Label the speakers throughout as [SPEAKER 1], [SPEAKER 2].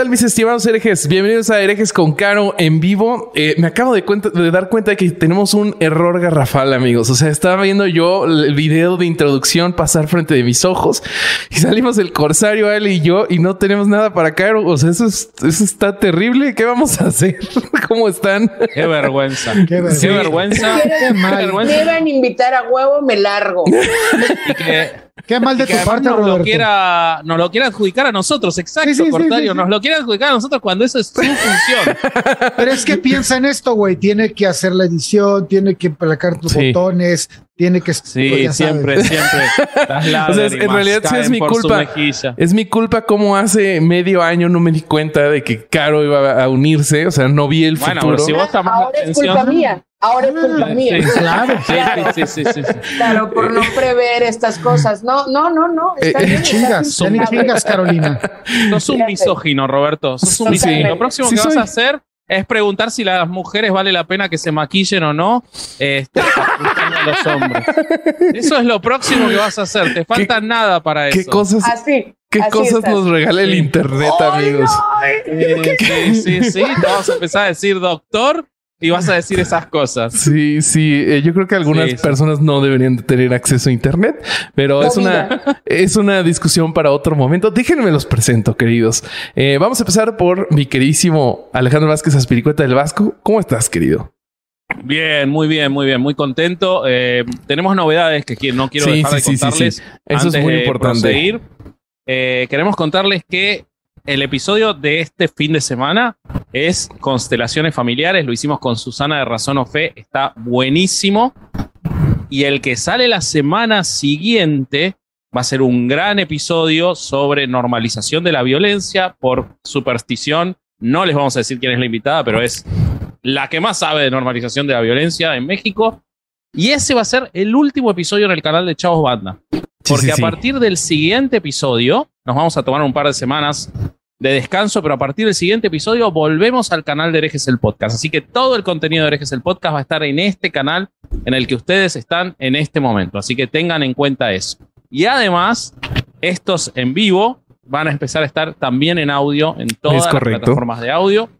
[SPEAKER 1] ¿Qué tal, mis estimados herejes? Bienvenidos a Herejes con Caro en vivo. Eh, me acabo de, cuenta, de, dar cuenta de que tenemos un error garrafal, amigos. O sea, estaba viendo yo el video de introducción pasar frente de mis ojos y salimos el corsario, él y yo, y no tenemos nada para Caro. O sea, eso, es, eso está terrible. ¿Qué vamos a hacer? ¿Cómo están?
[SPEAKER 2] Qué vergüenza.
[SPEAKER 3] Qué vergüenza.
[SPEAKER 2] Qué vergüenza.
[SPEAKER 3] Qué
[SPEAKER 2] vergüenza.
[SPEAKER 4] A invitar a huevo, me largo.
[SPEAKER 2] Y que,
[SPEAKER 3] Qué mal de tu parte,
[SPEAKER 2] nos lo, quiera, nos lo quiera adjudicar a nosotros. Exacto,
[SPEAKER 3] Sí, sí, sí,
[SPEAKER 2] Cortario.
[SPEAKER 3] sí, sí.
[SPEAKER 2] Nos lo quiere adjudicar a nosotros cuando eso es su función.
[SPEAKER 3] Pero es que piensa en esto, güey. Tiene que hacer la edición, tiene que placar tus
[SPEAKER 1] Sí.
[SPEAKER 3] botones, tiene que.
[SPEAKER 2] Sí,
[SPEAKER 3] pues,
[SPEAKER 2] siempre,
[SPEAKER 3] sabes.
[SPEAKER 2] siempre.
[SPEAKER 1] O sea, en realidad sí es mi culpa. Es mi culpa como hace medio año no me di cuenta de que Caro iba a unirse. O sea, no vi el
[SPEAKER 2] Bueno,
[SPEAKER 1] futuro.
[SPEAKER 2] pero si vos estás más
[SPEAKER 4] Ahora es culpa mía. Ahora es culpa
[SPEAKER 2] Sí,
[SPEAKER 4] mía.
[SPEAKER 2] sí.
[SPEAKER 3] Claro.
[SPEAKER 2] Sí, sí, sí, sí, sí.
[SPEAKER 4] Claro, por no prever estas cosas. No, no, no, no. Está
[SPEAKER 1] Eh,
[SPEAKER 3] Chingas,
[SPEAKER 4] impecable.
[SPEAKER 3] chingas, Carolina.
[SPEAKER 2] Sos un misógino, Roberto. Sos un
[SPEAKER 1] Sí,
[SPEAKER 2] misógino.
[SPEAKER 1] sí.
[SPEAKER 2] Lo próximo
[SPEAKER 1] Sí
[SPEAKER 2] que vas a hacer es preguntar si las mujeres vale la pena que se maquillen o no. Este, a los hombres. Eso es lo próximo que vas a hacer. Te falta nada para eso.
[SPEAKER 1] ¿Qué cosas,
[SPEAKER 4] Así.
[SPEAKER 1] qué
[SPEAKER 4] así
[SPEAKER 1] cosas
[SPEAKER 4] estás.
[SPEAKER 1] nos regala el
[SPEAKER 2] Sí.
[SPEAKER 1] internet, amigos?
[SPEAKER 2] Eh, sí, sí, sí. Te vamos a empezar a decir doctor y vas a decir esas cosas.
[SPEAKER 1] Sí, sí. eh, yo creo que algunas
[SPEAKER 2] Sí, sí.
[SPEAKER 1] personas no deberían de tener acceso a internet, pero
[SPEAKER 4] No,
[SPEAKER 1] es una, es una discusión para otro momento. Déjenme los presento, queridos. Eh, vamos a empezar por mi queridísimo Alejandro Vázquez Aspiricueta del Vasco. ¿Cómo estás, querido?
[SPEAKER 2] Bien, muy bien, muy bien, muy contento. Eh, tenemos novedades que no quiero
[SPEAKER 1] Sí,
[SPEAKER 2] dejar
[SPEAKER 1] sí,
[SPEAKER 2] de
[SPEAKER 1] sí, sí,
[SPEAKER 2] contarles.
[SPEAKER 1] sí. Eso es muy
[SPEAKER 2] de
[SPEAKER 1] importante.
[SPEAKER 2] proseguir. Eh, queremos contarles que el episodio de este fin de semana es Constelaciones Familiares. Lo hicimos con Susana de Razón o Fe. Está buenísimo. Y el que sale la semana siguiente va a ser un gran episodio sobre normalización de la violencia por superstición. No les vamos a decir quién es la invitada, pero es la que más sabe de normalización de la violencia en México. Y ese va a ser el último episodio en el canal de Chavos Banda.
[SPEAKER 1] Sí,
[SPEAKER 2] Porque
[SPEAKER 1] sí,
[SPEAKER 2] a partir del siguiente episodio, nos vamos a tomar un par de semanas de descanso, pero a partir del siguiente episodio volvemos al canal de Herejes el Podcast. Así que todo el contenido de Herejes el Podcast va a estar en este canal en el que ustedes están en este momento. Así que tengan en cuenta eso. Y además, estos en vivo van a empezar a estar también en audio en todas las plataformas de audio.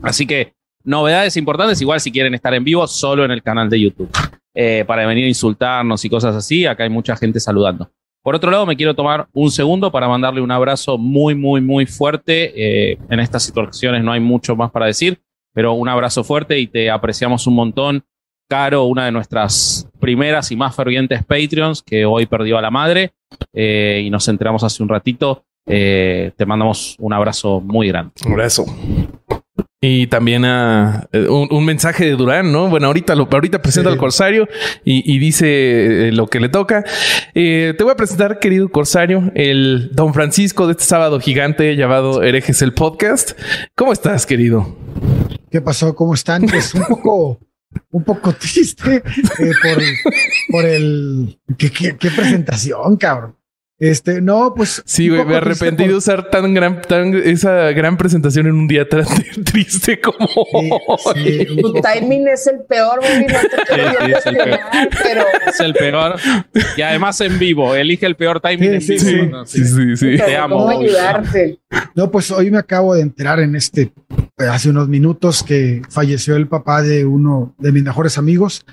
[SPEAKER 2] Así que novedades importantes, igual si quieren estar en vivo, solo en el canal de YouTube. Eh, para venir a insultarnos y cosas así, acá hay mucha gente saludando. Por otro lado, me quiero tomar un segundo para mandarle un abrazo muy, muy, muy fuerte. Eh, en estas situaciones no hay mucho más para decir, pero un abrazo fuerte y te apreciamos un montón. Caro, una de nuestras primeras y más fervientes Patreons, que hoy perdió a la madre eh, y nos enteramos hace un ratito. Eh, te mandamos un abrazo muy grande.
[SPEAKER 1] Un abrazo. Y también a eh, un, un mensaje de Durán, ¿no? Bueno, ahorita lo ahorita presenta
[SPEAKER 3] Sí.
[SPEAKER 1] al Corsario y, y dice eh, lo que le toca. Eh, te voy a presentar, querido Corsario, el Don Francisco de este sábado gigante llamado Herejes el Podcast. ¿Cómo estás, querido?
[SPEAKER 3] ¿Qué pasó? ¿Cómo están? Pues un poco, un poco triste eh, por, por el. ¿qué, qué, qué presentación, cabrón. Este, no, pues.
[SPEAKER 1] Sí, güey, me arrepentí de usar tan gran, tan, esa gran presentación en un día tan triste como
[SPEAKER 3] Sí,
[SPEAKER 1] hoy.
[SPEAKER 3] sí,
[SPEAKER 4] Tu timing es el peor, güey. No te quiero
[SPEAKER 2] Sí,
[SPEAKER 4] yo
[SPEAKER 2] sí, es el
[SPEAKER 4] cuestionar, pero
[SPEAKER 2] Es el peor. Y además en vivo. Elige el peor timing en
[SPEAKER 3] Sí,
[SPEAKER 2] vivo.
[SPEAKER 3] sí,
[SPEAKER 2] ¿no?
[SPEAKER 1] Sí, sí, sí.
[SPEAKER 2] Te amo,
[SPEAKER 4] ¿cómo
[SPEAKER 2] Bobby.
[SPEAKER 4] ayudarte?
[SPEAKER 3] No, pues hoy me acabo de enterar en este, eh, hace unos minutos que falleció el papá de uno de mis mejores amigos,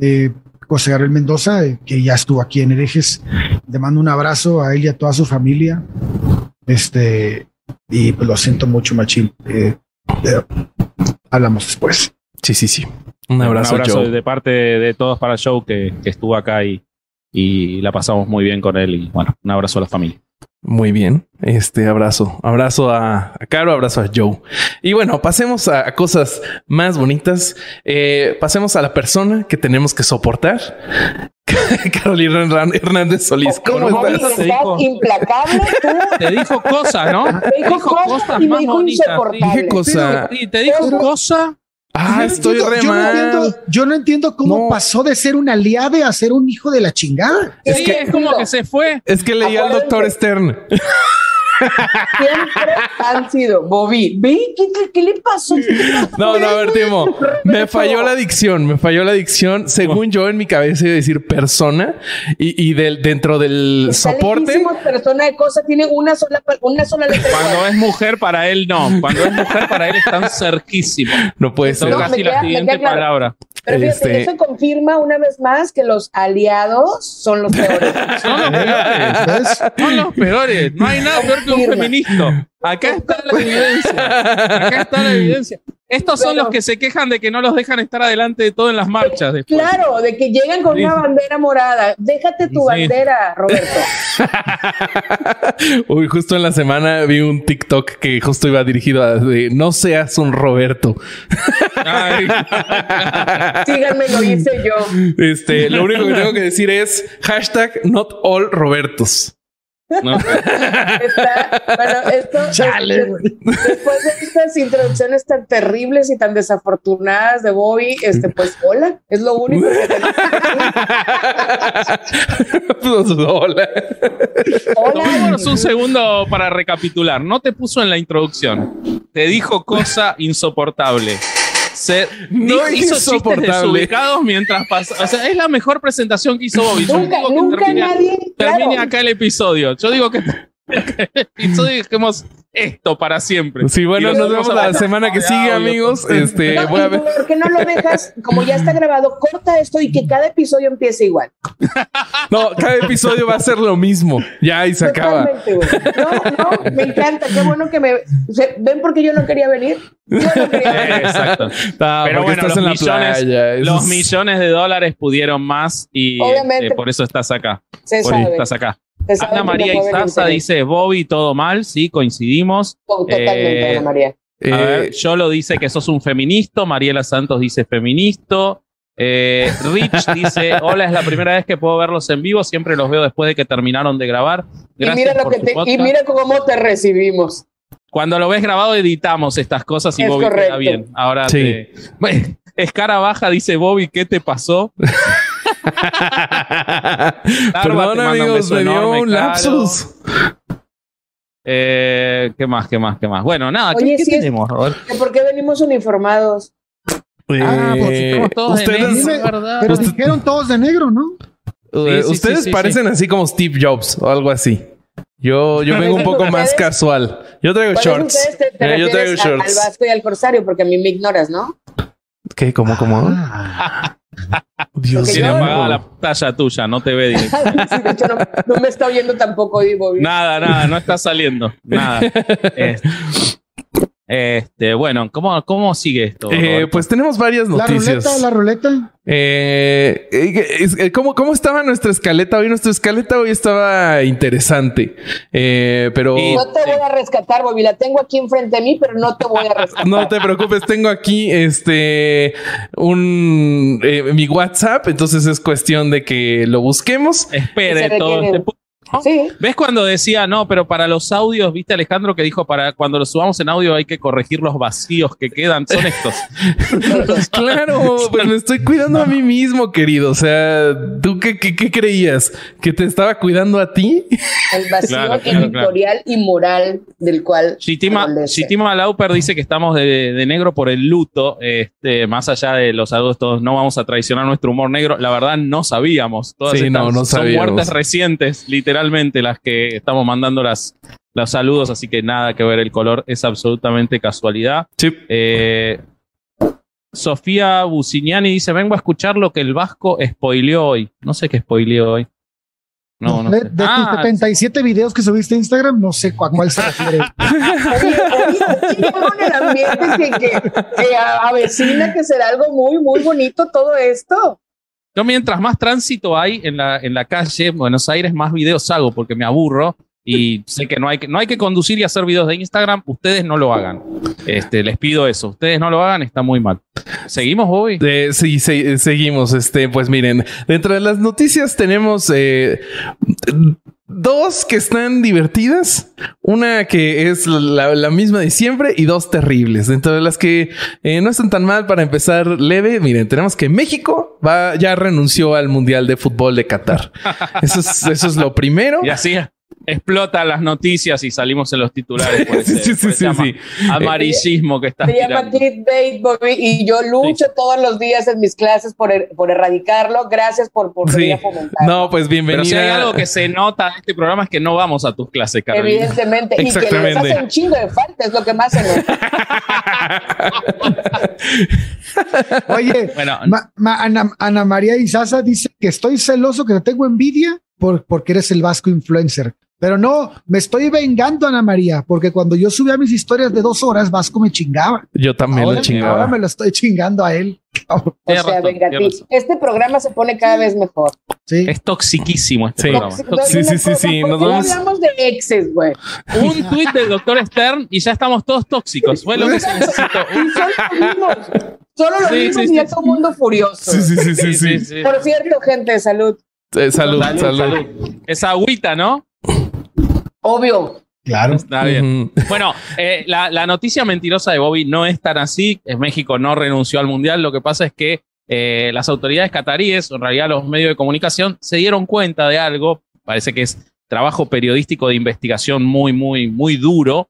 [SPEAKER 3] eh, José Gabriel Mendoza, eh, que ya estuvo aquí en Herejes. Le mando un abrazo a él y a toda su familia. Este, y pues lo siento mucho, Machín. Eh, eh, hablamos después.
[SPEAKER 1] Sí, sí, sí. Un abrazo, Joe.
[SPEAKER 2] de parte de todos para Joe que, que estuvo acá y, y la pasamos muy bien con él. Y bueno, un abrazo a la familia.
[SPEAKER 1] Muy bien. Este abrazo. Abrazo a, a Caro, abrazo a Joe. Y bueno, pasemos a, a cosas más bonitas. Eh, pasemos a la persona que tenemos que soportar. Carolina Hernández Solís. ¿Cómo estás?
[SPEAKER 2] Te dijo-
[SPEAKER 4] implacable tú.
[SPEAKER 2] Te dijo cosas, ¿no?
[SPEAKER 4] Me dijo cosas y me
[SPEAKER 2] más
[SPEAKER 4] dijo
[SPEAKER 2] bonitas,
[SPEAKER 4] insoportable.
[SPEAKER 1] Dije cosa.
[SPEAKER 2] Y te dijo
[SPEAKER 3] Pero-
[SPEAKER 2] cosas.
[SPEAKER 1] Ah,
[SPEAKER 3] Yo no
[SPEAKER 1] estoy
[SPEAKER 3] entiendo-
[SPEAKER 1] re
[SPEAKER 3] yo no
[SPEAKER 1] mal.
[SPEAKER 3] entiendo, yo no entiendo cómo
[SPEAKER 1] No.
[SPEAKER 3] pasó de ser un aliade a ser un hijo de la chingada.
[SPEAKER 1] Es
[SPEAKER 2] sí,
[SPEAKER 1] que-
[SPEAKER 2] es como que se fue.
[SPEAKER 1] Es que leí al doctor Stern.
[SPEAKER 4] Siempre han sido Bobby. Ve, ¿qué, qué, qué le pasó?
[SPEAKER 1] No, no, a ver, Timo. Me falló la dicción, me falló la dicción. Según yo, en mi cabeza iba a decir persona y, y del, dentro del
[SPEAKER 4] Está
[SPEAKER 1] soporte.
[SPEAKER 4] persona de cosa tiene una sola, una sola letra.
[SPEAKER 2] Cuando es mujer, para él no. Cuando es mujer, para él están cerquísimos.
[SPEAKER 1] No puede ser.
[SPEAKER 4] No,
[SPEAKER 2] casi la siguiente
[SPEAKER 4] claro.
[SPEAKER 2] palabra.
[SPEAKER 4] Pero fíjate,
[SPEAKER 1] Este-
[SPEAKER 4] eso confirma una vez más que los aliados son los peores.
[SPEAKER 2] Son los peores.
[SPEAKER 3] ¿Ves?
[SPEAKER 2] Son los peores. No hay nada peor que un feminista. Acá está la evidencia. Acá está la evidencia. Estos son los que se quejan de que no los dejan estar adelante de todo en las marchas después.
[SPEAKER 4] Claro, de que llegan con una bandera morada. Déjate tu
[SPEAKER 2] Sí.
[SPEAKER 4] bandera, Roberto.
[SPEAKER 1] Uy, justo en la semana vi un TikTok que justo iba dirigido a de no seas un Roberto.
[SPEAKER 4] Síganme, lo hice yo.
[SPEAKER 1] Este, lo único que tengo que decir es hashtag not all Robertos.
[SPEAKER 2] No.
[SPEAKER 4] Está, bueno, esto,
[SPEAKER 3] Chale,
[SPEAKER 4] este, después de estas introducciones tan terribles y tan desafortunadas de Bobby, este, pues hola, es lo único que.
[SPEAKER 1] Pues, hola.
[SPEAKER 4] Hola.
[SPEAKER 2] Tomémonos un segundo para recapitular. No te puso en la introducción. Te dijo cosa insoportable. Se
[SPEAKER 1] No
[SPEAKER 2] hizo chistes
[SPEAKER 1] insoportable.
[SPEAKER 2] mientras pasa. O sea, es la mejor presentación que hizo Bobby. Yo
[SPEAKER 4] Nunca,
[SPEAKER 2] digo que
[SPEAKER 4] nunca
[SPEAKER 2] termine,
[SPEAKER 4] nadie.
[SPEAKER 2] termine
[SPEAKER 4] claro.
[SPEAKER 2] acá el episodio. Yo digo que y dejemos esto para siempre.
[SPEAKER 1] Sí, bueno, nos vemos
[SPEAKER 2] a
[SPEAKER 1] la semana que
[SPEAKER 2] de
[SPEAKER 1] sigue,
[SPEAKER 2] audio,
[SPEAKER 1] amigos.
[SPEAKER 2] con-
[SPEAKER 1] Este,
[SPEAKER 4] No,
[SPEAKER 1] voy a
[SPEAKER 4] y
[SPEAKER 1] ver.
[SPEAKER 4] ¿Por qué no lo dejas? Como ya está grabado, corta esto y que cada episodio empiece igual.
[SPEAKER 1] No, cada episodio va a ser lo mismo. Ya, y se acaba.
[SPEAKER 4] Totalmente, güey. No, no, me encanta. Qué bueno que me. ¿Ven por qué yo no quería venir? Yo no quería
[SPEAKER 2] Eh,
[SPEAKER 4] venir.
[SPEAKER 2] Exacto.
[SPEAKER 1] Ah,
[SPEAKER 2] Pero
[SPEAKER 1] porque
[SPEAKER 2] bueno,
[SPEAKER 1] estás
[SPEAKER 2] los
[SPEAKER 1] en la
[SPEAKER 2] millones,
[SPEAKER 1] playa. Eso
[SPEAKER 2] los
[SPEAKER 1] es-
[SPEAKER 2] millones de dólares pudieron más y
[SPEAKER 4] Obviamente.
[SPEAKER 2] este, por eso estás acá.
[SPEAKER 4] Se
[SPEAKER 2] Por
[SPEAKER 4] sabe.
[SPEAKER 2] eso estás acá.
[SPEAKER 4] Sabe
[SPEAKER 2] Ana María Izaza dice Bobby, todo mal, sí, coincidimos.
[SPEAKER 4] Totalmente,
[SPEAKER 2] eh,
[SPEAKER 4] Ana María.
[SPEAKER 1] Eh,
[SPEAKER 2] A ver, Yolo dice que sos un feminista, Mariela Santos dice feminista. Eh, Rich dice, hola, es la primera vez que puedo verlos en vivo, siempre los veo después de que terminaron de grabar.
[SPEAKER 4] Y mira, lo
[SPEAKER 2] por
[SPEAKER 4] que
[SPEAKER 2] tu
[SPEAKER 4] te, y
[SPEAKER 2] podcast.
[SPEAKER 4] mira cómo te recibimos.
[SPEAKER 2] Cuando lo ves grabado editamos estas cosas y
[SPEAKER 4] Es
[SPEAKER 2] Bobby queda
[SPEAKER 4] correcto.
[SPEAKER 2] bien. Ahora
[SPEAKER 1] Sí.
[SPEAKER 2] te... Escara baja dice Bobby, ¿qué te pasó?
[SPEAKER 1] Perdón, amigos, me dio un lapsus.
[SPEAKER 2] Eh, ¿Qué más, qué más, qué más? Bueno, nada, ¿qué,
[SPEAKER 4] Oye,
[SPEAKER 2] qué
[SPEAKER 4] es-
[SPEAKER 2] tenemos,
[SPEAKER 4] ¿Por qué venimos uniformados?
[SPEAKER 2] Ah, pues
[SPEAKER 1] Eh,
[SPEAKER 2] estamos todos de
[SPEAKER 1] ustedes,
[SPEAKER 2] negro, ¿verdad?
[SPEAKER 3] Pero
[SPEAKER 1] Usted-
[SPEAKER 3] dijeron todos de negro, ¿no?
[SPEAKER 1] eh,
[SPEAKER 2] Sí, sí,
[SPEAKER 1] ustedes
[SPEAKER 2] sí, sí,
[SPEAKER 1] parecen así como Steve Jobs o algo así. Yo, yo vengo un poco más casual. Yo traigo
[SPEAKER 4] ¿Cuáles
[SPEAKER 1] shorts.
[SPEAKER 4] te, te
[SPEAKER 1] Eh, yo traigo
[SPEAKER 4] a- al
[SPEAKER 1] shorts.
[SPEAKER 4] Vasco y al Corsario? Porque a mí me ignoras, ¿no?
[SPEAKER 1] ¿Qué? ¿Cómo? ¿Cómo?
[SPEAKER 3] Ah,
[SPEAKER 1] Dios
[SPEAKER 2] Tiene
[SPEAKER 4] yo-
[SPEAKER 2] apagada la pantalla tuya, no te ve directo.
[SPEAKER 4] Sí, de hecho, no, no me está oyendo tampoco Ivo.
[SPEAKER 2] Nada, nada, no está saliendo. Nada. Este, este, bueno, ¿cómo, cómo sigue esto?
[SPEAKER 1] Eh, pues tenemos varias
[SPEAKER 3] la
[SPEAKER 1] noticias.
[SPEAKER 3] ruleta, la ruleta.
[SPEAKER 1] Eh, eh, es- eh, ¿cómo, ¿Cómo estaba nuestra escaleta hoy? Nuestra escaleta hoy estaba interesante. Eh, pero
[SPEAKER 2] Y-
[SPEAKER 4] No te voy a rescatar, Bobby. La tengo aquí enfrente de mí, pero no te voy a rescatar.
[SPEAKER 1] no te preocupes, tengo aquí este un eh, mi WhatsApp, entonces es cuestión de que lo busquemos.
[SPEAKER 2] Espere todo este
[SPEAKER 4] Sí.
[SPEAKER 2] ¿Ves cuando decía, no, pero para los audios, viste Alejandro que dijo, para cuando los subamos en audio hay que corregir los vacíos que quedan? Son estos.
[SPEAKER 1] claro, pues me estoy cuidando a mí mismo, querido. O sea, ¿tú qué, qué, qué creías? ¿Que te estaba cuidando a ti?
[SPEAKER 4] El vacío
[SPEAKER 2] Claro, claro,
[SPEAKER 4] editorial y moral del cual.
[SPEAKER 2] Shitima. Shitima Lauper dice que estamos de, de negro por el luto. Este, más allá de los saludos, todos no vamos a traicionar nuestro humor negro. La verdad, no sabíamos. Todas
[SPEAKER 1] Sí,
[SPEAKER 2] estas
[SPEAKER 1] no, no
[SPEAKER 2] son
[SPEAKER 1] sabíamos.
[SPEAKER 2] muertes recientes, literalmente, las que estamos mandando las, los saludos. Así que nada que ver el color, es absolutamente casualidad.
[SPEAKER 1] Sí.
[SPEAKER 2] Eh, Sofía Buciniani dice: Vengo a escuchar lo que el Vasco spoileó hoy. No sé qué spoileó hoy. No, no
[SPEAKER 3] de,
[SPEAKER 2] sé.
[SPEAKER 3] de
[SPEAKER 2] Ah,
[SPEAKER 3] tus 77 videos que subiste a Instagram, no sé a cuál se refiere.
[SPEAKER 4] El ambiente que, que, que a- avecina que será algo muy, muy bonito todo esto.
[SPEAKER 2] Yo mientras más tránsito hay en la, en la calle, en Buenos Aires, más videos hago porque me aburro y sé que no hay que, no hay que conducir y hacer videos de Instagram. Ustedes no lo hagan. Este, les pido eso. Ustedes no lo hagan, está muy mal. ¿Seguimos?
[SPEAKER 1] Eh, sí, se- seguimos. Este, pues miren, dentro de las noticias tenemos eh, dos que están divertidas, una que es la, la misma de siempre y dos terribles. Dentro de las que eh, no están tan mal para empezar leve, miren, tenemos que México va, ya renunció al Mundial de Fútbol de Qatar. Eso es, eso es lo primero.
[SPEAKER 2] Y así, explotan las noticias y salimos en los titulares por ese,
[SPEAKER 1] Sí, sí,
[SPEAKER 2] por ese
[SPEAKER 1] sí,
[SPEAKER 2] ama-
[SPEAKER 1] sí.
[SPEAKER 2] amarillismo que estás
[SPEAKER 4] Se llama clickbait, Bobby, y yo lucho todos los días en mis clases por, er- por erradicarlo. Gracias por, por
[SPEAKER 1] Sí.
[SPEAKER 4] venir a fomentar.
[SPEAKER 1] No, pues bienvenida.
[SPEAKER 2] Pero si hay algo que se nota en este programa es que no vamos a tus clases, Carolina.
[SPEAKER 4] Evidentemente. Y que les
[SPEAKER 1] Exactamente.
[SPEAKER 4] hace un chingo de falta, es lo que más se nota.
[SPEAKER 3] Oye,
[SPEAKER 2] Bueno,
[SPEAKER 3] Ma- ma- Ana, Ana María Izaza dice que estoy celoso, que te tengo envidia por, porque eres el vasco influencer. Pero no, me estoy vengando, Ana María, porque cuando yo subía mis historias de dos horas, Vasco me chingaba.
[SPEAKER 1] Yo también
[SPEAKER 3] Ahora,
[SPEAKER 1] lo chingaba.
[SPEAKER 3] ahora me lo estoy chingando a él.
[SPEAKER 4] O sea,
[SPEAKER 2] razón,
[SPEAKER 4] venga. Este programa se pone cada vez mejor.
[SPEAKER 3] Sí.
[SPEAKER 2] es toxiquísimo este
[SPEAKER 1] Sí.
[SPEAKER 2] programa.
[SPEAKER 4] Tóxico,
[SPEAKER 1] Sí, sí, sí, sí,
[SPEAKER 4] ¿Por
[SPEAKER 1] nos
[SPEAKER 4] qué no
[SPEAKER 1] vamos-
[SPEAKER 4] hablamos de exes, güey?
[SPEAKER 2] Un tuit del doctor Stern y ya estamos todos tóxicos. Fue lo que se necesitó.
[SPEAKER 4] Y solo lo vimos. Solo y
[SPEAKER 2] sí,
[SPEAKER 4] ya todo el mundo furioso.
[SPEAKER 1] Sí, sí, sí, sí, sí.
[SPEAKER 2] sí.
[SPEAKER 4] Por cierto, gente, salud.
[SPEAKER 1] Eh, salud, salud.
[SPEAKER 2] Esa agüita, ¿no?
[SPEAKER 4] Obvio.
[SPEAKER 3] Claro.
[SPEAKER 2] Está bien. Bueno, eh, la, la noticia mentirosa de Bobby no es tan así. México no renunció al Mundial. Lo que pasa es que eh, las autoridades cataríes, en realidad los medios de comunicación, se dieron cuenta de algo. Parece que es trabajo periodístico de investigación muy, muy, muy duro.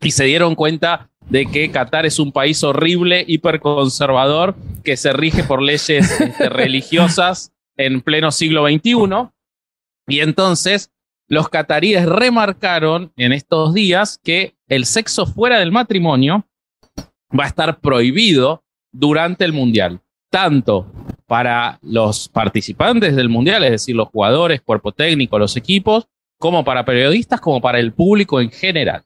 [SPEAKER 2] Y se dieron cuenta de que Qatar es un país horrible, hiperconservador, que se rige por leyes este, religiosas en pleno siglo XXI. Y entonces los cataríes remarcaron en estos días que el sexo fuera del matrimonio va a estar prohibido durante el mundial, tanto para los participantes del mundial, es decir, los jugadores, cuerpo técnico, los equipos, como para periodistas, como para el público en general.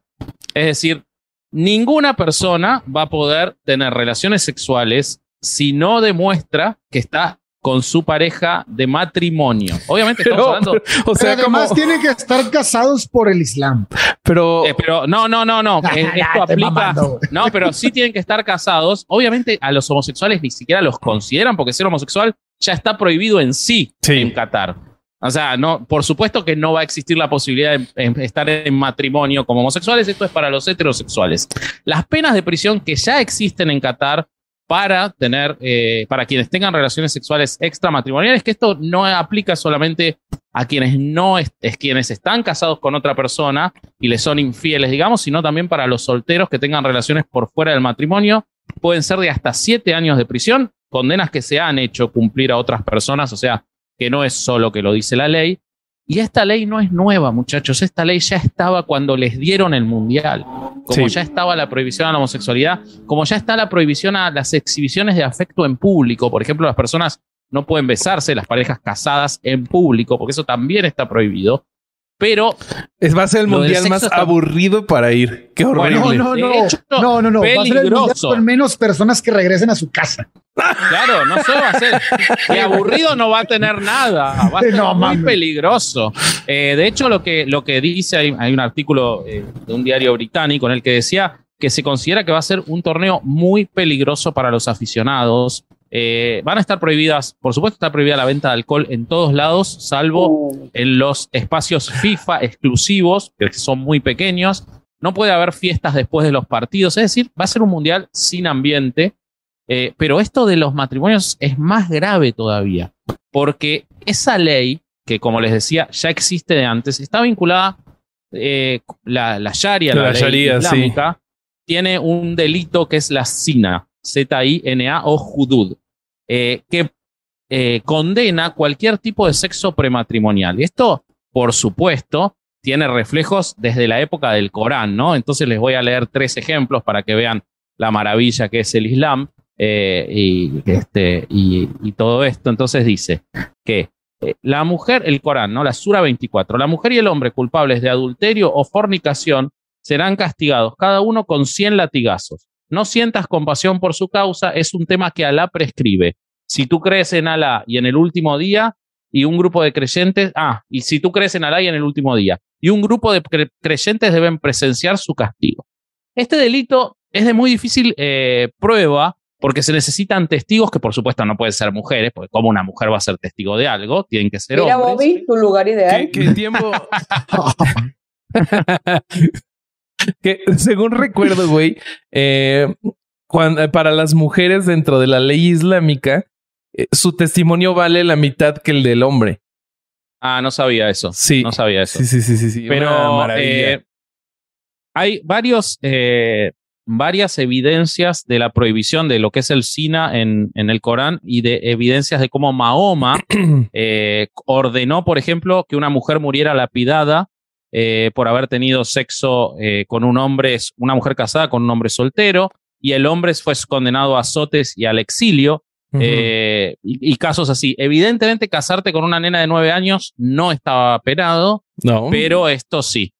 [SPEAKER 2] Es decir, ninguna persona va a poder tener relaciones sexuales si no demuestra que está con su pareja de matrimonio. Obviamente estamos
[SPEAKER 1] Pero,
[SPEAKER 2] hablando
[SPEAKER 1] o sea,
[SPEAKER 3] Pero además
[SPEAKER 1] como,
[SPEAKER 3] tienen que estar casados por el Islam.
[SPEAKER 1] pero,
[SPEAKER 2] Eh, pero no, no, no, no. eh, esto aplica.
[SPEAKER 3] mamando.
[SPEAKER 2] No, pero sí tienen que estar casados. Obviamente a los homosexuales ni siquiera los consideran porque ser homosexual ya está prohibido en sí,
[SPEAKER 1] Sí.
[SPEAKER 2] en Qatar. O sea, no, por supuesto que no va a existir la posibilidad de em, estar en matrimonio como homosexuales. Esto es para los heterosexuales. Las penas de prisión que ya existen en Qatar para tener, eh, para quienes tengan relaciones sexuales extramatrimoniales, que esto no aplica solamente a quienes no es, es quienes están casados con otra persona y les son infieles, digamos, sino también para los solteros que tengan relaciones por fuera del matrimonio. Pueden ser de hasta siete años de prisión, condenas que se han hecho cumplir a otras personas, o sea, que no es solo que lo dice la ley. Y esta ley no es nueva, muchachos. Esta ley ya estaba cuando les dieron el mundial. Como
[SPEAKER 1] Sí.
[SPEAKER 2] ya estaba la prohibición a la homosexualidad, como ya está la prohibición a las exhibiciones de afecto en público. Por ejemplo, las personas no pueden besarse, las parejas casadas en público, porque eso también está prohibido. Pero
[SPEAKER 1] es, va a ser el mundial más
[SPEAKER 2] está-
[SPEAKER 1] aburrido para ir. Qué horrible.
[SPEAKER 2] Bueno,
[SPEAKER 3] No, no, no.
[SPEAKER 2] hecho,
[SPEAKER 3] no, no, no. Va a ser el mundial con menos personas que regresen a su casa.
[SPEAKER 2] Claro, no solo va a ser. Y aburrido no va a tener nada. Va a ser
[SPEAKER 3] No,
[SPEAKER 2] muy peligroso. Eh, de hecho, lo que, lo que dice, hay, hay un artículo eh, de un diario británico en el que decía que se considera que va a ser un torneo muy peligroso para los aficionados. Eh, van a estar prohibidas, por supuesto, está prohibida la venta de alcohol en todos lados, salvo
[SPEAKER 4] Uh,
[SPEAKER 2] en los espacios FIFA exclusivos, que son muy pequeños. No puede haber fiestas después de los partidos. Es decir, va a ser un mundial sin ambiente. Eh, pero esto de los matrimonios es más grave todavía, porque esa ley, que como les decía, ya existe de antes, está vinculada, eh, la, la Sharia, la,
[SPEAKER 1] La
[SPEAKER 2] ley
[SPEAKER 1] Sharia, sí.
[SPEAKER 2] islámica, tiene un delito que es la Zina, Z-I-N-A o Hudud, eh, que eh, condena cualquier tipo de sexo prematrimonial. Esto, por supuesto, tiene reflejos desde la época del Corán, ¿no? Entonces les voy a leer tres ejemplos para que vean la maravilla que es el Islam eh, y, este, y, todo esto. Entonces dice que la mujer, el Corán, ¿no? La Sura 24, la mujer y el hombre culpables de adulterio o fornicación serán castigados, cada uno con 100 latigazos. No sientas compasión por su causa, es un tema que Alá prescribe. Si tú crees en Alá y en el último día, y un grupo de creyentes, ah, y si tú crees en Alá y en el último día, y un grupo de cre- creyentes deben presenciar su castigo. Este delito es de muy difícil eh, prueba porque se necesitan testigos que por supuesto no pueden ser mujeres, porque como una mujer va a ser testigo de algo, tienen que ser
[SPEAKER 4] Mira,
[SPEAKER 2] hombres.
[SPEAKER 4] Bobby, tu lugar ideal.
[SPEAKER 1] ¿Qué, qué tiempo? que según recuerdo, güey, eh, cuando, para las mujeres dentro de la ley islámica, eh, su testimonio vale la mitad que el del hombre.
[SPEAKER 2] Ah, no sabía eso.
[SPEAKER 1] Sí.
[SPEAKER 2] No sabía eso.
[SPEAKER 1] Sí, sí, sí, sí. sí.
[SPEAKER 2] Pero eh, hay varios, eh, varias evidencias de la prohibición de lo que es el SINA en, en el Corán y de evidencias de cómo Mahoma eh, ordenó, por ejemplo, que una mujer muriera lapidada eh, por haber tenido sexo eh, con un hombre, una mujer casada con un hombre soltero, y el hombre fue condenado a azotes y al exilio. Eh, y, y casos así. Evidentemente, casarte con una nena de nueve años no estaba penado,
[SPEAKER 1] no.
[SPEAKER 2] pero esto sí.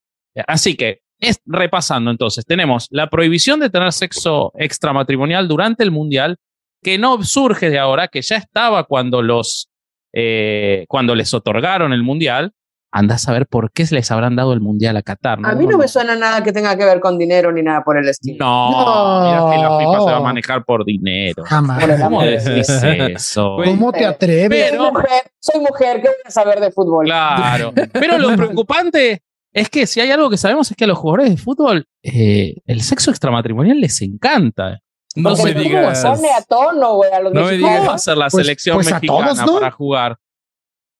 [SPEAKER 2] Así que, es, repasando entonces, tenemos la prohibición de tener sexo extramatrimonial durante el Mundial, que no surge de ahora, que ya estaba cuando los cuando les otorgaron el Mundial. Anda a saber por qué les habrán dado el Mundial a Qatar.
[SPEAKER 4] A mí no me suena nada que tenga que ver con dinero ni nada por el estilo.
[SPEAKER 2] No,
[SPEAKER 3] No.
[SPEAKER 2] mira que la FIFA se va a manejar por dinero.
[SPEAKER 3] Jamás.
[SPEAKER 2] ¿Cómo decís eso?
[SPEAKER 1] Güey,
[SPEAKER 3] ¿Cómo te atreves?
[SPEAKER 2] Pero-
[SPEAKER 4] soy, mujer, soy mujer, ¿qué voy a saber de fútbol?
[SPEAKER 2] Claro. Pero lo preocupante es que si hay algo que sabemos es que a los jugadores de fútbol eh, el sexo extramatrimonial les encanta.
[SPEAKER 1] no
[SPEAKER 4] Porque
[SPEAKER 1] me digas.
[SPEAKER 4] a tono, güey, a los
[SPEAKER 1] No me
[SPEAKER 2] ¿Cómo
[SPEAKER 4] mexicanos.
[SPEAKER 2] va a ser la
[SPEAKER 3] Pues-
[SPEAKER 2] selección
[SPEAKER 3] pues a
[SPEAKER 2] mexicana
[SPEAKER 3] todos, ¿no?
[SPEAKER 2] para jugar?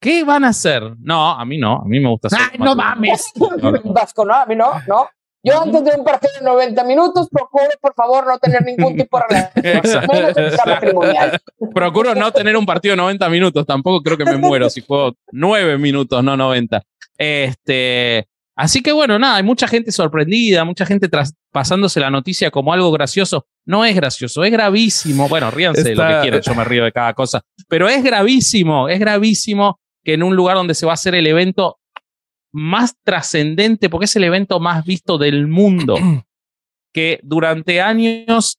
[SPEAKER 2] ¿Qué van a hacer? No, a mí no. A mí me gusta hacer
[SPEAKER 3] Ay, no mames.
[SPEAKER 4] Vasco, no, a mí no, no. Yo antes de un partido de 90 minutos procuro, por favor, no tener ningún tipo de relación. Menos.
[SPEAKER 2] Procuro no tener un partido de 90 minutos. Tampoco creo que me muero si juego 9 minutos, no 90. Este, así que bueno, nada, hay mucha gente sorprendida, mucha gente tras- pasándose la noticia como algo gracioso. No es gracioso, es gravísimo. Bueno, ríanse de lo que quieran, yo me río de cada cosa. Pero es gravísimo, es gravísimo que en un lugar donde se va a hacer el evento más trascendente, porque es el evento más visto del mundo, que durante años,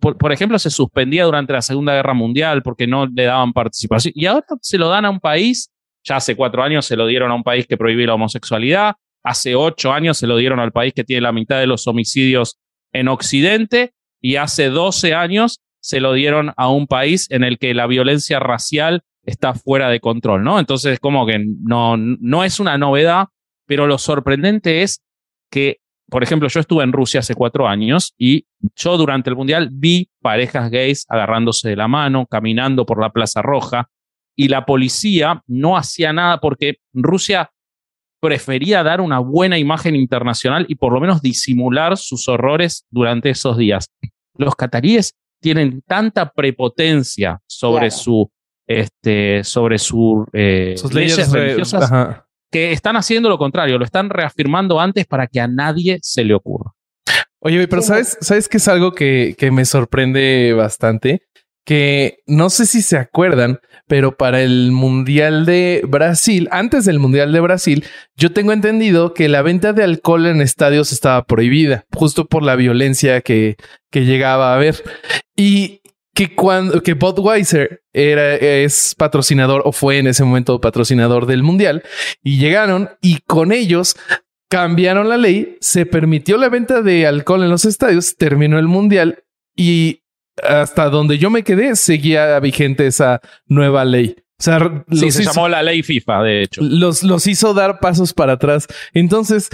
[SPEAKER 2] por, por ejemplo, se suspendía durante la Segunda Guerra Mundial porque no le daban participación, y ahora se lo dan a un país, ya hace cuatro años se lo dieron a un país que prohíbe la homosexualidad, hace ocho años se lo dieron al país que tiene la mitad de los homicidios en Occidente, y hace 12 años se lo dieron a un país en el que la violencia racial está fuera de control, ¿no? Entonces, como que no, no es una novedad, pero lo sorprendente es que, por ejemplo, yo estuve en Rusia hace cuatro años y yo durante el Mundial vi parejas gays agarrándose de la mano, caminando por la Plaza Roja, y la policía no hacía nada porque Rusia prefería dar una buena imagen internacional y por lo menos disimular sus horrores durante esos días. Los cataríes tienen tanta prepotencia sobre
[SPEAKER 4] Claro.
[SPEAKER 2] su este sobre su eh,
[SPEAKER 1] Sus
[SPEAKER 2] leyes,
[SPEAKER 1] leyes re-
[SPEAKER 2] religiosas
[SPEAKER 1] Ajá.
[SPEAKER 2] que están haciendo lo contrario, lo están reafirmando antes para que a nadie se le ocurra.
[SPEAKER 1] Oye, pero. ¿sabes, ¿sabes qué es algo que, que me sorprende bastante? Que no sé si se acuerdan, pero para el Mundial de Brasil, antes del Mundial de Brasil, yo tengo entendido que la venta de alcohol en estadios estaba prohibida, justo por la violencia que, que llegaba a haber. Y que cuando que Budweiser era, es patrocinador o fue en ese momento patrocinador del Mundial y llegaron y con ellos cambiaron la ley, se permitió la venta de alcohol en los estadios, terminó el mundial y hasta donde yo me quedé seguía vigente esa nueva ley. O sea,
[SPEAKER 2] Sí, se
[SPEAKER 1] hizo,
[SPEAKER 2] llamó la ley FIFA, de hecho.
[SPEAKER 1] los, los hizo dar pasos para atrás. Entonces,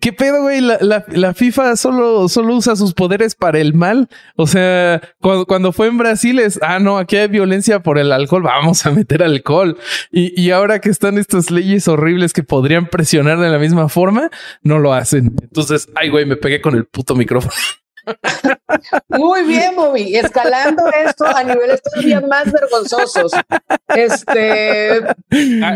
[SPEAKER 1] ¿qué pedo, güey? La, la- la FIFA solo, solo usa sus poderes para el mal. O sea, cuando, cuando fue en Brasil es, ah, no, aquí hay violencia por el alcohol, vamos a meter alcohol. Y, y ahora que están estas leyes horribles que podrían presionar de la misma forma, no lo hacen. Entonces, ay, güey, me pegué con el puto micrófono.
[SPEAKER 4] Muy bien, Bobby. Escalando esto a niveles todavía más vergonzosos. Este,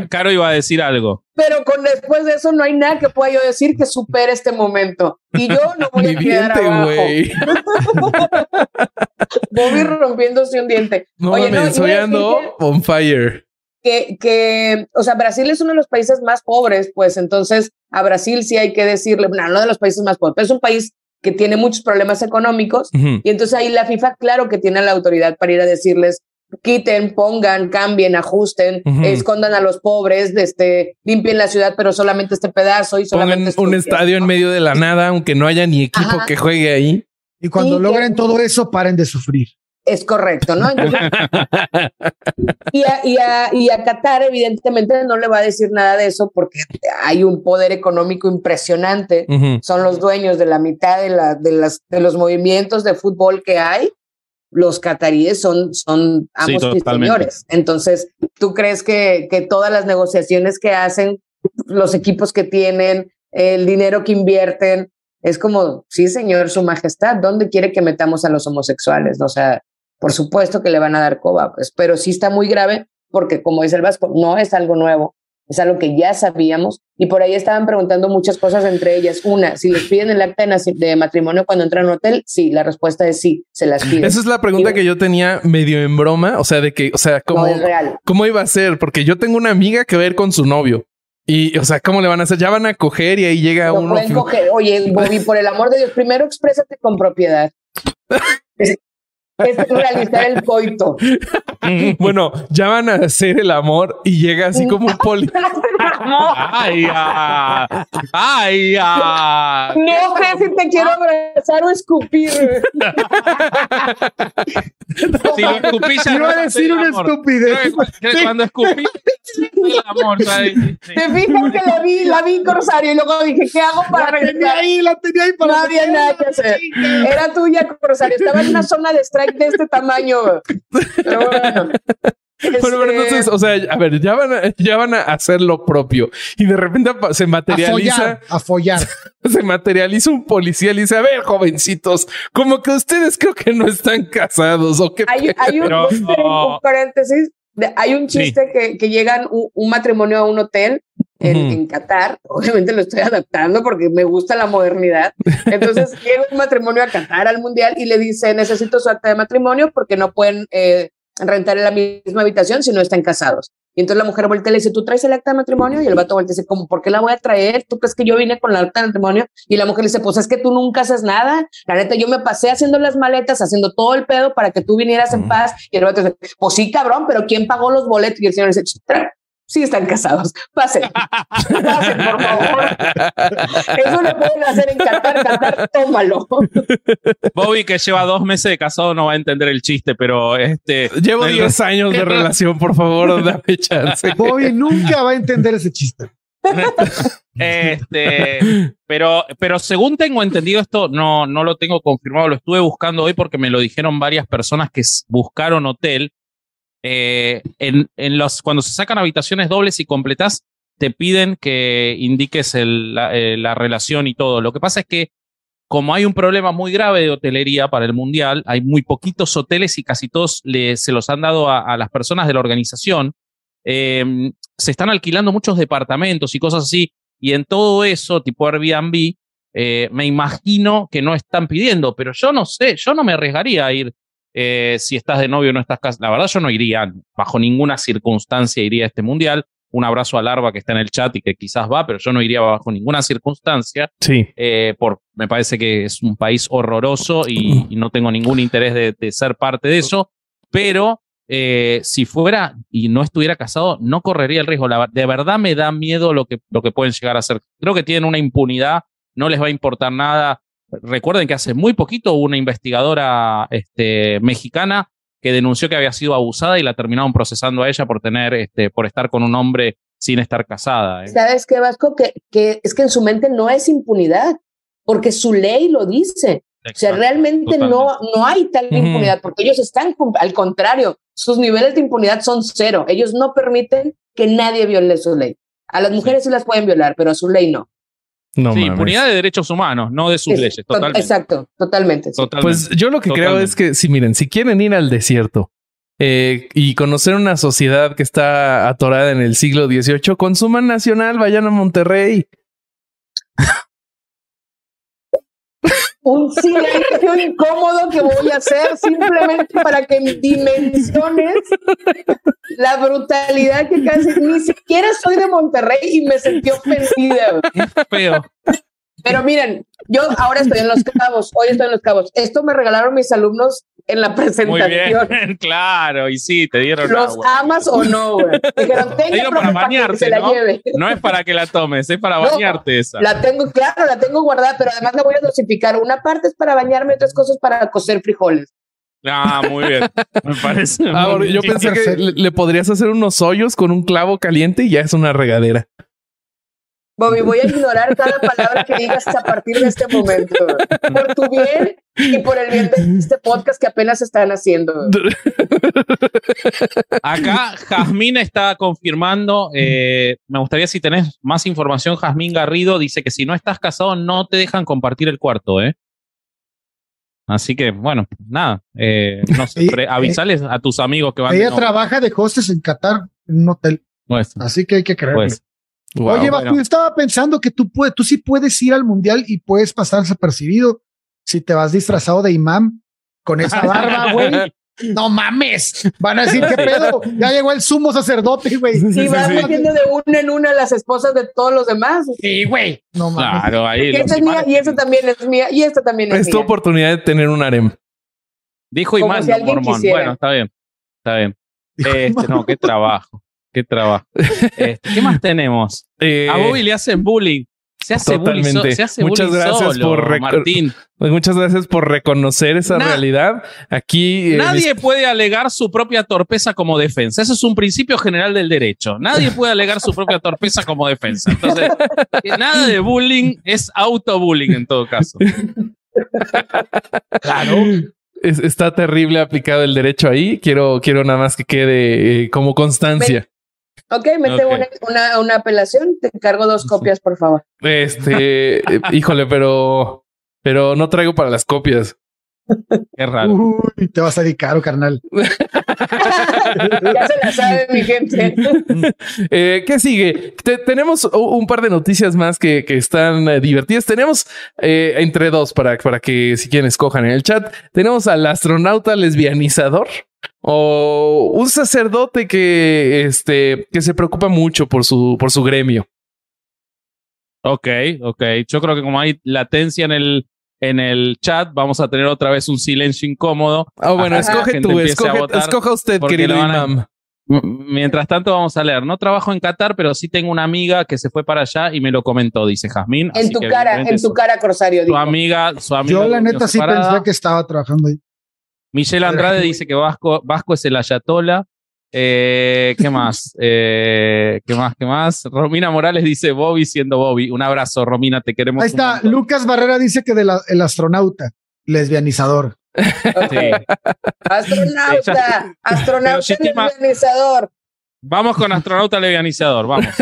[SPEAKER 2] Caro iba a decir algo.
[SPEAKER 4] pero con después de eso no hay nada que pueda yo decir que supere este momento. Y yo no voy
[SPEAKER 1] Mi
[SPEAKER 4] a quedar
[SPEAKER 1] diente,
[SPEAKER 4] abajo.
[SPEAKER 1] güey.
[SPEAKER 4] Bobby rompiéndose un diente.
[SPEAKER 1] No
[SPEAKER 4] Oye, no, decir
[SPEAKER 1] ando
[SPEAKER 4] que-
[SPEAKER 1] on fire.
[SPEAKER 4] que, que, o sea, Brasil es uno de los países más pobres, pues entonces a Brasil sí hay que decirle, no, no de los países más pobres, pero es un país que tiene muchos problemas económicos y entonces ahí la FIFA, claro que tiene la autoridad para ir a decirles, quiten, pongan, cambien, ajusten, escondan a los pobres, este, limpien la ciudad, pero solamente este pedazo y solamente
[SPEAKER 1] Pongan
[SPEAKER 4] este
[SPEAKER 1] un estadio en medio de la nada, aunque no haya ni equipo
[SPEAKER 4] Ajá.
[SPEAKER 1] que juegue ahí.
[SPEAKER 3] Y cuando
[SPEAKER 4] Sí,
[SPEAKER 3] logren
[SPEAKER 4] que-
[SPEAKER 3] todo eso, paren de sufrir.
[SPEAKER 4] Es correcto, ¿no? Entonces, y, a, y, a, y a Qatar, evidentemente, no le va a decir nada de eso porque hay un poder económico impresionante. Son los dueños de la mitad de, la, de, las, de los movimientos de fútbol que hay. los cataríes son, son amos y señores. Entonces, ¿tú crees que, que todas las negociaciones que hacen, los equipos que tienen, el dinero que invierten, es como, sí, señor, su majestad, ¿dónde quiere que metamos a los homosexuales? O sea, por supuesto que le van a dar coba, pues, pero sí está muy grave porque, como dice el Vasco, no es algo nuevo, es algo que ya sabíamos y por ahí estaban preguntando muchas cosas, entre ellas, una, si les piden el acta de matrimonio cuando entran a un hotel, sí, la respuesta es sí, se las piden.
[SPEAKER 1] Esa es la pregunta que yo tenía medio en broma, o sea, de que, o sea, ¿cómo, ¿cómo iba a ser? Porque yo tengo una amiga que va a ir con su novio. Y, o sea, ¿cómo le van a hacer? Ya van a coger y ahí llega uno.
[SPEAKER 4] Pueden coger. Oye, Bobby, por el amor de Dios, primero exprésate con propiedad. es realizar el coito.
[SPEAKER 1] bueno, ya van a hacer el amor y llega así como un poli.
[SPEAKER 2] ay, ya. Ay, ya.
[SPEAKER 4] No sé si te quiero abrazar o escupir.
[SPEAKER 2] si lo escupí, ya
[SPEAKER 3] Iba a decir una estupidez.
[SPEAKER 2] Cuando escupí, el amor.
[SPEAKER 4] ¿sabes? Te fijas que la vi, la vi Corsario y luego dije, ¿qué hago para
[SPEAKER 3] la tenía ahí, la tenía ahí para
[SPEAKER 4] No había nada que hacer. Era tuya, Corsario. Estaba en una zona de strike de este tamaño. Pero bueno.
[SPEAKER 1] Bueno, pero
[SPEAKER 4] Este,
[SPEAKER 1] entonces, o sea, a ver, ya van a, ya van a hacer lo propio y de repente se
[SPEAKER 3] A
[SPEAKER 1] materializa,
[SPEAKER 3] follar, a follar.
[SPEAKER 1] se materializa un policía y le dice, a ver, jovencitos, como que ustedes creo que no están casados o qué.
[SPEAKER 4] hay, hay un, hacer un- paréntesis. hay un chiste que, que llegan un, un matrimonio a un hotel en,
[SPEAKER 1] Ujú.
[SPEAKER 4] en Qatar. Obviamente lo estoy adaptando porque me gusta la modernidad. Entonces llega un matrimonio a Qatar al mundial y le dice: Necesito su acta de matrimonio porque no pueden eh, rentar en la misma habitación si no están casados. Y entonces la mujer voltea y le dice, ¿tú traes el acta de matrimonio? Y el vato voltea y dice, ¿cómo? ¿Por qué la voy a traer? ¿Tú crees que yo vine con la acta de matrimonio? Y la mujer le dice, pues es que tú nunca haces nada. La neta, yo me pasé haciendo las maletas, haciendo todo el pedo para que tú vinieras en paz. Y el vato dice, pues sí, cabrón, pero ¿quién pagó los boletos? Y el señor dice, "Tra- sí están casados. Pasen. Pasen, por favor. Eso lo pueden hacer en Qatar. Qatar, tómalo.
[SPEAKER 2] Bobby, que lleva dos meses de casado, no va a entender el chiste, pero este.
[SPEAKER 1] Llevo
[SPEAKER 2] el-
[SPEAKER 1] 10 años de relación, por favor, dame chance.
[SPEAKER 3] Bobby nunca va a entender ese chiste.
[SPEAKER 2] Este, pero, pero según tengo entendido esto, no, no lo tengo confirmado, lo estuve buscando hoy porque me lo dijeron varias personas que buscaron hotel. Eh, en, los, cuando se sacan habitaciones dobles y completas, te piden que indiques eh, la relación y todo. Lo que pasa es que como hay un problema muy grave de hotelería para el mundial, hay muy poquitos hoteles y casi todos se los han dado a, las personas de la organización. Eh, se están alquilando muchos departamentos y cosas así. Y en todo eso, tipo Airbnb, me imagino que no están pidiendo, pero yo no sé, yo no me arriesgaría a ir eh, si estás de novio o no estás casado. La verdad, yo no iría, bajo ninguna circunstancia iría a este mundial. Un abrazo a Larva que está en el chat y que quizás va, pero yo no iría bajo ninguna circunstancia.
[SPEAKER 1] Sí.
[SPEAKER 2] eh, por, me parece que es un país horroroso y, y no tengo ningún interés de, de ser parte de eso. Pero eh, si fuera y no estuviera casado, no correría el riesgo. La, de verdad me da miedo lo que, lo que pueden llegar a hacer. Creo que tienen una impunidad, no les va a importar nada. Recuerden que hace muy poquito hubo una investigadora este, mexicana que denunció que había sido abusada y la terminaron procesando a ella por tener, este, por estar con un hombre sin estar casada. ¿eh?
[SPEAKER 4] ¿Sabes qué, Vasco? Que, que es que en su mente no es impunidad, porque su ley lo dice. O sea, realmente no,
[SPEAKER 2] totalmente.
[SPEAKER 4] no hay tal impunidad, porque ellos están, al contrario, sus niveles de impunidad son cero. Ellos no permiten que nadie viole su ley. A las mujeres sí las pueden violar, pero a su ley no.
[SPEAKER 1] No
[SPEAKER 2] sí,
[SPEAKER 1] mames.
[SPEAKER 2] impunidad de derechos humanos, no de sus
[SPEAKER 4] Es-
[SPEAKER 2] leyes, totalmente.
[SPEAKER 4] Exacto, totalmente. sí.
[SPEAKER 2] totalmente.
[SPEAKER 1] Pues yo lo que creo es que, si miren, si quieren ir al desierto eh, y conocer una sociedad que está atorada en el siglo XVIII, consuman nacional, vayan a Monterrey.
[SPEAKER 4] Un silencio incómodo que voy a hacer simplemente para que dimensiones la brutalidad que casi ni siquiera soy de Monterrey y me sentí ofendida.
[SPEAKER 2] feo.
[SPEAKER 4] Pero miren, yo ahora estoy en Los Cabos, hoy estoy en Los Cabos. Esto me regalaron mis alumnos en la
[SPEAKER 2] Muy
[SPEAKER 4] presentación.
[SPEAKER 2] bien, claro, y sí, te dieron
[SPEAKER 4] ¿Los
[SPEAKER 2] agua.
[SPEAKER 4] amas o no, güey? Dijeron,
[SPEAKER 2] Te dieron para ¿no?
[SPEAKER 4] lleve.
[SPEAKER 2] No es para que la tomes, es para
[SPEAKER 4] No,
[SPEAKER 2] bañarte esa.
[SPEAKER 4] La tengo, claro, la tengo guardada, pero además la voy a dosificar. Una parte es para bañarme, otras cosas para cocer frijoles.
[SPEAKER 2] Ah, muy bien. Me parece.
[SPEAKER 1] Ahora,
[SPEAKER 2] muy
[SPEAKER 1] yo
[SPEAKER 2] bien.
[SPEAKER 1] pensé que le podrías hacer unos hoyos con un clavo caliente y ya es una regadera.
[SPEAKER 4] Bobby, voy a ignorar cada palabra que digas a partir de este momento. Por tu bien y por el bien de este podcast que apenas están haciendo.
[SPEAKER 2] Acá Jazmín está confirmando. eh, me gustaría si tenés más información. Jazmín Garrido dice que si no estás casado, no te dejan compartir el cuarto, ¿eh? Así que, bueno, nada. eh, no sé,
[SPEAKER 3] Y-
[SPEAKER 2] pre- avisales a tus amigos que van
[SPEAKER 3] Ella
[SPEAKER 2] no,
[SPEAKER 3] trabaja de hostes en Qatar, en un hotel.
[SPEAKER 2] pues,
[SPEAKER 3] Así que hay que creerle.
[SPEAKER 2] pues,
[SPEAKER 1] Wow.
[SPEAKER 3] Oye,
[SPEAKER 2] bueno.
[SPEAKER 3] yo estaba pensando que tú, puedes, tú sí puedes ir al mundial y puedes pasar desapercibido si te vas disfrazado de imán con esa barba, güey. No mames. Van a decir, ¿qué pedo? Ya llegó el sumo sacerdote, güey.
[SPEAKER 4] Y vas metiendo de una en una las esposas de todos los demás.
[SPEAKER 3] Sí, güey. No mames.
[SPEAKER 2] claro, ahí.
[SPEAKER 4] Esta es mía,
[SPEAKER 2] imanes-
[SPEAKER 4] y esta también es mía, y esta también es,
[SPEAKER 1] Es tu
[SPEAKER 4] mía.
[SPEAKER 1] oportunidad de tener un harem.
[SPEAKER 2] Dijo
[SPEAKER 4] Como
[SPEAKER 2] Imán,
[SPEAKER 4] si
[SPEAKER 2] no
[SPEAKER 4] alguien
[SPEAKER 2] Mormón.
[SPEAKER 4] quisiera.
[SPEAKER 2] Bueno, está bien. Está bien. Este, no, qué trabajo. Qué trabajo. Este, ¿Qué más tenemos?
[SPEAKER 1] Eh,
[SPEAKER 2] A Bobby le hacen bullying. Se hace bullying, so- se hace
[SPEAKER 1] Muchas
[SPEAKER 2] bullying
[SPEAKER 1] gracias
[SPEAKER 2] solo,
[SPEAKER 1] por
[SPEAKER 2] Martín.
[SPEAKER 1] pues muchas gracias por reconocer esa
[SPEAKER 2] Na-
[SPEAKER 1] realidad. Aquí eh,
[SPEAKER 2] Nadie puede alegar su propia torpeza como defensa. Eso es un principio general del derecho. Nadie puede alegar su propia torpeza como defensa. Entonces, nada de bullying es autobullying en todo caso.
[SPEAKER 3] Claro.
[SPEAKER 1] es- está terrible aplicado el derecho ahí. Quiero, quiero nada más que quede eh, como constancia.
[SPEAKER 4] Ok, mete
[SPEAKER 2] Ok.
[SPEAKER 4] Una, una, una apelación, te encargo dos copias, por favor.
[SPEAKER 1] Este, eh, híjole, pero, pero no traigo para las copias.
[SPEAKER 2] Qué raro.
[SPEAKER 3] Uy, te va a caro, carnal.
[SPEAKER 4] ya se la sabe mi gente.
[SPEAKER 1] Eh, ¿Qué sigue? Te- tenemos un par de noticias más que, que están eh, divertidas. Tenemos eh, entre dos para, para que si quieren escojan en el chat. Tenemos al astronauta lesbianizador o un sacerdote que, este, que se preocupa mucho por su, por su gremio.
[SPEAKER 2] Ok, ok. Yo creo que como hay latencia en el, en el chat, vamos a tener otra vez un silencio incómodo.
[SPEAKER 1] Ah, bueno,
[SPEAKER 2] que la
[SPEAKER 1] escoge tú, escoge, escoja usted, querido imam.
[SPEAKER 2] Mientras tanto, vamos a leer. No trabajo en Qatar, pero sí tengo una amiga que se fue para allá y me lo comentó, dice Jazmín.
[SPEAKER 4] En
[SPEAKER 2] Así
[SPEAKER 4] tu
[SPEAKER 2] que
[SPEAKER 4] cara, en tu
[SPEAKER 2] su-
[SPEAKER 4] cara, Corsario.
[SPEAKER 2] Su amiga, su amiga.
[SPEAKER 3] Yo, la neta, sí
[SPEAKER 2] separada.
[SPEAKER 3] pensé que estaba trabajando ahí.
[SPEAKER 2] Michelle Andrade dice que Vasco, Vasco es el Ayatola. Eh, ¿Qué más? Eh, ¿Qué más? ¿Qué más? Romina Morales dice Bobby siendo Bobby. Un abrazo, Romina, te queremos.
[SPEAKER 3] Ahí está. Lucas Barrera dice que del astronauta, lesbianizador.
[SPEAKER 2] Sí.
[SPEAKER 4] Astronauta, astronauta lesbianizador.
[SPEAKER 2] Vamos con astronauta levianizador, vamos.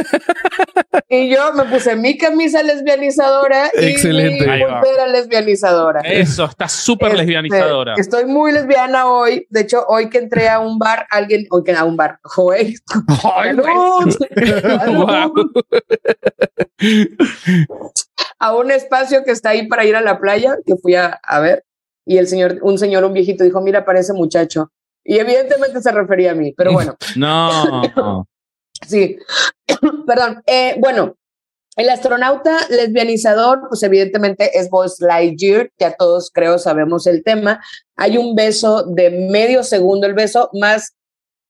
[SPEAKER 4] Y yo me puse mi camisa lesbianizadora y
[SPEAKER 1] Excelente.
[SPEAKER 4] mi pulsera lesbianizadora.
[SPEAKER 2] Eso, está súper
[SPEAKER 4] Este,
[SPEAKER 2] lesbianizadora.
[SPEAKER 4] Estoy muy lesbiana hoy. De hecho, hoy que entré a un bar, alguien, hoy que a un bar, joder. A un espacio que está ahí para ir a la playa, que fui a, a ver, y el señor, un señor, un viejito, dijo, mira, parece muchacho. Y evidentemente se refería a mí, pero bueno,
[SPEAKER 2] No.
[SPEAKER 4] sí. Perdón. Eh, bueno, el astronauta lesbianizador, pues evidentemente es Buzz Lightyear, ya todos creo sabemos el tema. Hay un beso de medio segundo, el beso más,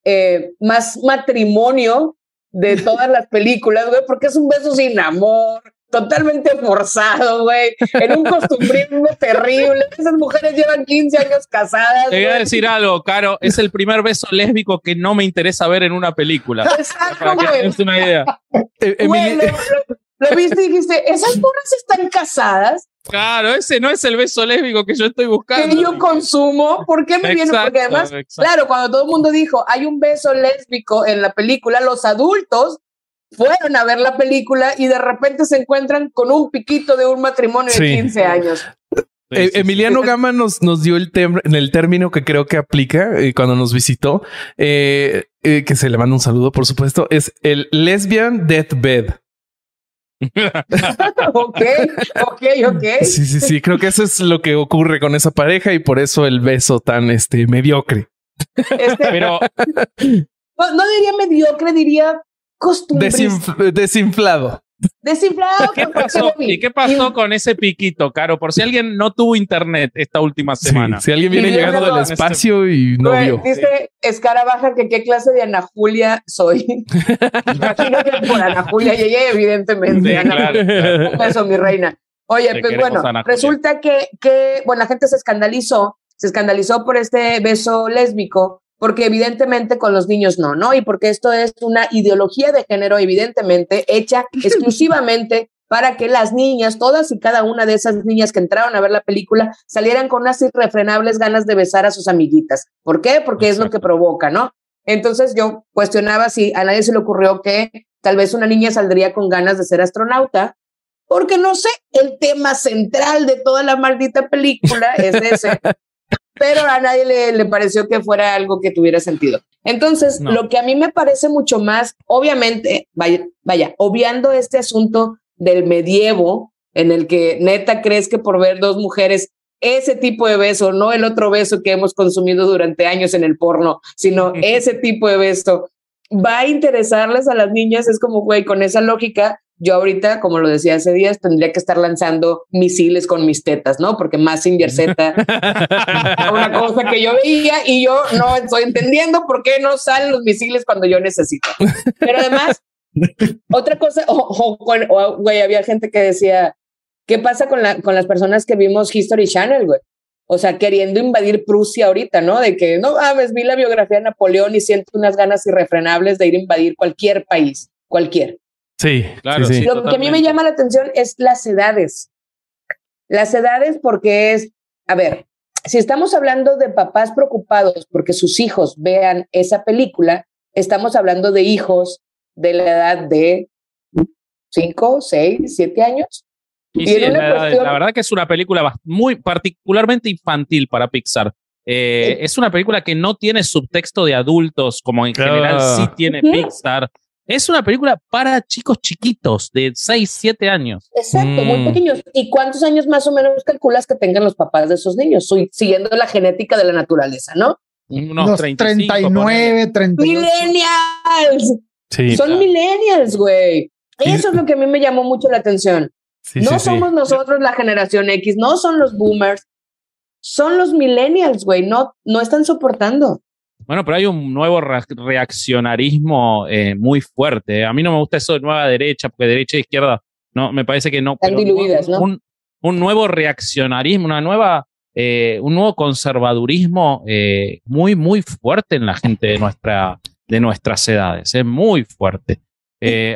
[SPEAKER 4] eh, más matrimonio de todas las películas, güey, porque es un beso sin amor, totalmente forzado, güey, en un costumbrismo terrible. Esas mujeres llevan 15 años casadas.
[SPEAKER 2] Te voy a decir algo, Caro. Es el primer beso lésbico que no me interesa ver en una película.
[SPEAKER 4] Exacto, güey.
[SPEAKER 2] tengas una idea.
[SPEAKER 1] Eh,
[SPEAKER 4] Güey,
[SPEAKER 1] Emili-
[SPEAKER 4] lo, lo- lo viste y dijiste, esas morras están casadas,
[SPEAKER 2] Claro, ese no es el beso lésbico que yo estoy buscando.
[SPEAKER 4] que yo consumo, ¿por qué me viene? Porque además,
[SPEAKER 2] exacto.
[SPEAKER 4] claro, cuando todo el mundo dijo, hay un beso lésbico en la película, los adultos fueron a ver la película y de repente se encuentran con un piquito de un matrimonio de
[SPEAKER 1] Sí.
[SPEAKER 4] 15 años.
[SPEAKER 1] Eh. Emiliano Gama nos, nos dio el, tem- en el término que creo que aplica eh, cuando nos visitó, eh, eh, que se le manda un saludo, por supuesto, es el lesbian deathbed.
[SPEAKER 4] ok, ok, ok.
[SPEAKER 1] Sí, sí, sí. Creo que eso es lo que ocurre con esa pareja y por eso el beso tan este mediocre.
[SPEAKER 4] Este,
[SPEAKER 2] Pero
[SPEAKER 4] no, no diría mediocre, diría.
[SPEAKER 1] Desinf- desinflado.
[SPEAKER 4] Desinflado.
[SPEAKER 2] ¿Qué pasó? ¿Y qué pasó con ese piquito, Caro? Por si alguien no tuvo internet esta última
[SPEAKER 1] Sí,
[SPEAKER 2] semana.
[SPEAKER 1] si alguien viene llegando del
[SPEAKER 4] no,
[SPEAKER 1] espacio y no
[SPEAKER 4] Güey,
[SPEAKER 1] vio.
[SPEAKER 4] Dice Escarabaja que qué clase de Ana Julia soy. Imagino que por Ana Julia llegué, evidentemente.
[SPEAKER 2] Sí,
[SPEAKER 4] Ana
[SPEAKER 2] claro,
[SPEAKER 4] Julia.
[SPEAKER 2] claro.
[SPEAKER 4] Un beso, mi reina. Oye,
[SPEAKER 2] Te
[SPEAKER 4] pues bueno, resulta que, que, bueno, la gente se escandalizó, se escandalizó por este beso lésbico, porque evidentemente con los niños no, ¿no? Y porque esto es una ideología de género evidentemente hecha exclusivamente para que las niñas, todas y cada una de esas niñas que entraron a ver la película, salieran con unas irrefrenables ganas de besar a sus amiguitas. ¿Por qué? Porque es lo que provoca, ¿no? Entonces yo cuestionaba si a nadie se le ocurrió que tal vez una niña saldría con ganas de ser astronauta, porque no sé, el tema central de toda la maldita película es ese. pero a nadie le, pareció que fuera algo que tuviera sentido. Entonces, lo que a mí me parece mucho más, obviamente, vaya, vaya, obviando este asunto del medievo, en el que neta crees que por ver dos mujeres ese tipo de beso, no el otro beso que hemos consumido durante años en el porno, sino ese tipo de beso, va a interesarles a las niñas, es como, güey, con esa lógica, yo ahorita, como lo decía hace días, tendría que estar lanzando misiles con mis tetas, ¿no? Porque más Z una cosa que yo veía y yo no estoy entendiendo por qué no salen los misiles cuando yo necesito. Pero además, otra cosa, o, güey, había gente que decía, ¿qué pasa con, la, con las personas que vimos History Channel, güey? O sea, queriendo invadir Prusia ahorita, ¿no? De que, no mames, vi la biografía de Napoleón y siento unas ganas irrefrenables de ir a invadir cualquier país, cualquier.
[SPEAKER 1] Sí, claro. Sí,
[SPEAKER 4] Lo que a mí me llama la atención es las edades. Las edades porque es, a ver, si estamos hablando de papás preocupados porque sus hijos vean esa película, estamos hablando de hijos de la edad de 5, 6, 7 años.
[SPEAKER 2] Y, sí, la, verdad que es una película muy particularmente infantil para Pixar. Eh, es una película que no tiene subtexto de adultos, como en general sí tiene Pixar. Es una película para chicos chiquitos de 6, 7 años.
[SPEAKER 4] Exacto, muy mm. pequeños. ¿Y cuántos años más o menos calculas que tengan los papás de esos niños? siguiendo la genética de la naturaleza, ¿no?
[SPEAKER 3] Unos 39, 38.
[SPEAKER 4] Millennials. Son millennials, güey. Eso es lo que a mí me llamó mucho la atención. no somos nosotros la generación X, no son los boomers, son los millennials, güey. No, no están soportando.
[SPEAKER 2] Bueno, pero hay un nuevo reaccionarismo eh, muy fuerte. A mí no me gusta eso de nueva derecha, porque derecha e izquierda, no, me parece que no.
[SPEAKER 4] Están diluidas, ¿no?
[SPEAKER 2] Un, nuevo reaccionarismo, una nueva, eh, un nuevo conservadurismo eh, muy, muy fuerte en la gente de nuestra, de nuestras edades, es muy fuerte.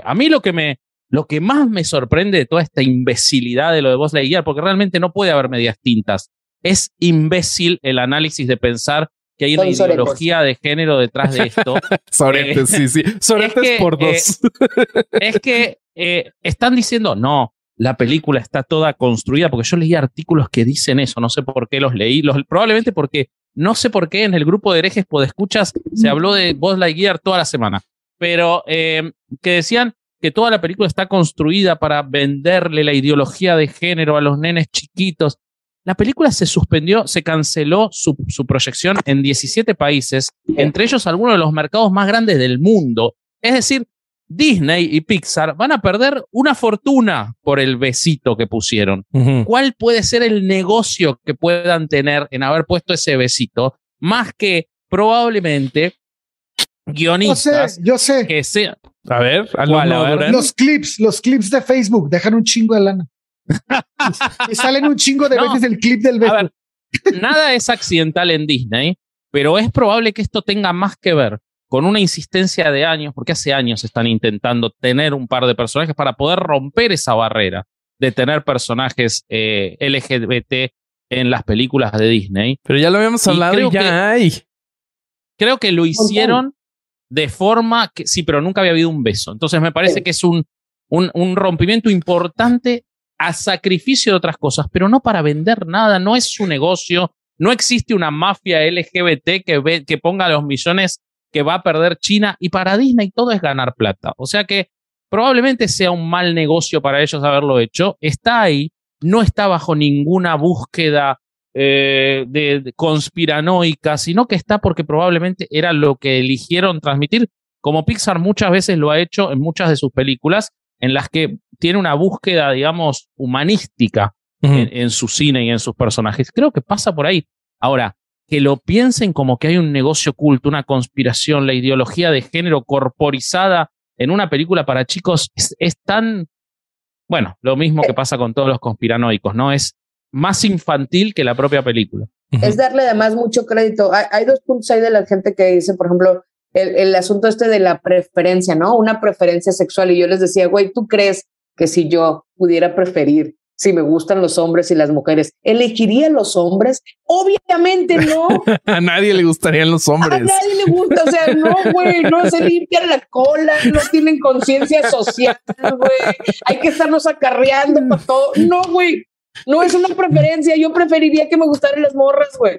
[SPEAKER 2] A mí lo que, me, lo que más me sorprende de toda esta imbecilidad de lo de Buzz Lightyear, porque realmente no puede haber medias tintas, es imbécil el análisis de pensar que hay una ideología de género detrás de esto.
[SPEAKER 1] Soretes, sí, sí. Soretes por
[SPEAKER 2] eh, dos. es que eh, están diciendo, no, la película está toda construida, porque yo leí artículos que dicen eso, no sé por qué los leí, los, probablemente porque no sé por qué en el grupo de herejes escuchas se habló de Buzz Lightyear toda la semana, pero eh, que decían que toda la película está construida para venderle la ideología de género a los nenes chiquitos. La película se suspendió, se canceló su, su proyección en 17 países, entre ellos algunos de los mercados más grandes del mundo. Es decir, Disney y Pixar van a perder una fortuna por el besito que pusieron. ¿Cuál puede ser el negocio que puedan tener en haber puesto ese besito? Más que probablemente guionistas.
[SPEAKER 3] Yo sé, yo sé.
[SPEAKER 2] Que sea.
[SPEAKER 1] A ver,
[SPEAKER 3] los clips, los clips de Facebook dejan un chingo de lana. Y salen un chingo de veces el clip del beso.
[SPEAKER 2] nada es accidental en Disney, pero es probable que esto tenga más que ver con una insistencia de años, porque hace años están intentando tener un par de personajes para poder romper esa barrera de tener personajes eh, LGBT en las películas de Disney.
[SPEAKER 1] Pero ya lo habíamos hablado y ya hay.
[SPEAKER 2] Creo que lo hicieron de forma que sí, pero nunca había habido un beso. Entonces me parece que es un, un, un rompimiento importante a sacrificio de otras cosas, pero no para vender nada, no es su negocio, no existe una mafia LGBT que, ve, que ponga los millones que va a perder China y para Disney todo es ganar plata. O sea que probablemente sea un mal negocio para ellos haberlo hecho. Está ahí, no está bajo ninguna búsqueda eh, de, conspiranoica, sino que está porque probablemente era lo que eligieron transmitir, como Pixar muchas veces lo ha hecho en muchas de sus películas, en las que tiene una búsqueda, digamos, humanística en, en su cine y en sus personajes. Creo que pasa por ahí. Ahora, que lo piensen como que hay un negocio oculto, una conspiración, la ideología de género corporizada en una película para chicos es, tan, bueno, lo mismo que pasa con todos los conspiranoicos, ¿no? Es más infantil que la propia película.
[SPEAKER 4] es darle además mucho crédito. Hay, hay, dos puntos ahí de la gente que dice, por ejemplo, el, el asunto este de la preferencia, ¿no? Una preferencia sexual. Y yo les decía, güey, ¿tú crees que si yo pudiera preferir si me gustan los hombres y las mujeres. ¿Elegiría los hombres? Obviamente no.
[SPEAKER 1] a nadie le gustarían los hombres.
[SPEAKER 4] A nadie le gusta, o sea, no, güey, no se limpian la cola, no tienen conciencia social, güey. Hay que estarnos acarreando para todo. No, güey, no es una preferencia. Yo preferiría que me gustaran las morras, güey.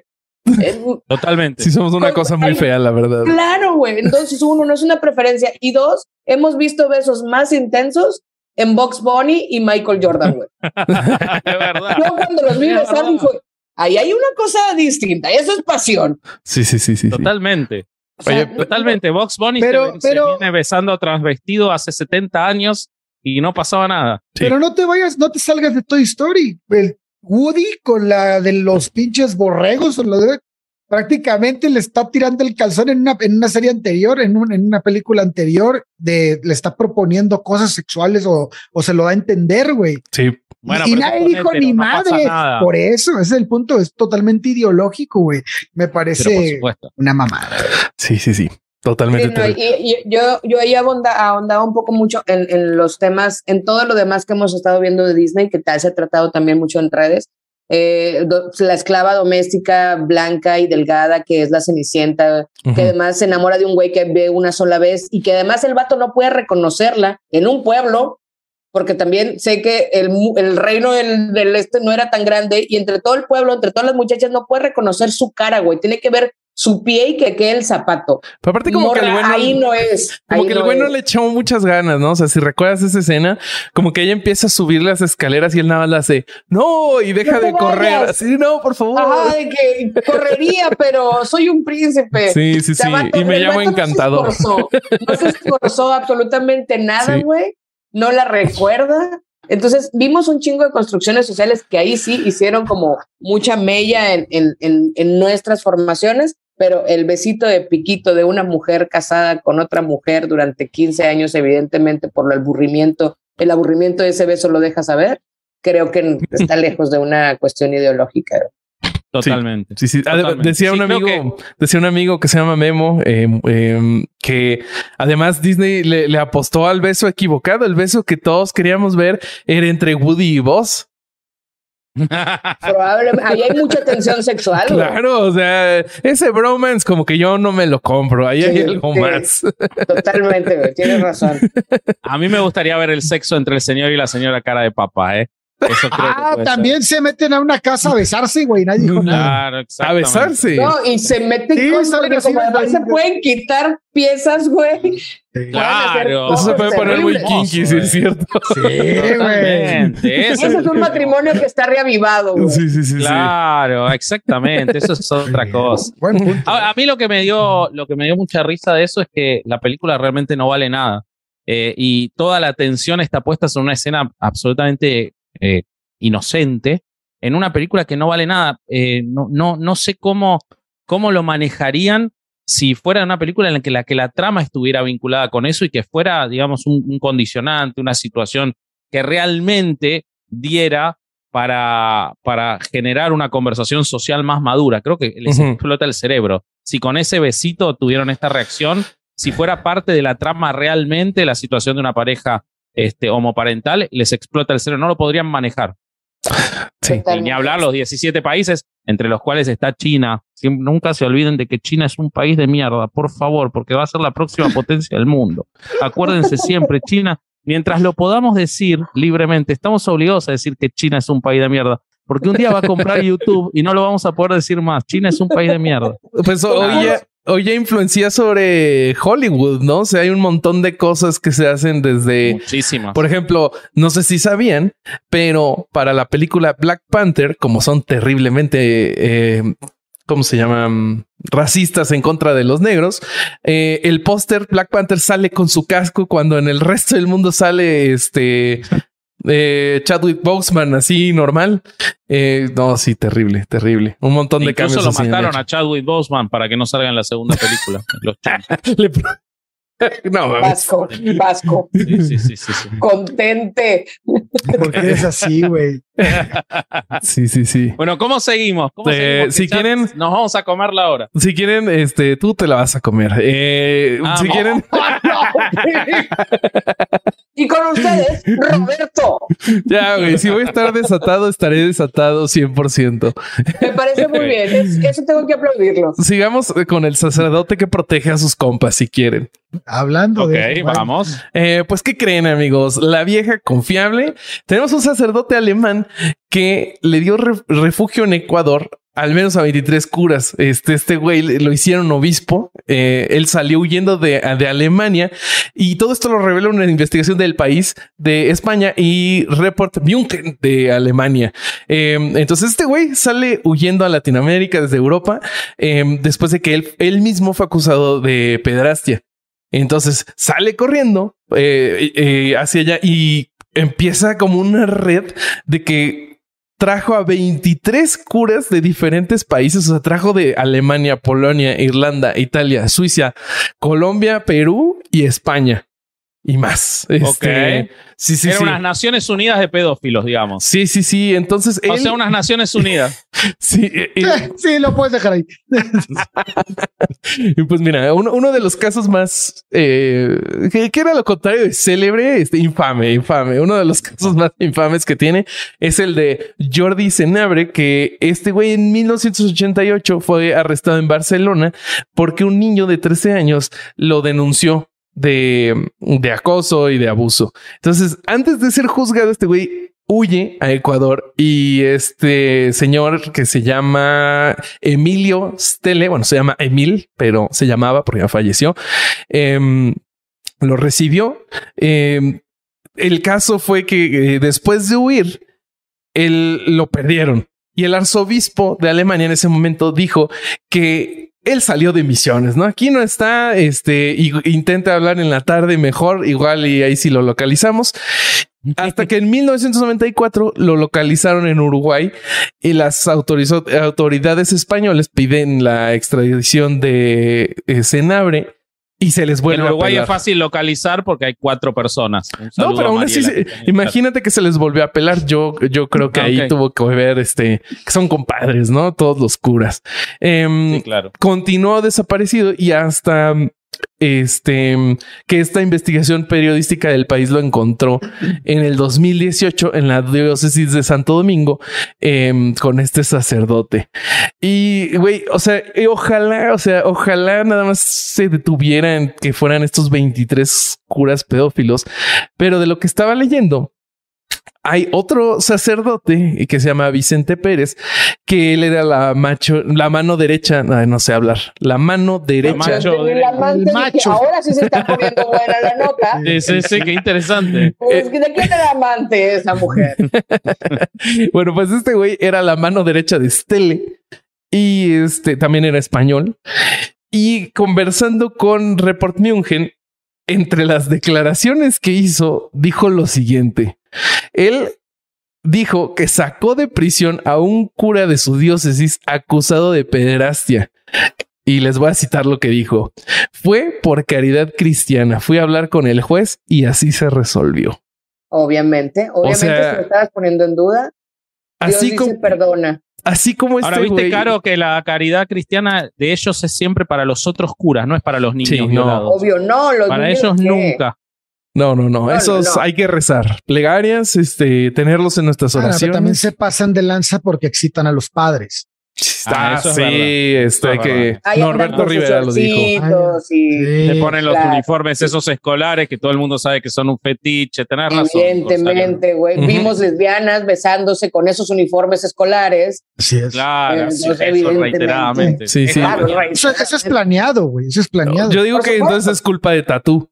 [SPEAKER 2] Totalmente.
[SPEAKER 1] Sí, somos una cosa muy fea, la verdad.
[SPEAKER 4] Claro, güey. Entonces, uno, no es una preferencia. Y dos, hemos visto besos más intensos en Box Bunny y Michael Jordan, güey. Yo cuando los vi besar fue, ahí hay una cosa distinta, eso es pasión.
[SPEAKER 1] Sí, sí, sí, sí.
[SPEAKER 2] Totalmente. Oye, totalmente. Box Bunny pero, se, viene besando a transvestido hace 70 años y no pasaba nada.
[SPEAKER 3] Pero no te vayas, no te salgas de Toy Story. El Woody con la de los pinches borregos o lo de, prácticamente le está tirando el calzón en una, en una serie anterior, en, en una película anterior, de, le está proponiendo cosas sexuales o, o se lo da a entender, güey.
[SPEAKER 1] Sí.
[SPEAKER 3] Bueno, y nadie dijo ni madre. Por eso, ese es el punto, es totalmente ideológico, güey. Me parece una mamada.
[SPEAKER 1] Sí, sí, sí. Totalmente.
[SPEAKER 4] y, yo, yo ahí ahondaba un poco mucho en, en, los temas, en todo lo demás que hemos estado viendo de Disney, que tal se ha tratado también mucho en redes, eh, la esclava doméstica blanca y delgada que es la Cenicienta, que además se enamora de un güey que ve una sola vez y que además el vato no puede reconocerla en un pueblo, porque también sé que el, el reino del, del, este no era tan grande y entre todo el pueblo, entre todas las muchachas, no puede reconocer su cara, güey, tiene que ver su pie y que quede el zapato.
[SPEAKER 1] Pero aparte como que el bueno
[SPEAKER 4] ahí no es.
[SPEAKER 1] Como que el bueno le echó muchas ganas, ¿no? O sea, si recuerdas esa escena, como que ella empieza a subir las escaleras y él nada más la hace, no, y deja de correr. Así, no, por favor.
[SPEAKER 4] Ajá, de que correría, pero soy un príncipe.
[SPEAKER 1] Sí, sí, sí. y me llamo encantador.
[SPEAKER 4] No se esforzó, absolutamente nada, güey. No la recuerda. Entonces vimos un chingo de construcciones sociales que ahí sí hicieron como mucha mella en, en, en, en nuestras formaciones, pero el besito de piquito de una mujer casada con otra mujer durante 15 años, evidentemente por el aburrimiento, el aburrimiento de ese beso lo deja saber, creo que está lejos de una cuestión ideológica.
[SPEAKER 2] Totalmente.
[SPEAKER 1] Sí, sí. Decía un amigo, que... decía un amigo que se llama Memo, eh, eh, que además Disney le, le, apostó al beso equivocado. El beso que todos queríamos ver era entre Woody y Buzz.
[SPEAKER 4] Probablemente ahí hay mucha tensión sexual.
[SPEAKER 1] Claro, o sea, ese bromance como que yo no me lo compro. Ahí sí, hay algo sí, más.
[SPEAKER 4] Totalmente, güey, tienes razón.
[SPEAKER 2] A mí me gustaría ver el sexo entre el señor y la señora cara de papá, ¿eh?
[SPEAKER 3] Eso creo ah, también ser. se meten a una casa a besarse, güey. Nadie dijo
[SPEAKER 2] claro,
[SPEAKER 3] nada.
[SPEAKER 1] A besarse.
[SPEAKER 4] No, y se meten sí, con como además se pueden quitar piezas, güey.
[SPEAKER 2] Claro.
[SPEAKER 1] Eso se puede poner muy kinky, sí, es cierto.
[SPEAKER 3] Sí, güey.
[SPEAKER 4] Ese es un matrimonio que está reavivado, güey.
[SPEAKER 1] Sí, sí, sí.
[SPEAKER 2] Claro, sí. exactamente. Eso es otra cosa.
[SPEAKER 3] Buen punto.
[SPEAKER 2] A, a, mí lo que me dio, lo que me dio mucha risa de eso es que la película realmente no vale nada. Eh, y toda la atención está puesta sobre una escena absolutamente eh, inocente en una película que no vale nada. Eh, no, no, no sé cómo, cómo lo manejarían si fuera una película en la que, la que la trama estuviera vinculada con eso y que fuera, digamos, un, un condicionante, una situación que realmente diera para, para generar una conversación social más madura. Creo que les uh -huh. explota el cerebro. Si con ese besito tuvieron esta reacción, si fuera parte de la trama realmente la situación de una pareja este, homoparental, les explota el cerebro, no lo podrían manejar.
[SPEAKER 1] Sí.
[SPEAKER 2] Y ni hablar los 17 países, entre los cuales está China. Siempre, nunca se olviden de que China es un país de mierda, por favor, porque va a ser la próxima potencia del mundo. Acuérdense siempre, China, mientras lo podamos decir libremente, estamos obligados a decir que China es un país de mierda. Porque un día va a comprar YouTube y no lo vamos a poder decir más. China es un país de mierda.
[SPEAKER 1] Pues oye, hoy ya influencia sobre Hollywood, ¿no? O sea, hay un montón de cosas que se hacen desde...
[SPEAKER 2] Muchísimas.
[SPEAKER 1] Por ejemplo, no sé si sabían, pero para la película Black Panther, como son terriblemente... Eh, ¿Cómo se llaman? Racistas en contra de los negros. Eh, el póster Black Panther sale con su casco cuando en el resto del mundo sale este eh, Chadwick Boseman así normal. Eh, no, sí, terrible, terrible. Un montón de
[SPEAKER 2] Incluso
[SPEAKER 1] cambios.
[SPEAKER 2] lo mataron a Chadwick Boseman para que no salga en la segunda película.
[SPEAKER 1] Le... no,
[SPEAKER 4] Vasco, Vasco.
[SPEAKER 2] Sí, sí, sí, sí, sí.
[SPEAKER 4] Contente.
[SPEAKER 3] porque eres así, güey.
[SPEAKER 1] Sí, sí, sí.
[SPEAKER 2] Bueno, ¿cómo seguimos? ¿Cómo
[SPEAKER 1] Eh,
[SPEAKER 2] seguimos?
[SPEAKER 1] si quieren-
[SPEAKER 2] Nos vamos a comer la hora.
[SPEAKER 1] Si quieren, este, tú te la vas a comer. Eh,
[SPEAKER 2] Ah,
[SPEAKER 1] si
[SPEAKER 2] no.
[SPEAKER 1] quieren,
[SPEAKER 4] y con ustedes, Roberto.
[SPEAKER 1] ya, güey. Si voy a estar desatado, estaré desatado 100%.
[SPEAKER 4] Me parece muy bien. Es- eso tengo que aplaudirlo.
[SPEAKER 1] Sigamos con el sacerdote que protege a sus compas si quieren.
[SPEAKER 3] Hablando de. bueno,
[SPEAKER 2] vamos.
[SPEAKER 1] Eh, pues, ¿qué creen, amigos? La vieja confiable. Tenemos un sacerdote alemán que le dio re- refugio en Ecuador. Al menos a 23 curas. Este, este güey lo hicieron obispo. Eh, él salió huyendo de, de Alemania y todo esto lo reveló una investigación del país de España y Report München de Alemania. Eh, entonces, este güey sale huyendo a Latinoamérica desde Europa eh, después de que él, él mismo fue acusado de pedrastia. Entonces sale corriendo eh, eh, hacia allá y empieza como una red de que trajo a 23 curas de diferentes países. O sea, trajo de Alemania, Polonia, Irlanda, Italia, Suiza, Colombia, Perú y España y más. Este,
[SPEAKER 2] Ok.
[SPEAKER 1] Sí, sí,
[SPEAKER 2] Eran
[SPEAKER 1] sí.
[SPEAKER 2] unas Naciones Unidas de pedófilos, digamos.
[SPEAKER 1] Sí, sí, sí. Entonces,
[SPEAKER 2] O
[SPEAKER 1] él-
[SPEAKER 2] sea, unas Naciones Unidas.
[SPEAKER 1] sí, eh, él-
[SPEAKER 3] Sí, lo puedes dejar ahí.
[SPEAKER 1] Y pues mira, uno, uno de los casos más eh, que, que era lo contrario de célebre, este infame, infame. Uno de los casos más infames que tiene es el de Jordi Senabre, que este güey en 1988 fue arrestado en Barcelona porque un niño de 13 años lo denunció de, de acoso y de abuso. Entonces, antes de ser juzgado, este güey huye a Ecuador y este señor que se llama Emilio Stele, bueno, se llama Emil, pero se llamaba porque ya falleció, em, lo recibió. Em, el caso fue que eh, después de huir, él lo perdieron y el arzobispo de Alemania en ese momento dijo que él salió de misiones, ¿no? Aquí no está, este, intenta hablar en la tarde mejor, igual y ahí sí lo localizamos. Hasta que en 1994 lo localizaron en Uruguay y las autoridades españolas piden la extradición de eh, Senabre y se les vuelve
[SPEAKER 2] en Uruguay
[SPEAKER 1] a
[SPEAKER 2] es
[SPEAKER 1] apelar.
[SPEAKER 2] fácil localizar porque hay cuatro personas.
[SPEAKER 1] No, pero aún así, se- imagínate que se les volvió a apelar. Yo, yo creo que
[SPEAKER 2] Ah,
[SPEAKER 1] ahí tuvo que ver este, que son compadres, ¿no? Todos los curas. Em,
[SPEAKER 2] Sí, claro.
[SPEAKER 1] continuó desaparecido y hasta este que esta investigación periodística del país lo encontró en el 2018 en la diócesis de Santo Domingo em, con este sacerdote. Y güey, o sea, ojalá, o sea, ojalá nada más se detuviera en que fueran estos 23 curas pedófilos, pero de lo que estaba leyendo hay otro sacerdote que se llama Vicente Pérez, que él era la macho, la mano derecha, ay, no sé hablar, la mano derecha.
[SPEAKER 2] macho.
[SPEAKER 4] Yo tenía el amante,
[SPEAKER 3] El
[SPEAKER 4] dije,
[SPEAKER 3] macho.
[SPEAKER 4] ahora sí se está poniendo buena la nota.
[SPEAKER 2] Sí, sí, sí, qué interesante.
[SPEAKER 4] Pues, ¿De quién era amante esa mujer?
[SPEAKER 1] Bueno, pues este güey era la mano derecha de Stele y este también era español. Y conversando con Report München, entre las declaraciones que hizo, dijo lo siguiente. Él dijo que sacó de prisión a un cura de su diócesis acusado de pederastia. Y les voy a citar lo que dijo. Fue por caridad cristiana. Fui a hablar con el juez y así se resolvió.
[SPEAKER 4] Obviamente, obviamente
[SPEAKER 1] sea,
[SPEAKER 4] si lo estabas poniendo en duda, Dios
[SPEAKER 1] Así
[SPEAKER 4] dice
[SPEAKER 1] como,
[SPEAKER 4] perdona.
[SPEAKER 1] Así como este
[SPEAKER 2] Ahora, viste,
[SPEAKER 1] güey-
[SPEAKER 2] Caro, que la caridad cristiana de ellos es siempre para los otros curas, no es para los niños
[SPEAKER 1] Sí, no.
[SPEAKER 2] violados.
[SPEAKER 4] Obvio, no, los
[SPEAKER 2] Para
[SPEAKER 4] niños
[SPEAKER 2] ellos
[SPEAKER 4] ¿qué?
[SPEAKER 2] nunca.
[SPEAKER 1] No, no, no.
[SPEAKER 4] No,
[SPEAKER 1] Esos
[SPEAKER 4] no, no.
[SPEAKER 1] hay que rezar. Plegarias, este, tenerlos en nuestras
[SPEAKER 3] Ah, pero
[SPEAKER 1] oraciones.
[SPEAKER 3] también se pasan de lanza porque excitan a los padres.
[SPEAKER 1] Ah,
[SPEAKER 2] Ah, eso es
[SPEAKER 1] sí,
[SPEAKER 2] verdad.
[SPEAKER 1] esto
[SPEAKER 2] Eso
[SPEAKER 1] hay
[SPEAKER 2] es
[SPEAKER 1] que.
[SPEAKER 4] Ahí andan
[SPEAKER 1] Norberto Rivera lo dijo.
[SPEAKER 3] Sí.
[SPEAKER 2] Se ponen los
[SPEAKER 4] claro.
[SPEAKER 2] uniformes esos escolares que todo el mundo sabe que son un fetiche. Tenés razón.
[SPEAKER 4] Evidentemente, güey, vimos lesbianas besándose con esos uniformes escolares.
[SPEAKER 3] Así es.
[SPEAKER 2] Claro,
[SPEAKER 4] Entonces,
[SPEAKER 2] sí, eso
[SPEAKER 4] evidentemente.
[SPEAKER 2] reiteradamente.
[SPEAKER 1] Sí, sí.
[SPEAKER 4] Claro.
[SPEAKER 3] Eso, eso es planeado, güey. Eso es planeado.
[SPEAKER 1] Yo digo
[SPEAKER 4] Por
[SPEAKER 1] que
[SPEAKER 4] supuesto.
[SPEAKER 1] entonces es culpa de Tatú.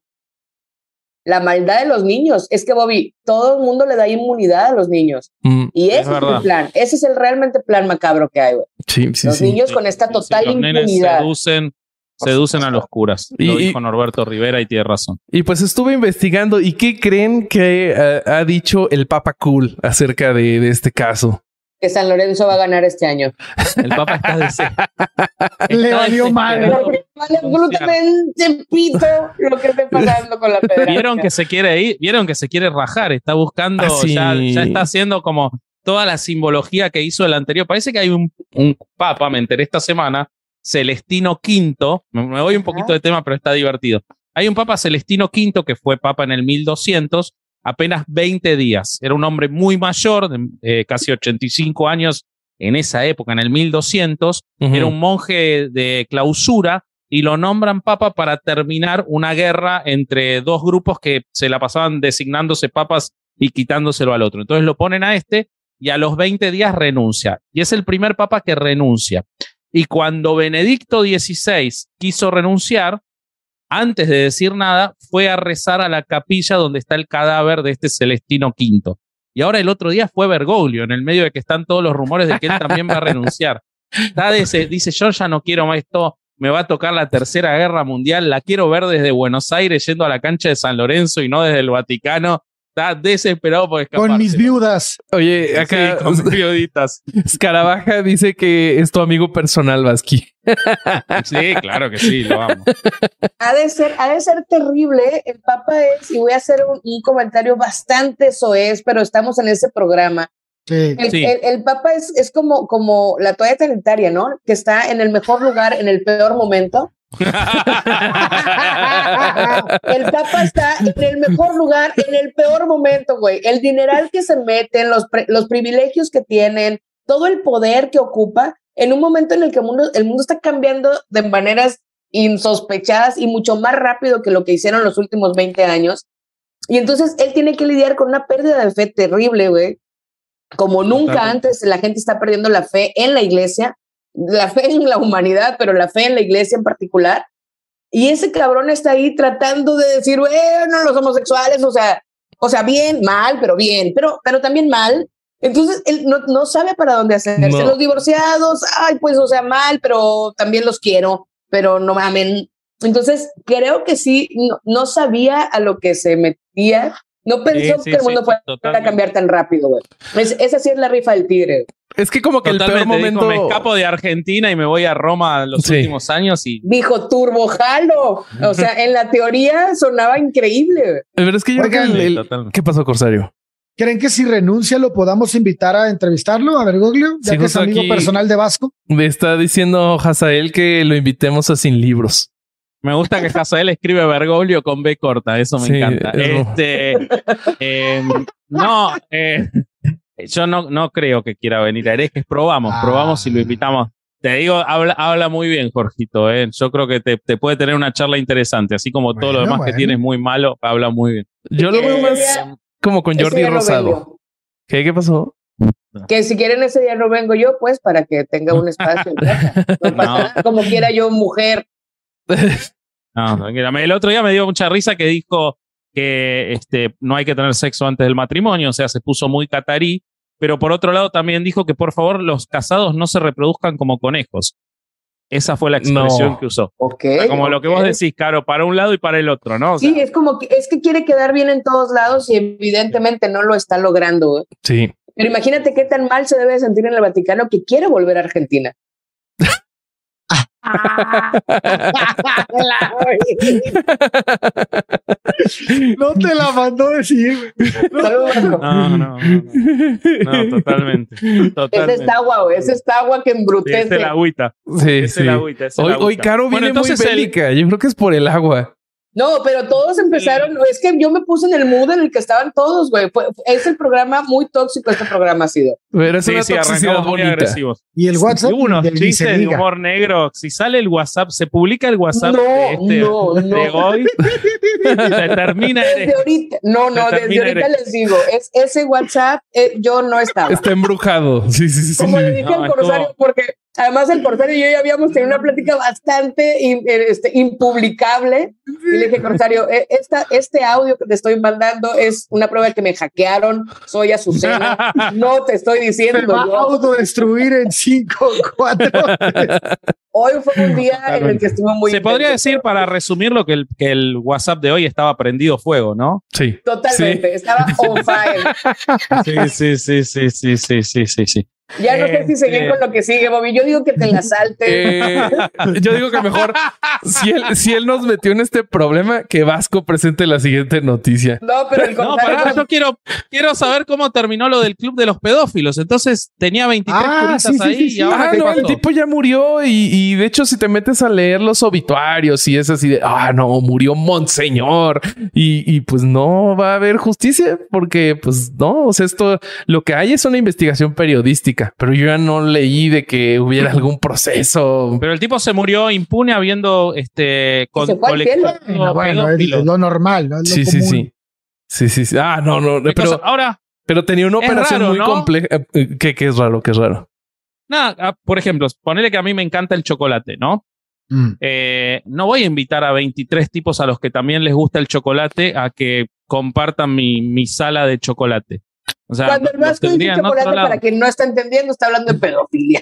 [SPEAKER 4] La maldad de los niños. Es que, Bobby, todo el mundo le da inmunidad a los niños.
[SPEAKER 1] Mm,
[SPEAKER 4] Y ese
[SPEAKER 2] Es
[SPEAKER 4] el plan. Ese es el realmente plan macabro que hay, güey.
[SPEAKER 1] sí, sí,
[SPEAKER 4] los
[SPEAKER 1] sí.
[SPEAKER 4] niños con esta
[SPEAKER 2] Sí,
[SPEAKER 4] total
[SPEAKER 2] los nenes
[SPEAKER 4] impunidad.
[SPEAKER 2] seducen,
[SPEAKER 4] Por
[SPEAKER 2] seducen a los curas.
[SPEAKER 1] Y-
[SPEAKER 2] Lo
[SPEAKER 1] y-
[SPEAKER 2] dijo Norberto Rivera y tiene razón.
[SPEAKER 1] Y pues estuve investigando. ¿Y qué creen que eh, ha dicho el Papa Cool acerca de, de este caso?
[SPEAKER 4] Que San Lorenzo va a ganar este año.
[SPEAKER 2] El Papa está desesperado.
[SPEAKER 3] Le valió madre.
[SPEAKER 4] Vale absolutamente pito lo que esté pasando con la federación.
[SPEAKER 2] Vieron que se quiere ir, vieron que se quiere rajar, está buscando,
[SPEAKER 1] Ah, sí.
[SPEAKER 2] ya, ya está haciendo como toda la simbología que hizo el anterior. Parece que hay un, un papa, me enteré esta semana, Celestino V, me, me voy un poquito de tema, pero está divertido. Hay un papa Celestino V que fue papa en el 1200, apenas 20 días. Era un hombre muy mayor, de eh, casi 85 años en esa época, en el 1200.
[SPEAKER 1] Ujú.
[SPEAKER 2] Era un monje de clausura y lo nombran papa para terminar una guerra entre dos grupos que se la pasaban designándose papas y quitándoselo al otro. Entonces lo ponen a este y a los 20 días renuncia. Y es el primer papa que renuncia. Y cuando Benedicto XVI quiso renunciar, antes de decir nada, fue a rezar a la capilla donde está el cadáver de este Celestino V. Y ahora el otro día fue Bergoglio, en el medio de que están todos los rumores de que él también va a renunciar. Dice, yo ya no quiero más esto, me va a tocar la tercera guerra mundial, la quiero ver desde Buenos Aires yendo a la cancha de San Lorenzo y no desde el Vaticano. Está desesperado por escapar.
[SPEAKER 3] Con mis viudas.
[SPEAKER 1] Oye, acá
[SPEAKER 2] con periodistas.
[SPEAKER 1] Escarabaja dice que es tu amigo personal, Vasqui.
[SPEAKER 2] Sí, claro que sí, lo amo.
[SPEAKER 4] Ha de ser, ha de ser terrible. El Papa es, y voy a hacer un, un comentario bastante soez, pero estamos en ese programa.
[SPEAKER 3] Sí.
[SPEAKER 4] El,
[SPEAKER 2] Sí.
[SPEAKER 4] el- el Papa es, es como, como la toalla sanitaria, ¿no? Que está en el mejor lugar, en el peor momento. El Papa está en el mejor lugar, en el peor momento, güey. El dineral que se meten, los, los privilegios que tienen, todo el poder que ocupa, en un momento en el que el mundo, el mundo está cambiando de maneras insospechadas y mucho más rápido que lo que hicieron los últimos 20 años. Y entonces él tiene que lidiar con una pérdida de fe terrible, güey. Como nunca antes la gente está perdiendo la fe en la iglesia, la fe en la humanidad, pero la fe en la iglesia en particular. Y ese cabrón está ahí tratando de decir, bueno, los homosexuales, o sea, o sea, bien, mal, pero bien, pero, pero también mal. Entonces él no, no sabe para dónde hacerse.
[SPEAKER 1] No.
[SPEAKER 4] Los divorciados, ay, pues, o sea, mal, pero también los quiero, pero no mamen. Entonces creo que sí, no, no sabía a lo que se metía. No pensó
[SPEAKER 2] Sí, sí,
[SPEAKER 4] que el
[SPEAKER 2] sí,
[SPEAKER 4] mundo fuera a
[SPEAKER 2] totalmente.
[SPEAKER 4] cambiar tan rápido, güey. Es- esa sí es la rifa del tigre.
[SPEAKER 1] Es que como que el peor
[SPEAKER 2] Totalmente, dijo,
[SPEAKER 1] momento.
[SPEAKER 2] me escapo de Argentina y me voy a Roma los
[SPEAKER 1] Sí.
[SPEAKER 2] últimos años y
[SPEAKER 4] Dijo turbojalo. O sea, en la teoría sonaba increíble.
[SPEAKER 1] Pero es que yo creo que
[SPEAKER 3] Oigan,
[SPEAKER 1] el- el-
[SPEAKER 2] totalmente.
[SPEAKER 1] ¿Qué pasó, Corsario?
[SPEAKER 3] ¿Creen que si renuncia lo podamos invitar a entrevistarlo a Bergoglio? Ya
[SPEAKER 1] Sí,
[SPEAKER 3] que es amigo personal de Vasco.
[SPEAKER 1] Me está diciendo Hazael que lo invitemos a Sin Libros.
[SPEAKER 2] Me gusta que Hazael escribe Bergoglio con B corta, eso me
[SPEAKER 1] Sí,
[SPEAKER 2] encanta.
[SPEAKER 1] es-
[SPEAKER 2] Este, eh, no, eh, yo no, no creo que quiera venir a Herejes. Probamos,
[SPEAKER 3] Ah.
[SPEAKER 2] probamos si lo invitamos. Te digo, habla, habla muy bien, Jorgito. eh. Yo creo que te, te puede tener una charla interesante, así como todo lo
[SPEAKER 3] Bueno,
[SPEAKER 2] demás que tienes muy malo, habla muy bien.
[SPEAKER 1] Yo lo veo
[SPEAKER 4] Ese
[SPEAKER 1] más
[SPEAKER 4] día-
[SPEAKER 1] como con Jordi Rosado. ¿Qué, ¿Qué pasó?
[SPEAKER 4] Que si quieren ese día no vengo yo, pues para que tenga un espacio. No pasa
[SPEAKER 2] No.
[SPEAKER 4] nada. Como quiera yo, mujer.
[SPEAKER 2] No, tranquila. El otro día me dio mucha risa que dijo que este, no hay que tener sexo antes del matrimonio, o sea, se puso muy catarí, pero por otro lado también dijo que por favor los casados no se reproduzcan como conejos. Esa fue la expresión
[SPEAKER 1] No.
[SPEAKER 2] que usó.
[SPEAKER 4] Ok.
[SPEAKER 2] Como lo que vos decís, Caro, para un lado y para el otro, ¿no? O sea,
[SPEAKER 4] Sí, es como que es que quiere quedar bien en todos lados y evidentemente no lo está logrando. güey.
[SPEAKER 1] Sí.
[SPEAKER 4] Pero imagínate qué tan mal se debe sentir en el Vaticano que quiere volver a Argentina.
[SPEAKER 3] No te la mandó decir.
[SPEAKER 2] no, no, no, no, totalmente.
[SPEAKER 4] Es
[SPEAKER 2] totalmente.
[SPEAKER 4] esta agua, güey. Es agua que
[SPEAKER 2] Sí,
[SPEAKER 4] embrutece.
[SPEAKER 2] es el agüita.
[SPEAKER 1] Sí,
[SPEAKER 2] Es
[SPEAKER 1] sí.
[SPEAKER 2] el agüita. es el
[SPEAKER 1] Hoy,
[SPEAKER 2] agüita.
[SPEAKER 1] hoy Caro
[SPEAKER 2] Bueno,
[SPEAKER 1] viene muy bélica. Yo creo que es por el agua.
[SPEAKER 4] No, pero todos empezaron, es que yo me puse en el mood en el que estaban todos, güey. Es el programa muy tóxico, este programa ha sido.
[SPEAKER 1] Pero es
[SPEAKER 2] Sí,
[SPEAKER 1] una
[SPEAKER 2] sí,
[SPEAKER 1] toxicidad
[SPEAKER 2] muy agresivos.
[SPEAKER 3] Y el WhatsApp.
[SPEAKER 2] Y unos chistes de humor negro. Si sale el WhatsApp, se publica el WhatsApp
[SPEAKER 4] No,
[SPEAKER 2] de este
[SPEAKER 4] no,
[SPEAKER 2] de
[SPEAKER 4] no.
[SPEAKER 2] hoy. se termina
[SPEAKER 4] Desde
[SPEAKER 2] eres-
[SPEAKER 4] ahorita, no, no, desde ahorita
[SPEAKER 2] eres-
[SPEAKER 4] les digo, es ese WhatsApp, eh, yo no estaba.
[SPEAKER 1] Está embrujado. Sí, sí, sí. sí.
[SPEAKER 4] Como le dije
[SPEAKER 2] No,
[SPEAKER 4] al Corsario, porque Además, el Corsario y yo ya habíamos tenido una plática bastante in, eh, este, impublicable. Y le dije, Corsario, e, esta, este audio que te estoy mandando es una prueba de que me hackearon, soy Azucena. No te estoy diciendo.
[SPEAKER 3] Me va a autodestruir en 5, 4.
[SPEAKER 4] Hoy fue un día en el que estuvo muy.
[SPEAKER 2] Se
[SPEAKER 4] intenso.
[SPEAKER 2] podría decir, para resumir, lo que el, que el, WhatsApp de hoy estaba prendido fuego, ¿no?
[SPEAKER 1] Sí.
[SPEAKER 4] Totalmente, sí. estaba on fire.
[SPEAKER 2] Sí, sí, sí, sí, sí, sí, sí, sí.
[SPEAKER 4] Ya no sé si seguir
[SPEAKER 2] Este-
[SPEAKER 4] con lo que sigue, Bobby. Yo digo que te la salte.
[SPEAKER 1] Eh, yo digo que mejor, si él, si él nos metió en este problema, que Vasco presente la siguiente noticia.
[SPEAKER 4] no, pero el
[SPEAKER 2] No, pará, yo quiero, quiero saber cómo terminó lo del club de los pedófilos. Entonces tenía 23
[SPEAKER 3] Ah,
[SPEAKER 2] curitas
[SPEAKER 3] sí, sí,
[SPEAKER 2] ahí
[SPEAKER 3] sí,
[SPEAKER 2] y
[SPEAKER 3] sí.
[SPEAKER 2] ahora
[SPEAKER 1] Ah,
[SPEAKER 2] ¿qué
[SPEAKER 1] no, el tipo ya murió y, y de hecho si te metes a leer los obituarios y es así de, ah, no, murió Monseñor y, y pues no va a haber justicia porque pues no, o sea, esto lo que hay es una investigación periodística, pero yo ya no leí de que hubiera algún proceso.
[SPEAKER 2] Pero el tipo se murió impune habiendo este con,
[SPEAKER 4] se fue al cielo.
[SPEAKER 2] colectado
[SPEAKER 3] Bueno, bueno, es,
[SPEAKER 2] pedófilos.
[SPEAKER 3] es lo normal, ¿no? Es lo
[SPEAKER 1] Sí, sí,
[SPEAKER 3] común.
[SPEAKER 1] sí. Sí, sí, sí. Ah, no, no, pero,
[SPEAKER 2] Ahora,
[SPEAKER 1] pero tenía una operación
[SPEAKER 2] raro,
[SPEAKER 1] muy
[SPEAKER 2] ¿no?
[SPEAKER 1] compleja. eh, Que, que es raro, que es raro.
[SPEAKER 2] nada, ah, por ejemplo, ponele que a mí me encanta el chocolate, ¿no?
[SPEAKER 3] Mm.
[SPEAKER 2] Eh, no voy a invitar a 23 tipos a los que también les gusta el chocolate a que compartan mi, mi sala de chocolate. O sea,
[SPEAKER 4] Cuando el Vasco dice chocolate, para quien no está entendiendo, está hablando de pedofilia.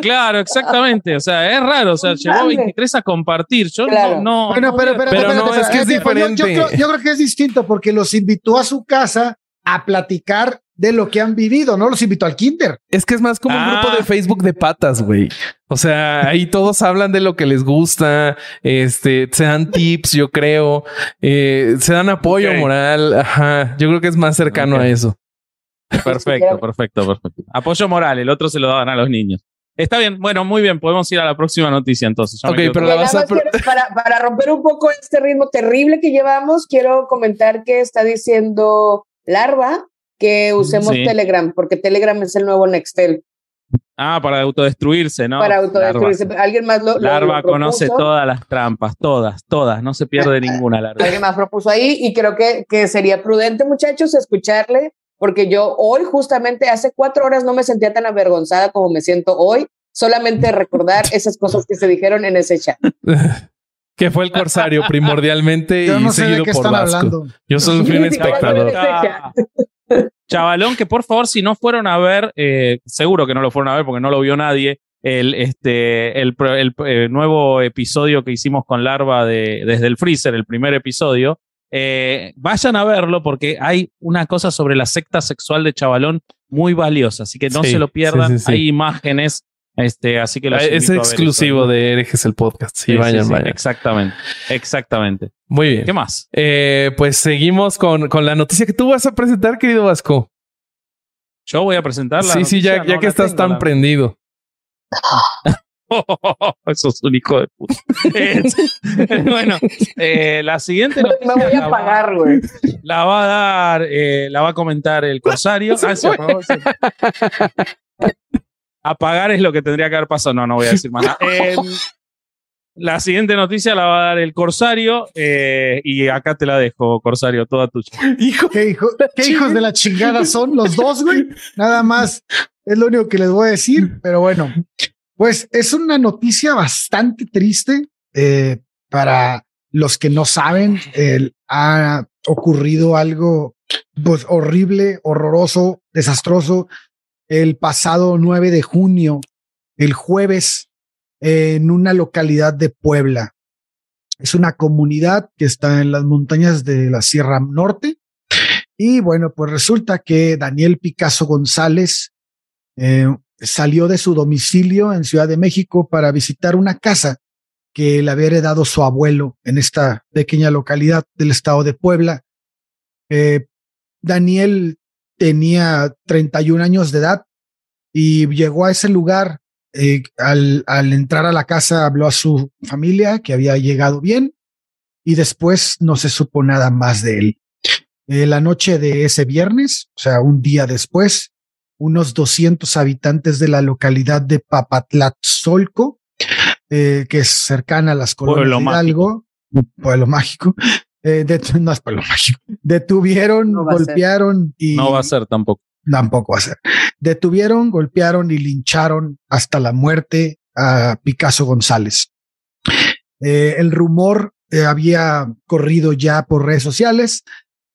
[SPEAKER 2] Claro, exactamente. O sea, es raro. O sea,
[SPEAKER 4] Dale.
[SPEAKER 2] 23 a compartir. Yo
[SPEAKER 4] Claro.
[SPEAKER 2] no, no.
[SPEAKER 3] Bueno,
[SPEAKER 2] no
[SPEAKER 3] pero,
[SPEAKER 2] hubiera-
[SPEAKER 3] pero,
[SPEAKER 1] Pero no,
[SPEAKER 3] espérate,
[SPEAKER 1] es que es
[SPEAKER 3] espérate, yo- Yo,
[SPEAKER 1] diferente.
[SPEAKER 3] creo, yo creo que es distinto porque los invitó a su casa a platicar de lo que han vivido, no los invitó al kinder.
[SPEAKER 1] Es que es más como un
[SPEAKER 2] Ah.
[SPEAKER 1] grupo de Facebook de patas, güey. O sea, ahí todos hablan de lo que les gusta, este, se dan tips, yo creo, eh, se dan apoyo moral. Ajá, yo creo que es más cercano a eso.
[SPEAKER 2] Perfecto, perfecto, perfecto. Apoyo moral, el otro se lo daban a los niños. Está bien, bueno, muy bien, podemos ir a la próxima noticia entonces. Ya
[SPEAKER 1] pero la vas a
[SPEAKER 4] para, para romper un poco este ritmo terrible que llevamos, quiero comentar que está diciendo Larva que usemos
[SPEAKER 2] Sí.
[SPEAKER 4] Telegram, porque Telegram es el nuevo Nextel
[SPEAKER 2] Ah, para autodestruirse, ¿no?
[SPEAKER 4] para autodestruirse. Alguien más lo, lo-
[SPEAKER 2] Larva,
[SPEAKER 4] lo
[SPEAKER 2] conoce todas las trampas, todas, todas, no se pierde ninguna larva.
[SPEAKER 4] Alguien más propuso ahí y creo que, que sería prudente, muchachos, escucharle, porque yo hoy, justamente hace cuatro horas, no me sentía tan avergonzada como me siento hoy, solamente recordar esas cosas que se dijeron en ese chat.
[SPEAKER 1] que fue el corsario primordialmente
[SPEAKER 3] Yo
[SPEAKER 1] y
[SPEAKER 3] no sé de
[SPEAKER 1] seguido
[SPEAKER 3] qué
[SPEAKER 1] por
[SPEAKER 3] están
[SPEAKER 1] Vasco.
[SPEAKER 3] hablando.
[SPEAKER 1] Yo solo fui un espectador.
[SPEAKER 4] sé de-
[SPEAKER 2] Chavalón, que por favor, si no fueron a ver, eh, seguro que no lo fueron a ver porque no lo vio nadie, el, este, el, pro- el, eh, nuevo episodio que hicimos con Larva de, desde el freezer, el primer episodio, eh, vayan a verlo porque hay una cosa sobre la secta sexual de Chavalón muy valiosa, así que no
[SPEAKER 1] Sí,
[SPEAKER 2] se lo pierdan,
[SPEAKER 1] sí, sí, sí.
[SPEAKER 2] hay imágenes, este, así que
[SPEAKER 1] Ah, Es
[SPEAKER 2] ver
[SPEAKER 1] exclusivo de Herejes el podcast. Sí, vayan,
[SPEAKER 2] sí,
[SPEAKER 1] vayan.
[SPEAKER 2] Exactamente, exactamente.
[SPEAKER 1] Muy bien.
[SPEAKER 2] ¿Qué más?
[SPEAKER 1] Eh, pues seguimos con, con la noticia que tú vas a presentar, querido Vasco.
[SPEAKER 2] Yo voy a presentar la
[SPEAKER 1] Sí, sí, ya,
[SPEAKER 2] noticia,
[SPEAKER 1] ya
[SPEAKER 2] no
[SPEAKER 1] que estás
[SPEAKER 2] tengo,
[SPEAKER 1] tan
[SPEAKER 2] la-
[SPEAKER 1] prendido.
[SPEAKER 2] Eso es un hijo de puta. Eh, bueno, eh, la siguiente
[SPEAKER 4] Me
[SPEAKER 2] noticia
[SPEAKER 4] voy
[SPEAKER 2] la
[SPEAKER 4] a
[SPEAKER 2] va-
[SPEAKER 4] pagar, güey.
[SPEAKER 2] La va a dar, eh, la va a comentar el Corsario. Ah, se apagó, sí. Apagar es lo que tendría que haber pasado. No, no voy a decir más nada. Eh, la siguiente noticia la va a dar el Corsario eh, y acá te la dejo, Corsario, toda tuya.
[SPEAKER 1] Hijo.
[SPEAKER 3] ¿Qué, hijo- qué hijos de la chingada son los dos, güey? Nada más es lo único que les voy a decir, pero bueno, pues es una noticia bastante triste eh, para los que no saben. ha ocurrido algo pues, horrible, horroroso, desastroso el pasado 9 de junio, el jueves, en una localidad de Puebla. Es una comunidad que está en las montañas de la Sierra Norte. Y bueno, pues resulta que Daniel Picasso González eh, salió de su domicilio en Ciudad de México para visitar una casa que le había heredado su abuelo en esta pequeña localidad del estado de Puebla. Eh, Daniel tenía 31 años de edad y llegó a ese lugar. eh, al, entrar a la casa habló a su familia que había llegado bien y después no se supo nada más de él. Eh, la noche de ese viernes, o sea, un día después, unos 200 habitantes de la localidad de Papatlatzolco, eh, que es cercana a las colonias
[SPEAKER 2] Pueblo
[SPEAKER 3] de
[SPEAKER 2] mágico.
[SPEAKER 3] Hidalgo, pueblo mágico, eh, no es pueblo mágico, detuvieron,
[SPEAKER 4] No
[SPEAKER 3] golpearon y
[SPEAKER 2] No va a ser tampoco.
[SPEAKER 3] tampoco va a ser. Detuvieron, golpearon y lincharon hasta la muerte a Picasso González. Eh, el rumor eh, había corrido ya por redes sociales,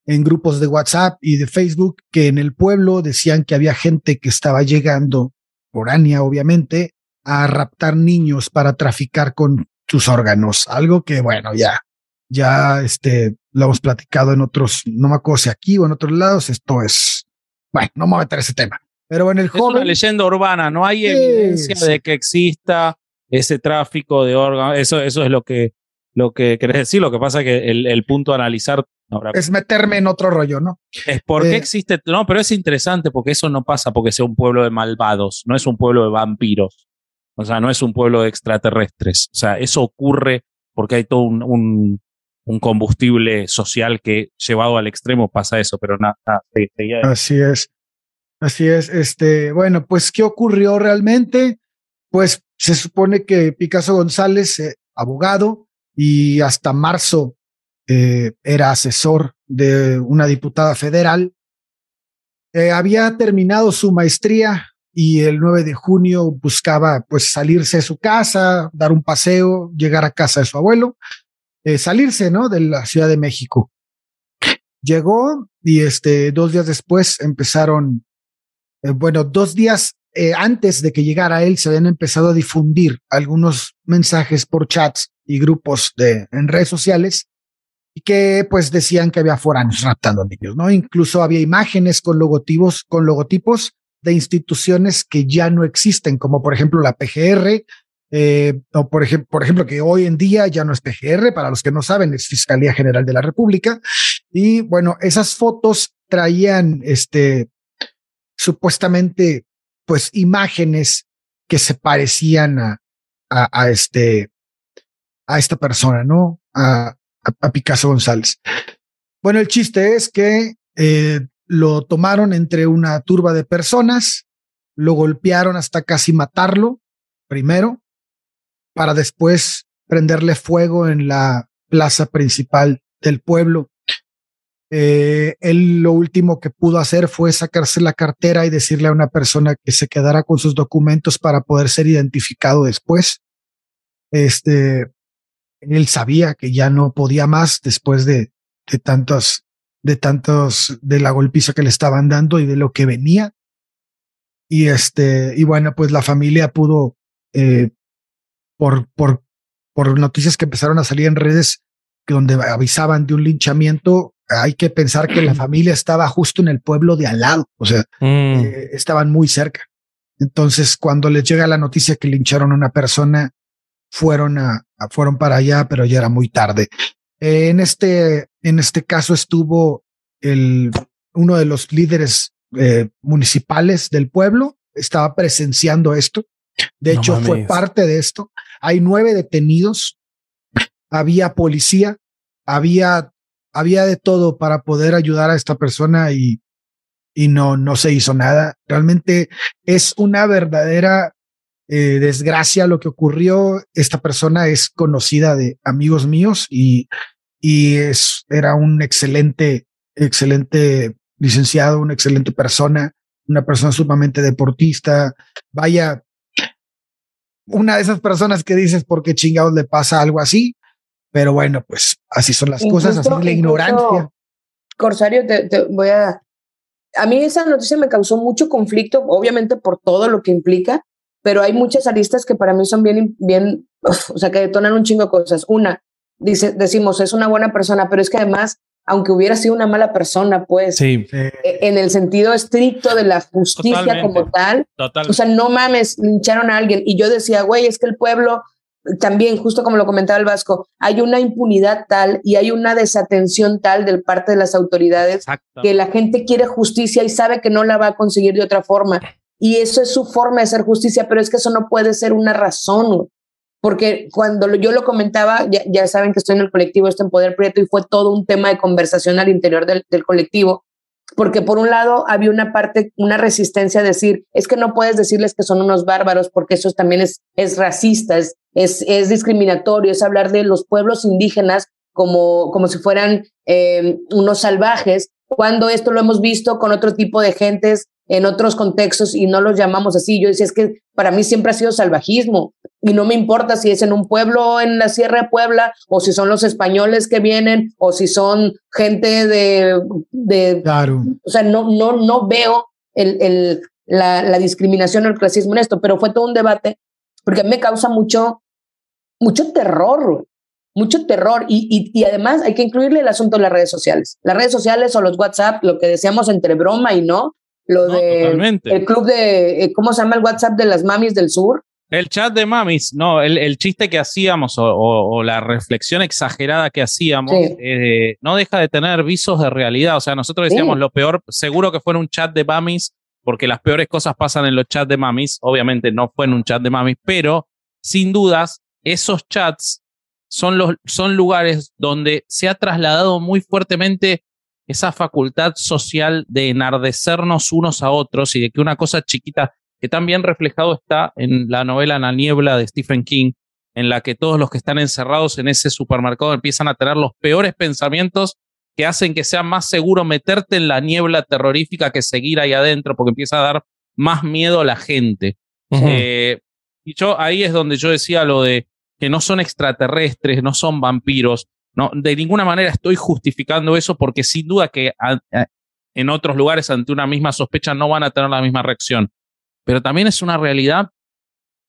[SPEAKER 3] en grupos de WhatsApp y de Facebook, que en el pueblo decían que había gente que estaba llegando, foránea obviamente, a raptar niños para traficar con sus órganos. Algo que, bueno, ya, ya este, lo hemos platicado en otros, no me acuerdo si aquí o en otros lados, esto es, bueno, no me voy a meter ese tema. Pero bueno, el
[SPEAKER 2] es una leyenda urbana, no hay evidencia de que exista ese tráfico de órganos. Eso, eso es lo que, lo que querés decir. Lo que pasa es que el, el punto a analizar ahora,
[SPEAKER 3] es meterme en otro rollo, ¿no?
[SPEAKER 2] es por qué
[SPEAKER 3] eh,
[SPEAKER 2] existe. No, pero es interesante porque eso no pasa porque sea un pueblo de malvados, no es un pueblo de vampiros. O sea, no es un pueblo de extraterrestres. O sea, eso ocurre porque hay todo un, un, un combustible social que llevado al extremo pasa eso, pero nada.
[SPEAKER 3] Así es. Así es. Este, bueno, pues, ¿qué ocurrió realmente? Pues se supone que Picasso González, eh, abogado, y hasta marzo eh, era asesor de una diputada federal, eh, había terminado su maestría y el 9 de junio buscaba pues salirse de su casa, dar un paseo, llegar a casa de su abuelo, eh, salirse, ¿no? De la Ciudad de México. Llegó y este, dos días después empezaron, bueno, dos días antes de que llegara él, se habían empezado a difundir algunos mensajes por chats y grupos de, en redes sociales y que pues decían que había foráneos raptando niños, ¿no? Incluso había imágenes con logotipos, con logotipos de instituciones que ya no existen, como por ejemplo la PGR, eh, o por ejemplo, por ejemplo, que hoy en día ya no es PGR, para los que no saben, es Fiscalía General de la República. Y bueno, esas fotos traían este supuestamente pues imágenes que se parecían a, a, a este a esta persona, ¿no? A, a, Picasso González. Bueno, el chiste es que eh, lo tomaron entre una turba de personas, lo golpearon hasta casi matarlo, primero, para después prenderle fuego en la plaza principal del pueblo. Eh, él lo último que pudo hacer fue sacarse la cartera y decirle a una persona que se quedara con sus documentos para poder ser identificado después. Este, él sabía que ya no podía más después de, de tantos, de tantos, de la golpiza que le estaban dando y de lo que venía. Y este, y bueno, pues la familia pudo, eh, por, por, por noticias que empezaron a salir en redes donde avisaban de un linchamiento, hay que pensar que la familia estaba justo en el pueblo de al lado, o sea,
[SPEAKER 1] Mm.
[SPEAKER 3] eh, estaban muy cerca. Entonces, cuando les llega la noticia que lincharon a una persona, fueron a, a- fueron para allá, pero ya era muy tarde. Eh, en este, en este caso estuvo el, uno de los líderes eh, municipales del pueblo, estaba presenciando esto. De
[SPEAKER 1] No
[SPEAKER 3] hecho, fue parte de esto. Hay nueve detenidos, había policía, había, había de todo para poder ayudar a esta persona y, y no, no se hizo nada. Realmente es una verdadera eh, desgracia lo que ocurrió. Esta persona es conocida de amigos míos y, y es, era un excelente, excelente licenciado, una excelente persona, una persona sumamente deportista. Vaya, una de esas personas que dices, ¿por qué chingados le pasa algo así? Pero bueno, pues así son las cosas, así es la ignorancia.
[SPEAKER 4] Corsario, te, te voy a... A mí esa noticia me causó mucho conflicto, obviamente por todo lo que implica, pero hay muchas aristas que para mí son bien, bien, uf, o sea, que detonan un chingo de cosas. Una, dice, decimos, es una buena persona, pero es que además, aunque hubiera sido una mala persona, pues,
[SPEAKER 1] Sí.
[SPEAKER 3] Eh,
[SPEAKER 4] e- en el sentido estricto de la justicia
[SPEAKER 2] Totalmente.
[SPEAKER 4] como tal,
[SPEAKER 2] Total.
[SPEAKER 4] o sea, no mames, lincharon a alguien. Y yo decía, güey, es que el pueblo también, justo como lo comentaba el Vasco, hay una impunidad tal y hay una desatención tal del parte de las autoridades que la gente quiere justicia y sabe que no la va a conseguir de otra forma. Y eso es su forma de hacer justicia, pero es que eso no puede ser una razón. Porque cuando yo lo comentaba, ya, ya saben que estoy en el colectivo Esto en Poder Prieto y fue todo un tema de conversación al interior del, del colectivo. Porque por un lado había una parte, una resistencia a decir, es que no puedes decirles que son unos bárbaros porque eso también es, es racista, es, es, es discriminatorio, es hablar de los pueblos indígenas como, como si fueran eh, unos salvajes, cuando esto lo hemos visto con otro tipo de gentes en otros contextos y no los llamamos así. Yo decía, es que para mí siempre ha sido salvajismo y no me importa si es en un pueblo en la Sierra de Puebla o si son los españoles que vienen o si son gente de, de
[SPEAKER 3] claro.
[SPEAKER 4] o sea, no, no, no veo el, el, la, la discriminación o el clasismo en esto, pero fue todo un debate porque me causa mucho, mucho terror, mucho terror. Y, y, y, además hay que incluirle el asunto de las redes sociales. Las redes sociales o los WhatsApp, lo que decíamos entre broma y no, Lo de el club de, eh, ¿cómo se llama el WhatsApp de las mamis del sur?
[SPEAKER 2] El chat de mamis, no, el, chiste que hacíamos o, la reflexión exagerada que hacíamos eh, no deja de tener visos de realidad. O sea, nosotros decíamos lo peor, seguro que fue en un chat de mamis, porque las peores cosas pasan en los chats de mamis. Obviamente no fue en un chat de mamis, pero sin dudas, esos chats son, los, son lugares donde se ha trasladado muy fuertemente esa facultad social de enardecernos unos a otros y de que una cosa chiquita que también reflejado está en la novela La niebla de Stephen King, en la que todos los que están encerrados en ese supermercado empiezan a tener los peores pensamientos que hacen que sea más seguro meterte en la niebla terrorífica que seguir ahí adentro, porque empieza a dar más miedo a la gente. Eh, y yo ahí es donde yo decía lo de que no son extraterrestres, no son vampiros. No, de ninguna manera estoy justificando eso porque sin duda que en otros lugares ante una misma sospecha no van a tener la misma reacción. Pero también es una realidad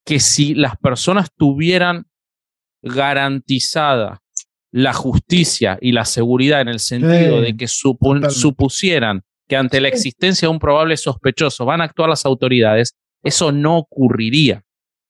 [SPEAKER 2] que si las personas tuvieran garantizada la justicia y la seguridad en el sentido de que supusieran que ante la existencia de un probable sospechoso van a actuar las autoridades, eso no ocurriría.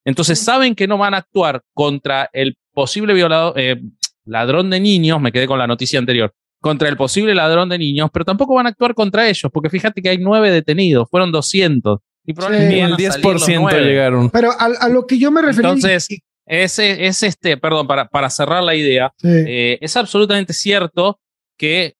[SPEAKER 2] Entonces saben que no van a actuar contra el posible violador, eh, ladrón de niños, me quedé con la noticia anterior, contra el posible ladrón de niños, pero tampoco van a actuar contra ellos, porque fíjate que hay nueve detenidos, fueron 200. Y
[SPEAKER 1] probablemente el 10% llegaron.
[SPEAKER 3] Pero a, lo que yo me refería.
[SPEAKER 2] Entonces, ese es este, perdón, para, para cerrar la idea, eh, es absolutamente cierto que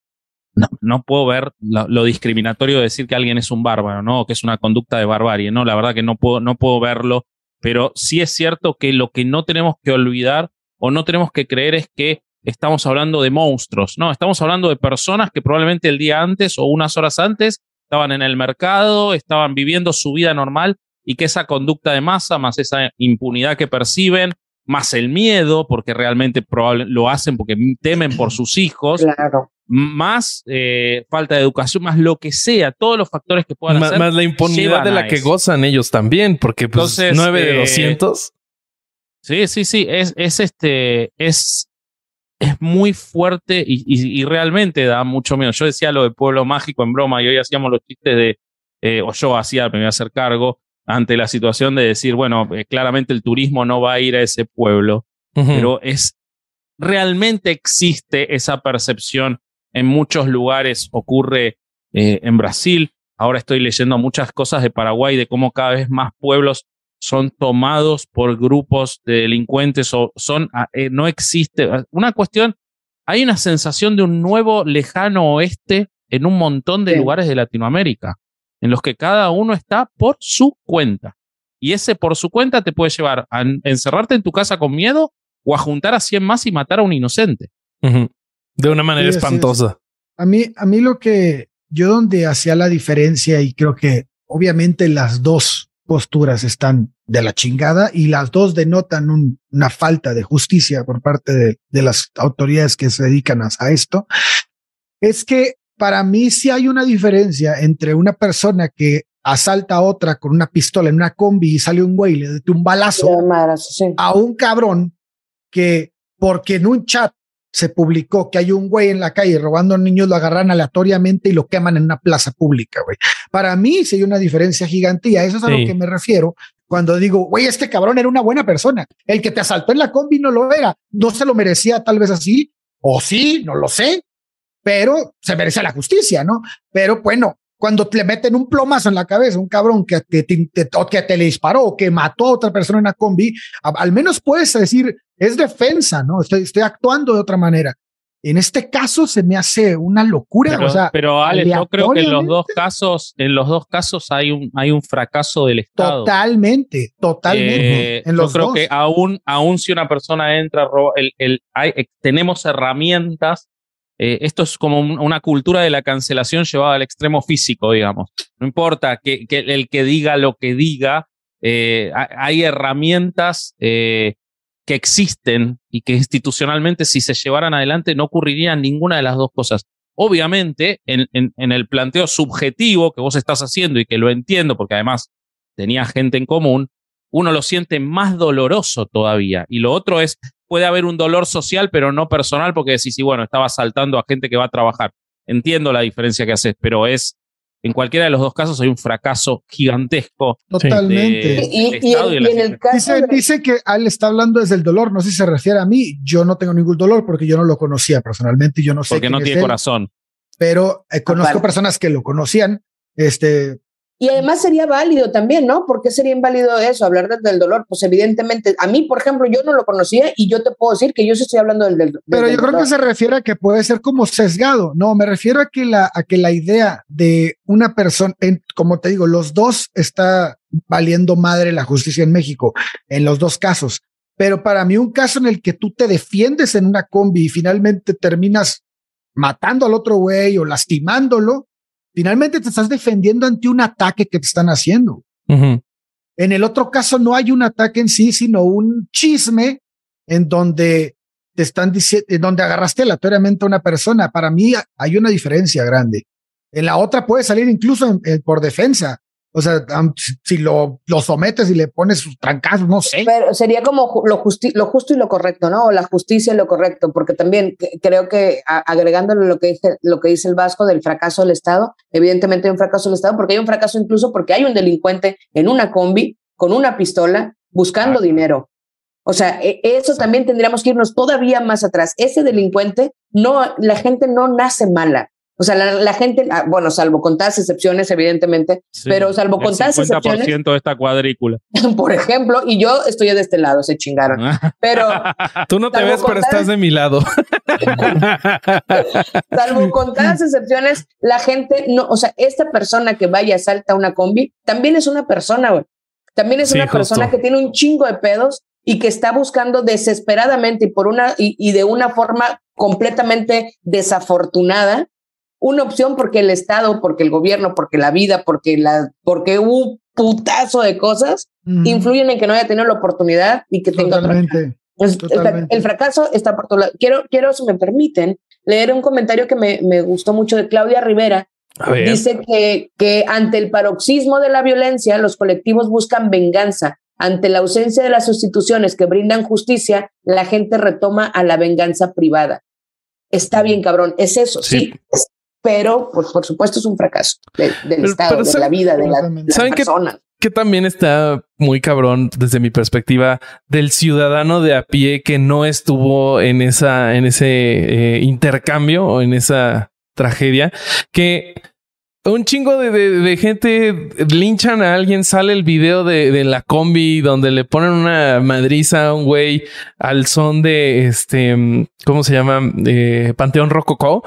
[SPEAKER 2] no, puedo ver lo, discriminatorio de decir que alguien es un bárbaro, ¿no? que es una conducta de barbarie, ¿no? La verdad que no puedo, no puedo verlo, pero sí es cierto que lo que no tenemos que olvidar o no tenemos que creer es que estamos hablando de monstruos, ¿no? Estamos hablando de personas que probablemente el día antes o unas horas antes estaban en el mercado, estaban viviendo su vida normal y que esa conducta de masa, más esa impunidad que perciben, más el miedo, porque realmente probablemente lo hacen porque temen por sus hijos, más eh, falta de educación, más lo que sea, todos los factores que puedan
[SPEAKER 1] hacer. Más la impunidad de la que gozan ellos también, porque pues nueve de 200.
[SPEAKER 2] Sí, sí, sí, es, es este, es es muy fuerte y, realmente da mucho miedo. Yo decía lo de Pueblo Mágico en broma y hoy hacíamos los chistes de, eh, o yo hacía, me voy a hacer cargo, ante la situación de decir, bueno, eh, claramente el turismo no va a ir a ese pueblo, pero es, realmente existe esa percepción en muchos lugares, ocurre eh, en Brasil, ahora estoy leyendo muchas cosas de Paraguay, de cómo cada vez más pueblos son tomados por grupos de delincuentes o son, ah, eh, no existe. Ah, una cuestión, hay una sensación de un nuevo lejano oeste en un montón de lugares de Latinoamérica, en los que cada uno está por su cuenta. Y ese por su cuenta te puede llevar a encerrarte en tu casa con miedo o a juntar a 100 más y matar a un inocente.
[SPEAKER 1] De una manera espantosa.
[SPEAKER 3] A mí, a mí lo que yo donde hacía la diferencia y creo que obviamente las dos posturas están de la chingada y las dos denotan una falta de justicia por parte de, las autoridades que se dedican a, esto, es que para mí sí hay una diferencia entre una persona que asalta a otra con una pistola en una combi y sale un güey y le da un balazo a un cabrón que porque en un chat se publicó que hay un güey en la calle robando niños, lo agarran aleatoriamente y lo queman en una plaza pública, güey. Para mí sí hay una diferencia gigantía. Eso es a lo que me refiero cuando digo, güey, este cabrón era una buena persona. El que te asaltó en la combi no lo era. No se lo merecía tal vez así, o sí, no lo sé, pero se merece la justicia, ¿no? Pero bueno, cuando te le meten un plomazo en la cabeza, un cabrón que te, que te le disparó o que mató a otra persona en una combi, al menos puedes decir, es defensa, ¿no? Estoy, estoy actuando de otra manera. En este caso se me hace una locura.
[SPEAKER 2] Pero,
[SPEAKER 3] o sea,
[SPEAKER 2] pero Ale, yo creo que en los dos casos, en los dos casos hay un, hay un fracaso del Estado.
[SPEAKER 3] Totalmente, totalmente.
[SPEAKER 2] Eh, en los yo creo que aún, aún si una persona entra, el, el, hay, tenemos herramientas. Eh, esto es como una cultura de la cancelación llevada al extremo físico, digamos. No importa que, el que diga lo que diga, hay herramientas que existen y que institucionalmente si se llevaran adelante no ocurrirían ninguna de las dos cosas. Obviamente, en, en, el planteo subjetivo que vos estás haciendo y que lo entiendo porque además tenía gente en común, uno lo siente más doloroso todavía. Y lo otro es, puede haber un dolor social, pero no personal, porque decís, sí, bueno, estaba saltando a gente que va a trabajar. Entiendo la diferencia que haces, pero es en cualquiera de los dos casos hay un fracaso gigantesco.
[SPEAKER 3] Totalmente.
[SPEAKER 2] de-
[SPEAKER 4] Y, y en,
[SPEAKER 2] y
[SPEAKER 4] y el caso
[SPEAKER 3] Dice,
[SPEAKER 4] de-
[SPEAKER 3] dice que él está hablando desde el dolor, no sé si se refiere a mí, yo no tengo ningún dolor porque yo no lo conocía personalmente, yo no sé
[SPEAKER 2] Porque
[SPEAKER 3] quién
[SPEAKER 2] no
[SPEAKER 3] es
[SPEAKER 2] tiene
[SPEAKER 3] él,
[SPEAKER 2] corazón.
[SPEAKER 3] pero eh, conozco
[SPEAKER 4] Aparte.
[SPEAKER 3] personas que lo conocían, este,
[SPEAKER 4] Y además sería válido también, ¿no? ¿Por qué sería inválido eso, hablar desde el dolor? Pues evidentemente, a mí, por ejemplo, yo no lo conocía y yo te puedo decir que yo sí estoy hablando del, del
[SPEAKER 3] pero
[SPEAKER 4] del
[SPEAKER 3] yo creo que se refiere a que puede ser como sesgado, no, me refiero a que la, a que la idea de una persona, en, como te digo, los dos está valiendo madre la justicia en México, en los dos casos, pero para mí un caso en el que tú te defiendes en una combi y finalmente terminas matando al otro güey o lastimándolo, finalmente te estás defendiendo ante un ataque que te están haciendo. En el otro caso no hay un ataque en sí, sino un chisme en donde te están diciendo, en donde agarraste aleatoriamente a una persona. Para mí hay una diferencia grande. En la otra puede salir incluso en- en- por defensa. O sea, si- lo, lo sometes y le pones sus trancazos, no sé.
[SPEAKER 4] Pero sería como lo, justi- lo justo y lo correcto, ¿no? O la justicia y lo correcto, porque también creo que agregándole lo que, dice, lo que dice el Vasco del fracaso del Estado, evidentemente hay un fracaso del Estado, porque hay un fracaso incluso porque hay un delincuente en una combi con una pistola buscando
[SPEAKER 2] Ah.
[SPEAKER 4] dinero. O sea, e- eso también tendríamos que irnos todavía más atrás. Ese delincuente, no, la gente no nace mala. O sea, la, la gente, ah, bueno, salvo contadas excepciones, evidentemente,
[SPEAKER 2] Sí.
[SPEAKER 4] pero salvo
[SPEAKER 2] El
[SPEAKER 4] contadas excepciones,
[SPEAKER 2] 50% de esta cuadrícula.
[SPEAKER 4] por ejemplo, y yo estoy de este lado, se chingaron. Pero
[SPEAKER 1] Tú no te ves, pero estás de mi lado.
[SPEAKER 4] salvo contadas excepciones, la gente no, o sea, esta persona que vaya a salta una combi, también es una persona, güey. También es
[SPEAKER 1] Sí,
[SPEAKER 4] una
[SPEAKER 1] justo.
[SPEAKER 4] persona que tiene un chingo de pedos y que está buscando desesperadamente y por una y, y de una forma completamente desafortunada una opción porque el Estado, porque el gobierno, porque la vida, porque la, porque un putazo de cosas
[SPEAKER 3] Mm,
[SPEAKER 4] influyen en que no haya tenido la oportunidad y que tenga otra
[SPEAKER 3] Totalmente.
[SPEAKER 4] Es- el,
[SPEAKER 3] Totalmente.
[SPEAKER 4] el fracaso está por todo lado. Quiero, quiero, si me permiten, leer un comentario que me, me gustó mucho de Claudia Rivera.
[SPEAKER 1] A ver.
[SPEAKER 4] Dice que, que ante el paroxismo de la violencia, los colectivos buscan venganza. Ante la ausencia de las instituciones que brindan justicia, la gente retoma a la venganza privada. Está bien, cabrón, es eso, sí.
[SPEAKER 1] Sí.
[SPEAKER 4] Pero, pues, por supuesto, es un fracaso de- del
[SPEAKER 1] Pero-
[SPEAKER 4] Estado,
[SPEAKER 1] pero
[SPEAKER 4] de
[SPEAKER 1] ¿saben-
[SPEAKER 4] la vida, de la, personas.
[SPEAKER 1] que también está muy cabrón desde mi perspectiva del ciudadano de a pie que no estuvo en esa, en ese eh, intercambio o en esa tragedia, que un chingo de, de- de gente linchan a alguien, sale el video de, de la combi donde le ponen una madriza a un güey al son de este, ¿cómo se llama? Eh, Panteón Rococó.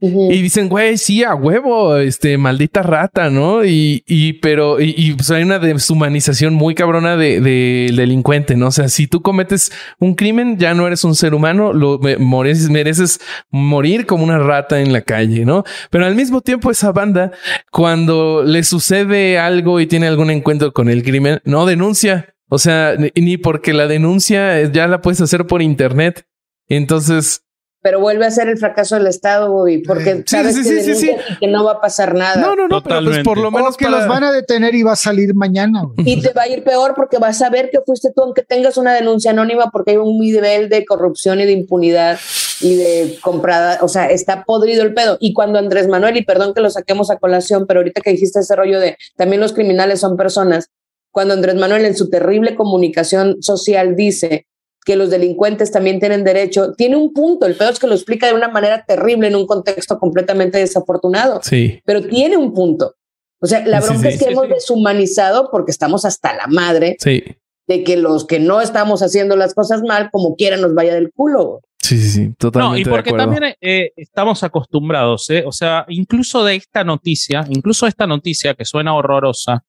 [SPEAKER 1] Y dicen, güey, sí, a huevo, este, maldita rata, ¿no? Y, y pero, y, y, pues hay una deshumanización muy cabrona de, del delincuente, ¿no? O sea, si tú cometes un crimen, ya no eres un ser humano, lo me- mereces, mereces morir como una rata en la calle, ¿no? Pero al mismo tiempo, esa banda, cuando le sucede algo y tiene algún encuentro con el crimen, no denuncia. O sea, ni, porque la denuncia ya la puedes hacer por internet. Entonces,
[SPEAKER 4] pero vuelve a ser el fracaso del Estado, Bobby, porque
[SPEAKER 3] Sí,
[SPEAKER 4] sabes
[SPEAKER 1] sí,
[SPEAKER 4] que
[SPEAKER 1] sí, sí, sí.
[SPEAKER 4] denuncian y que no va a pasar nada.
[SPEAKER 1] no, no, no, pero pues
[SPEAKER 2] Totalmente.
[SPEAKER 1] por lo
[SPEAKER 3] O
[SPEAKER 1] menos
[SPEAKER 3] que
[SPEAKER 1] para-
[SPEAKER 3] los van a detener y va a salir mañana. güey.
[SPEAKER 4] Y te va a ir peor porque vas a ver que fuiste tú, aunque tengas una denuncia anónima, porque hay un nivel de corrupción y de impunidad y de comprada. O sea, está podrido el pedo. Y cuando Andrés Manuel, y perdón que lo saquemos a colación, pero ahorita que dijiste ese rollo de también los criminales son personas, cuando Andrés Manuel en su terrible comunicación social dice que los delincuentes también tienen derecho, tiene un punto. El pedo es que lo explica de una manera terrible en un contexto completamente desafortunado
[SPEAKER 1] Sí.
[SPEAKER 4] pero tiene un punto. O sea, la
[SPEAKER 1] Sí,
[SPEAKER 4] bronca
[SPEAKER 1] sí,
[SPEAKER 4] es que
[SPEAKER 2] sí,
[SPEAKER 4] hemos
[SPEAKER 2] sí.
[SPEAKER 4] deshumanizado porque estamos hasta la madre
[SPEAKER 1] Sí.
[SPEAKER 4] de que los que no estamos haciendo las cosas mal, como quiera, nos vaya del culo.
[SPEAKER 1] Sí, sí, sí,
[SPEAKER 2] No,
[SPEAKER 1] totalmente
[SPEAKER 2] y
[SPEAKER 1] de
[SPEAKER 2] porque
[SPEAKER 1] acuerdo.
[SPEAKER 2] también eh, estamos acostumbrados, ¿eh? O sea, incluso de esta noticia, incluso esta noticia que suena horrorosa,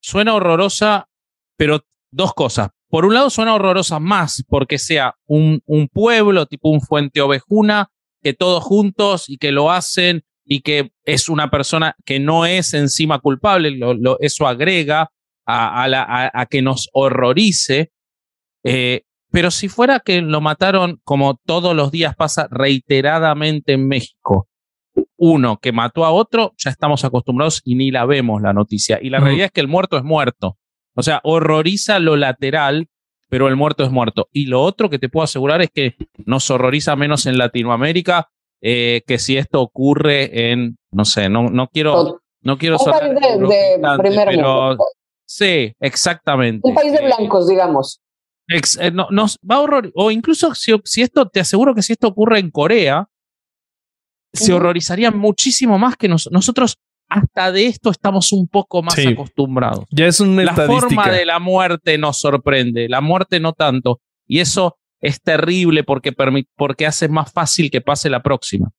[SPEAKER 2] suena horrorosa, pero dos cosas. Por un lado, suena horrorosa más porque sea un, un pueblo tipo un Fuente Ovejuna, que todos juntos y que lo hacen y que es una persona que no es encima culpable, lo- lo- eso agrega a, a la- a- a que nos horrorice. Eh, pero si fuera que lo mataron como todos los días pasa reiteradamente en México, uno que mató a otro, ya estamos acostumbrados y ni la vemos la noticia. Y la realidad es que el muerto es muerto. O sea, horroriza lo lateral, pero el muerto es muerto. Y lo otro que te puedo asegurar es que nos horroriza menos en Latinoamérica eh, que si esto ocurre en No sé, no, no quiero, no quiero
[SPEAKER 4] un país de, de primer
[SPEAKER 2] pero,
[SPEAKER 4] mundo.
[SPEAKER 2] Sí, exactamente.
[SPEAKER 4] Un país de
[SPEAKER 2] Eh,
[SPEAKER 4] blancos, digamos.
[SPEAKER 2] Ex- eh, no, nos va a horror o incluso si, si esto te aseguro que si esto ocurre en Corea se
[SPEAKER 4] Ujú.
[SPEAKER 2] horrorizarían muchísimo más que nos- nosotros hasta de esto estamos un poco más
[SPEAKER 1] Sí.
[SPEAKER 2] acostumbrados
[SPEAKER 1] Ya es una
[SPEAKER 2] la
[SPEAKER 1] estadística.
[SPEAKER 2] forma de la muerte nos sorprende la muerte no tanto y eso es terrible porque porque hace más fácil que pase la próxima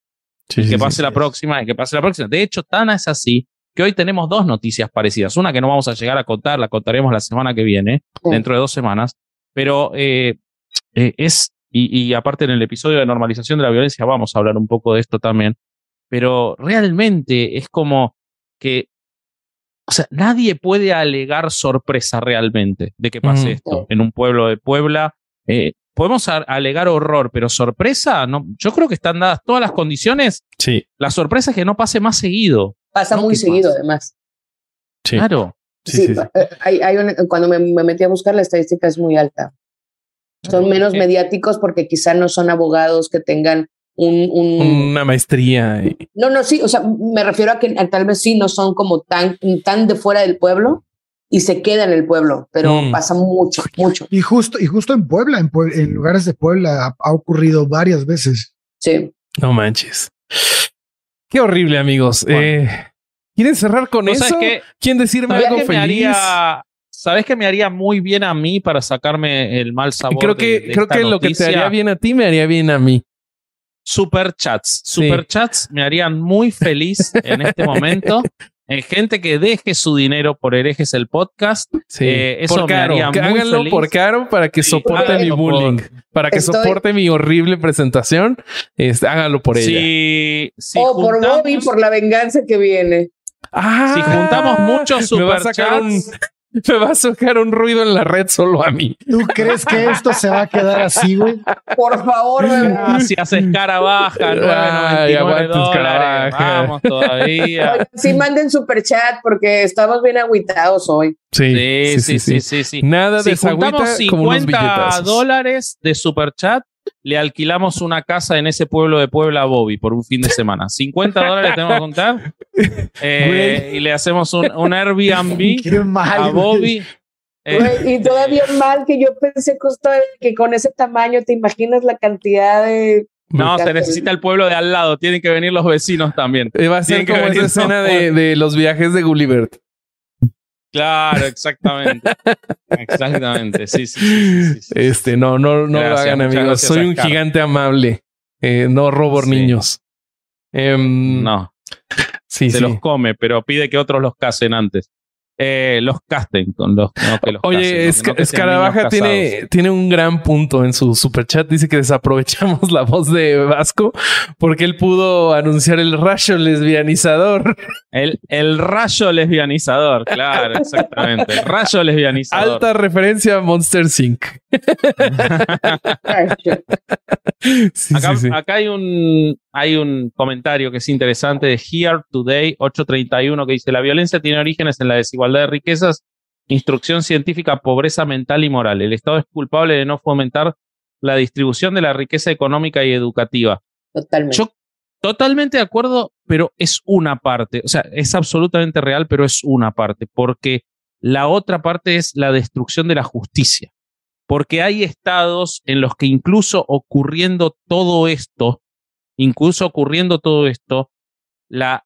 [SPEAKER 1] Sí,
[SPEAKER 2] que pase
[SPEAKER 1] sí.
[SPEAKER 2] la próxima y que pase la próxima. De hecho, tan es así que hoy tenemos dos noticias parecidas. Una que no vamos a llegar a contar, la contaremos la semana que viene, dentro de dos semanas, pero eh, eh, es, y, y aparte en el episodio de normalización de la violencia vamos a hablar un poco de esto también, pero realmente es como que, o sea, nadie puede alegar sorpresa realmente de que pase esto en un pueblo de Puebla. Eh, podemos alegar horror, pero sorpresa, no, yo creo que están dadas todas las condiciones
[SPEAKER 1] Sí,
[SPEAKER 2] la sorpresa es que no pase más seguido.
[SPEAKER 4] Pasa
[SPEAKER 2] No,
[SPEAKER 4] muy
[SPEAKER 2] ¿qué
[SPEAKER 4] seguido, además.
[SPEAKER 1] sí.
[SPEAKER 2] Claro.
[SPEAKER 1] Sí,
[SPEAKER 4] Sí,
[SPEAKER 1] sí, sí.
[SPEAKER 4] eh, Hay, hay una- cuando me, me metí a buscar, la estadística es muy alta. Son menos
[SPEAKER 2] Eh,
[SPEAKER 4] mediáticos porque quizá no son abogados que tengan un, un-
[SPEAKER 1] Una maestría. y-
[SPEAKER 4] No, no, sí, o sea, me refiero a que a tal vez sí no son como tan, tan de fuera del pueblo y se quedan en el pueblo, pero
[SPEAKER 1] Mm.
[SPEAKER 4] pasa mucho, mucho.
[SPEAKER 3] Y justo, y justo en Puebla, en, lugares de Puebla ha, ha ocurrido varias veces.
[SPEAKER 4] Sí.
[SPEAKER 1] No manches. Qué horrible, amigos.
[SPEAKER 2] Bueno.
[SPEAKER 1] Eh, ¿Quieren cerrar con
[SPEAKER 2] ¿No
[SPEAKER 1] eso? ¿Quieren decirme
[SPEAKER 2] ¿Sabes
[SPEAKER 1] algo
[SPEAKER 2] qué me
[SPEAKER 1] feliz?
[SPEAKER 2] haría? ¿Sabes qué me haría muy bien a mí para sacarme el mal sabor?
[SPEAKER 1] Y creo que,
[SPEAKER 2] de
[SPEAKER 1] creo
[SPEAKER 2] esta
[SPEAKER 1] que lo que te haría bien a ti me haría bien a mí.
[SPEAKER 2] Superchats.
[SPEAKER 1] Sí.
[SPEAKER 2] Superchats me harían muy feliz en este momento. Eh, gente que deje su dinero por herejes el podcast.
[SPEAKER 1] Sí.
[SPEAKER 2] Eh, eso
[SPEAKER 1] por
[SPEAKER 2] me
[SPEAKER 1] caro.
[SPEAKER 2] haría
[SPEAKER 1] que
[SPEAKER 2] muy
[SPEAKER 1] háganlo
[SPEAKER 2] feliz.
[SPEAKER 1] por caro para que
[SPEAKER 2] Sí,
[SPEAKER 1] soporte mi
[SPEAKER 2] por-
[SPEAKER 1] bullying. Para que
[SPEAKER 4] Estoy-
[SPEAKER 1] soporte mi horrible presentación. Este, háganlo por ella.
[SPEAKER 2] Si
[SPEAKER 4] o por
[SPEAKER 2] juntamos-
[SPEAKER 4] Bobby, por la venganza que viene.
[SPEAKER 1] Ah,
[SPEAKER 2] Si juntamos muchos
[SPEAKER 1] un, me va a sacar un ruido en la red solo a mí.
[SPEAKER 3] ¿Tú crees que esto se va a quedar así, güey?
[SPEAKER 4] Por favor, bebé.
[SPEAKER 2] Gracias, Escarabaja,
[SPEAKER 1] Ay,
[SPEAKER 2] 9.99
[SPEAKER 1] aguante,
[SPEAKER 2] dólares. Vamos todavía.
[SPEAKER 4] Sí, manden super chat porque estamos bien agüitados hoy.
[SPEAKER 1] Sí,
[SPEAKER 2] Sí, sí, sí, sí, sí.
[SPEAKER 1] Nada de
[SPEAKER 2] Si juntamos
[SPEAKER 1] desagüita como unos
[SPEAKER 2] 50
[SPEAKER 1] billetazos.
[SPEAKER 2] dólares de superchat, le alquilamos una casa en ese pueblo de Puebla a Bobby por un fin de semana. 50 dólares tenemos que contar. Eh, y le hacemos un, un Airbnb
[SPEAKER 3] mal.
[SPEAKER 2] a. Bobby. Eh,
[SPEAKER 4] y todavía mal que yo pensé justo que con ese tamaño te imaginas la cantidad de...
[SPEAKER 2] no, se necesita el pueblo de al lado. Tienen que venir los vecinos también.
[SPEAKER 1] Eh, Va a ser
[SPEAKER 2] Tienen que
[SPEAKER 1] como esa escena de, de los viajes de Gulliver.
[SPEAKER 2] Claro, exactamente. Exactamente. Sí, sí, sí, sí.
[SPEAKER 1] Este, no, no, no lo hagan, amigos. Soy un gigante amable. Eh, no robo niños. Em,
[SPEAKER 2] No.
[SPEAKER 1] sí,
[SPEAKER 2] se los come, pero pide que otros los casen antes. Eh, los casten con los, no que los
[SPEAKER 1] Oye,
[SPEAKER 2] casen, no-
[SPEAKER 1] Esca-
[SPEAKER 2] no que sean
[SPEAKER 1] Escarabaja tiene, tiene un gran punto en su superchat. Dice que desaprovechamos la voz de Vasco porque él pudo anunciar el rayo lesbianizador.
[SPEAKER 2] El, el rayo lesbianizador, claro, exactamente. El rayo lesbianizador.
[SPEAKER 1] Alta referencia a Monster Sync. Sí,
[SPEAKER 2] Acá,
[SPEAKER 1] sí, sí.
[SPEAKER 2] acá hay un hay un comentario que es interesante de Here Today 831 que dice la violencia tiene orígenes en la desigualdad de riquezas, instrucción científica, pobreza mental y moral. El Estado es culpable de no fomentar la distribución de la riqueza económica y educativa.
[SPEAKER 4] Totalmente.
[SPEAKER 2] Yo totalmente de acuerdo, pero es una parte. O sea, es absolutamente real, pero es una parte, porque la otra parte es la destrucción de la justicia. Porque hay estados en los que incluso ocurriendo todo esto, incluso ocurriendo todo esto, la,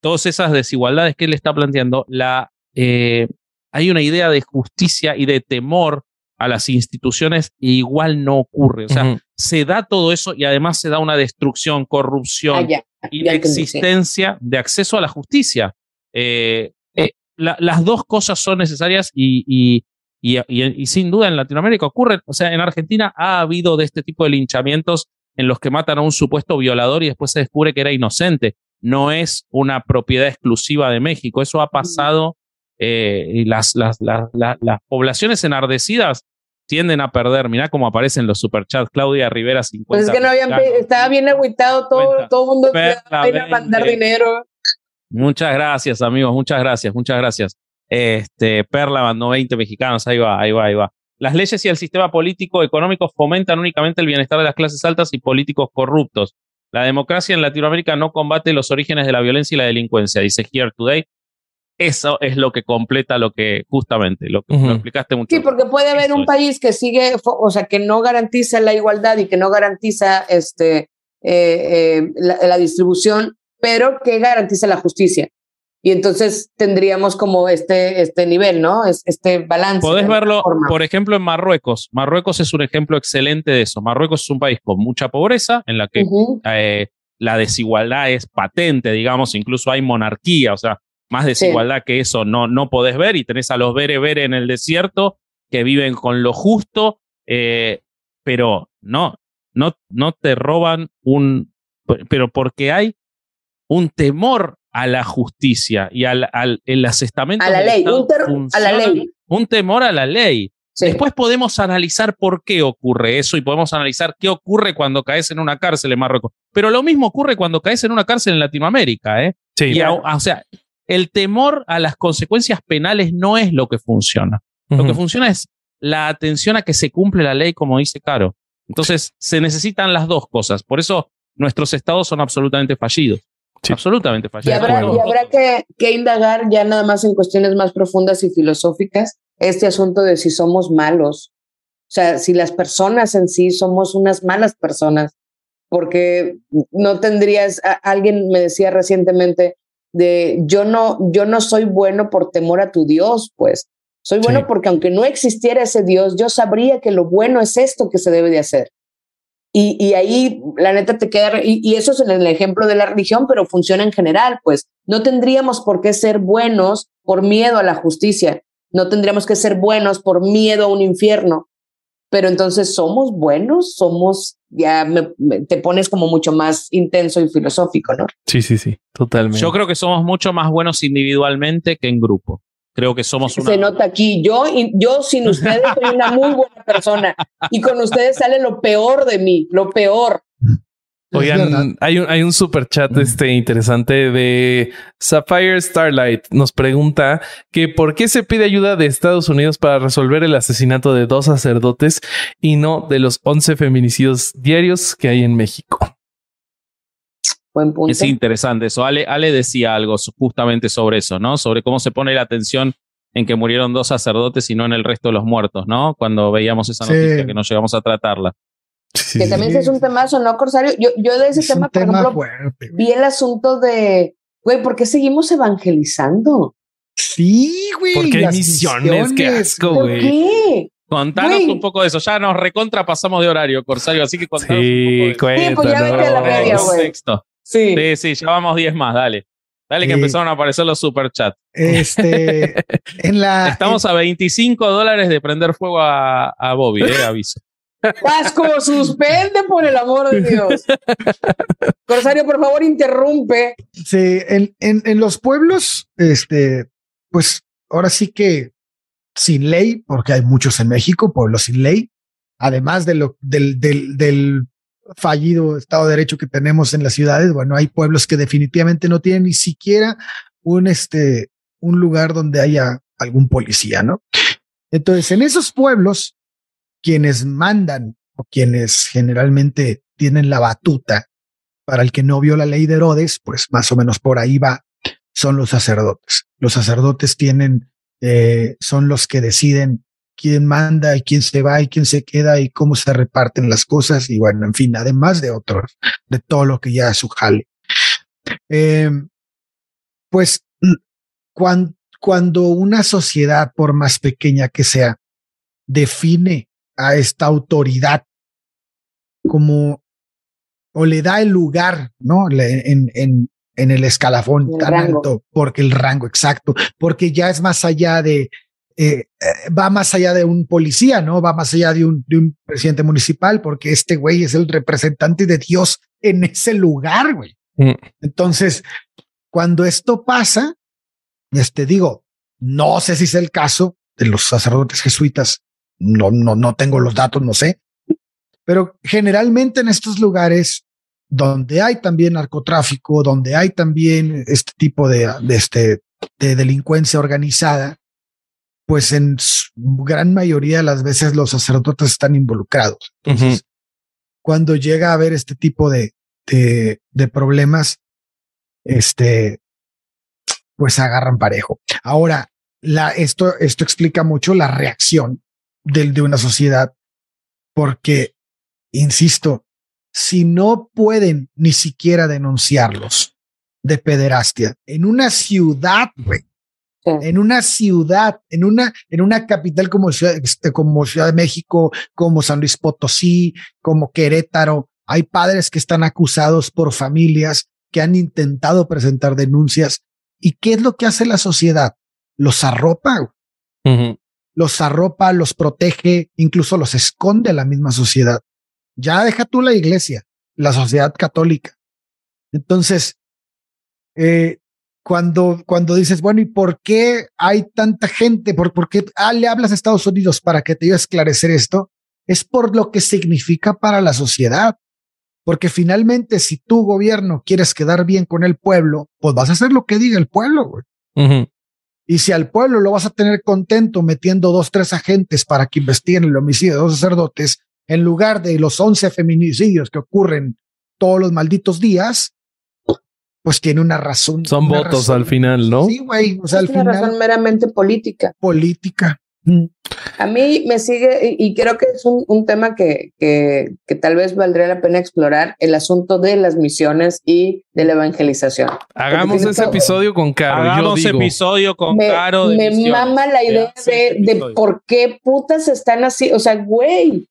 [SPEAKER 2] todas esas desigualdades que él está planteando, la, eh, hay una idea de justicia y de temor a las instituciones e igual no ocurre. O sea, se da todo eso y además se da una destrucción, corrupción,
[SPEAKER 4] Ah,
[SPEAKER 2] y
[SPEAKER 4] ya
[SPEAKER 2] la
[SPEAKER 4] entendí, sí.
[SPEAKER 2] existencia de acceso a la justicia. Eh, eh, la- las dos cosas son necesarias y, y, y- y- y sin duda en Latinoamérica ocurren. O sea, en Argentina ha habido de este tipo de linchamientos en los que matan a un supuesto violador y después se descubre que era inocente. No es una propiedad exclusiva de México. Eso ha pasado eh, y las, las, las, las- las poblaciones enardecidas tienden a perder. Mirá cómo aparecen los superchats. Claudia Rivera 50.
[SPEAKER 4] Pues es que no habían, estaba bien agüitado todo, el mundo a mandar
[SPEAKER 2] 20.
[SPEAKER 4] dinero.
[SPEAKER 2] Muchas gracias, amigos. Muchas gracias, muchas gracias. Este, Perla mandó 20 mexicanos. Ahí va, ahí va, ahí va. Las leyes y el sistema político económico fomentan únicamente el bienestar de las clases altas y políticos corruptos. La democracia en Latinoamérica no combate los orígenes de la violencia y la delincuencia, dice Here Today. Eso es lo que completa lo que justamente, lo que
[SPEAKER 1] Ujú.
[SPEAKER 2] lo explicaste mucho.
[SPEAKER 4] Sí, porque puede haber un
[SPEAKER 2] es.
[SPEAKER 4] país que sigue, o sea, que no garantiza la igualdad y que no garantiza este, eh, eh, la, la distribución, pero que garantiza la justicia. Y entonces tendríamos como este, este nivel, ¿no? Es, este balance.
[SPEAKER 2] Podés verlo,
[SPEAKER 4] forma.
[SPEAKER 2] por ejemplo, en Marruecos. Marruecos es un ejemplo excelente de eso. Marruecos es un país con mucha pobreza, en la que eh, la desigualdad es patente, digamos, incluso hay monarquía, o sea, más desigualdad que eso no, no podés ver y tenés a los bereberes en el desierto que viven con lo justo, eh, pero no, no, no te roban un, pero porque hay un temor a la justicia y al, al el asestamento
[SPEAKER 4] A la ley, un ter- a la
[SPEAKER 2] funciona,
[SPEAKER 4] ley.
[SPEAKER 2] un temor a la ley.
[SPEAKER 4] Sí.
[SPEAKER 2] Después podemos analizar por qué ocurre eso y podemos analizar qué ocurre cuando caes en una cárcel en Marruecos. Pero lo mismo ocurre cuando caes en una cárcel en Latinoamérica. ¿eh?
[SPEAKER 1] Sí.
[SPEAKER 2] Y a- o sea, el temor a las consecuencias penales no es lo que funciona. Lo que funciona es la atención a que se cumple la ley, como dice Caro. Entonces, se necesitan las dos cosas. Por eso nuestros estados son absolutamente fallidos.
[SPEAKER 1] Sí.
[SPEAKER 2] Absolutamente
[SPEAKER 4] Y
[SPEAKER 2] fallidos.
[SPEAKER 4] habrá, y habrá que, que indagar ya nada más en cuestiones más profundas y filosóficas este asunto de si somos malos. O sea, si las personas en sí somos unas malas personas, porque no tendrías, a- alguien me decía recientemente de yo no, yo no soy bueno por temor a tu Dios, pues soy bueno
[SPEAKER 1] Sí.
[SPEAKER 4] porque aunque no existiera ese Dios, yo sabría que lo bueno es esto que se debe de hacer. Y, y ahí, la neta, te queda, y, y eso es en el ejemplo de la religión, pero funciona en general, pues no tendríamos por qué ser buenos por miedo a la justicia, no tendríamos que ser buenos por miedo a un infierno, pero entonces somos buenos, somos, ya me- me- te pones como mucho más intenso y filosófico, ¿no?
[SPEAKER 1] Sí, sí, sí, totalmente.
[SPEAKER 2] Yo creo que somos mucho más buenos individualmente que en grupo. Creo que somos una.
[SPEAKER 4] Se nota aquí, yo, yo sin ustedes soy una muy buena persona y con ustedes sale lo peor de mí, lo peor.
[SPEAKER 1] Oigan, hay un, hay un super chat este interesante de Sapphire Starlight. Nos pregunta que por qué se pide ayuda de Estados Unidos para resolver el asesinato de dos sacerdotes y no de los 11 feminicidios diarios que hay en México.
[SPEAKER 4] Buen punto.
[SPEAKER 2] Es interesante eso. Ale, Ale decía algo justamente sobre eso, ¿no? Sobre cómo se pone la atención en que murieron dos sacerdotes y no en el resto de los muertos, ¿no? Cuando veíamos esa
[SPEAKER 3] Sí.
[SPEAKER 2] noticia que no llegamos a tratarla.
[SPEAKER 1] Sí,
[SPEAKER 4] que también
[SPEAKER 3] sí.
[SPEAKER 4] es un temazo, ¿no, Corsario? Yo, yo de ese
[SPEAKER 3] Es
[SPEAKER 4] tema, por
[SPEAKER 3] tema
[SPEAKER 4] ejemplo,
[SPEAKER 3] fuerte.
[SPEAKER 4] vi el asunto de, güey, ¿por qué seguimos evangelizando?
[SPEAKER 3] Sí, güey.
[SPEAKER 1] Porque hay
[SPEAKER 3] las
[SPEAKER 1] misiones, qué asco,
[SPEAKER 4] ¿Por
[SPEAKER 1] güey.
[SPEAKER 4] qué?
[SPEAKER 2] Contanos
[SPEAKER 4] Güey.
[SPEAKER 2] un poco de eso. Ya nos recontra pasamos de horario, Corsario, así que contanos
[SPEAKER 1] Sí,
[SPEAKER 2] un poco de eso.
[SPEAKER 4] Sí, pues ya vete a la media, güey. Sí.
[SPEAKER 2] Sí, sí, ya vamos 10 más, dale. Dale que
[SPEAKER 3] Sí.
[SPEAKER 2] empezaron a aparecer los superchats.
[SPEAKER 3] Este, en la.
[SPEAKER 2] Estamos a 25 dólares de prender fuego a, a Bobby, eh, aviso.
[SPEAKER 4] Vasco, suspende por el amor de Dios. Corsario, por favor, interrumpe.
[SPEAKER 3] Sí, en, en, en los pueblos, este, pues ahora sí que sin ley, porque hay muchos en México, pueblos sin ley, además de lo, del, del, del fallido Estado de Derecho que tenemos en las ciudades, bueno, hay pueblos que definitivamente no tienen ni siquiera un, este, un lugar donde haya algún policía, ¿no? Entonces, en esos pueblos, quienes mandan o quienes generalmente tienen la batuta para el que no vio la ley de Herodes, pues más o menos por ahí va, son los sacerdotes. Los sacerdotes tienen, eh, son los que deciden quién manda y quién se va y quién se queda y cómo se reparten las cosas y bueno, en fin, además de otros, de todo lo que ya es. Eh, pues cuando, cuando una sociedad, por más pequeña que sea, define a esta autoridad como o le da el lugar, ¿no? Le- En, en, en el escalafón
[SPEAKER 4] El
[SPEAKER 3] tan
[SPEAKER 4] rango.
[SPEAKER 3] alto, porque el rango exacto, porque ya es más allá de, eh, eh, va más allá de un policía, ¿no? Va más allá de un, de un presidente municipal, porque este güey es el representante de Dios en ese lugar, güey.
[SPEAKER 1] Mm.
[SPEAKER 3] Entonces, cuando esto pasa, este digo, no sé si es el caso de los sacerdotes jesuitas, no, no, no tengo los datos, no sé, pero generalmente en estos lugares donde hay también narcotráfico, donde hay también este tipo de, de, este, de delincuencia organizada, pues en gran mayoría de las veces los sacerdotes están involucrados. Entonces, cuando llega a haber este tipo de, de, de problemas, este, pues agarran parejo. Ahora, la, esto, esto explica mucho la reacción de, de una sociedad, porque, insisto, si no pueden ni siquiera denunciarlos de pederastia en una ciudad, güey, en una ciudad, en una, en una capital como ciudad, este, como Ciudad de México, como San Luis Potosí, como Querétaro, hay padres que están acusados por familias que han intentado presentar denuncias. ¿Y qué es lo que hace la sociedad? Los arropa, los arropa, los protege, incluso los esconde la misma sociedad. Ya deja tú la iglesia, la sociedad católica. Entonces, eh, cuando, cuando dices, bueno, ¿y por qué hay tanta gente? ¿Por, qué ah, le hablas a Estados Unidos para que te ayude a esclarecer esto? Es por lo que significa para la sociedad. Porque finalmente, si tu gobierno quieres quedar bien con el pueblo, pues vas a hacer lo que diga el pueblo. Güey. Y si al pueblo lo vas a tener contento metiendo dos, tres agentes para que investiguen el homicidio de dos sacerdotes, en lugar de los 11 feminicidios que ocurren todos los malditos días, pues tiene una razón.
[SPEAKER 1] Son
[SPEAKER 3] una
[SPEAKER 1] votos
[SPEAKER 3] razón.
[SPEAKER 1] al final, ¿no?
[SPEAKER 3] Sí, güey. O sea,
[SPEAKER 4] es
[SPEAKER 3] al
[SPEAKER 4] una
[SPEAKER 3] final,
[SPEAKER 4] razón meramente política.
[SPEAKER 3] política.
[SPEAKER 4] A mí me sigue, y, y creo que es un, un tema que, que, que, tal vez valdría la pena explorar, el asunto de las misiones y de la evangelización.
[SPEAKER 1] Hagamos ese todo, episodio con Caro.
[SPEAKER 2] Hagamos
[SPEAKER 1] yo digo.
[SPEAKER 2] episodio con
[SPEAKER 4] me,
[SPEAKER 2] Caro.
[SPEAKER 4] me mama la idea de, de por qué putas están así. O sea, güey,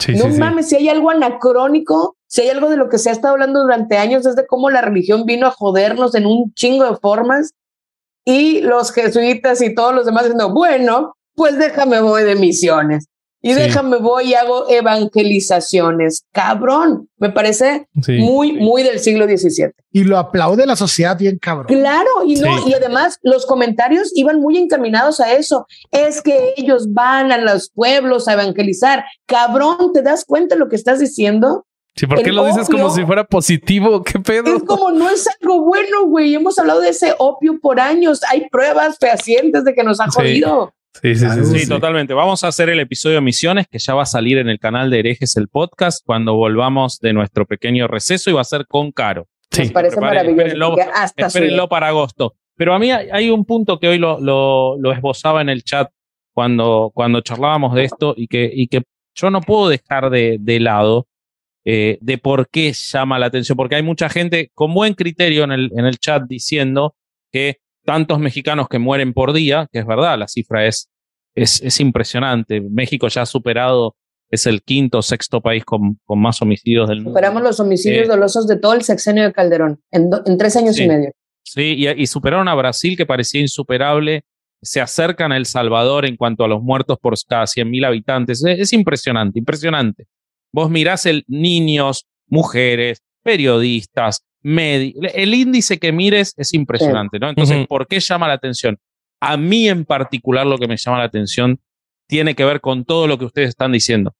[SPEAKER 1] Sí,
[SPEAKER 4] no
[SPEAKER 1] sí,
[SPEAKER 4] mames, si hay algo anacrónico, si hay algo de lo que se ha estado hablando durante años, es de cómo la religión vino a jodernos en un chingo de formas y los jesuitas y todos los demás diciendo, bueno, pues déjame voy de misiones y sí. déjame voy y hago evangelizaciones. Cabrón, me parece sí. muy, muy del siglo XVII.
[SPEAKER 3] Y lo aplaude la sociedad bien cabrón.
[SPEAKER 4] Claro, y no, sí. y además los comentarios iban muy encaminados a eso. Es que ellos van a los pueblos a evangelizar. Cabrón, ¿te das cuenta de lo que estás diciendo?
[SPEAKER 1] Sí, ¿por qué lo opio, dices como si fuera positivo? ¿Qué pedo?
[SPEAKER 4] Es como no es algo bueno, güey. Hemos hablado de ese opio por años. Hay pruebas fehacientes de que nos ha jodido.
[SPEAKER 1] Sí, sí, sí, sí,
[SPEAKER 2] sí, totalmente. Vamos a hacer el episodio de Misiones que ya va a salir en el canal de Herejes el podcast cuando volvamos de nuestro pequeño receso y va a ser con Caro.
[SPEAKER 4] Sí, Nos parece maravilloso.
[SPEAKER 2] Espérenlo, hasta espérenlo para agosto. Pero a mí hay, hay un punto que hoy lo, lo, lo, esbozaba en el chat cuando, cuando charlábamos de esto y que, y que yo no puedo dejar de, de lado eh, de por qué llama la atención, porque hay mucha gente con buen criterio en el, en el chat diciendo que tantos mexicanos que mueren por día, que es verdad, la cifra es, es, es impresionante. México ya ha superado, es el quinto o sexto país con, con, más homicidios del mundo.
[SPEAKER 4] Superamos los homicidios eh, dolosos de todo el sexenio de Calderón, en, do, en tres años
[SPEAKER 2] sí,
[SPEAKER 4] y medio.
[SPEAKER 2] Sí, y, y, superaron a Brasil, que parecía insuperable. Se acercan a El Salvador en cuanto a los muertos por cada 100 mil habitantes. Es, es impresionante, impresionante. Vos mirás el niños, mujeres, periodistas, el índice que mires es impresionante, ¿no? Entonces, uh -huh. ¿por qué llama la atención? A mí en particular lo que me llama la atención tiene que ver con todo lo que ustedes están diciendo.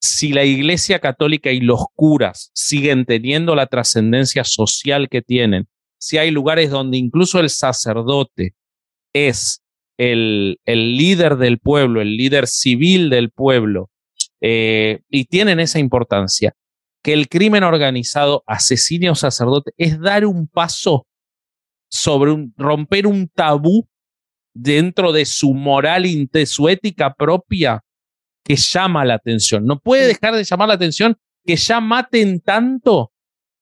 [SPEAKER 2] Si la Iglesia Católica y los curas siguen teniendo la trascendencia social que tienen, si hay lugares donde incluso el sacerdote es el, el líder del pueblo, el líder civil del pueblo, eh, y tienen esa importancia, que el crimen organizado asesine a un sacerdote es dar un paso sobre un, romper un tabú dentro de su moral, de su ética propia que llama la atención. No puede dejar de llamar la atención que ya maten tanto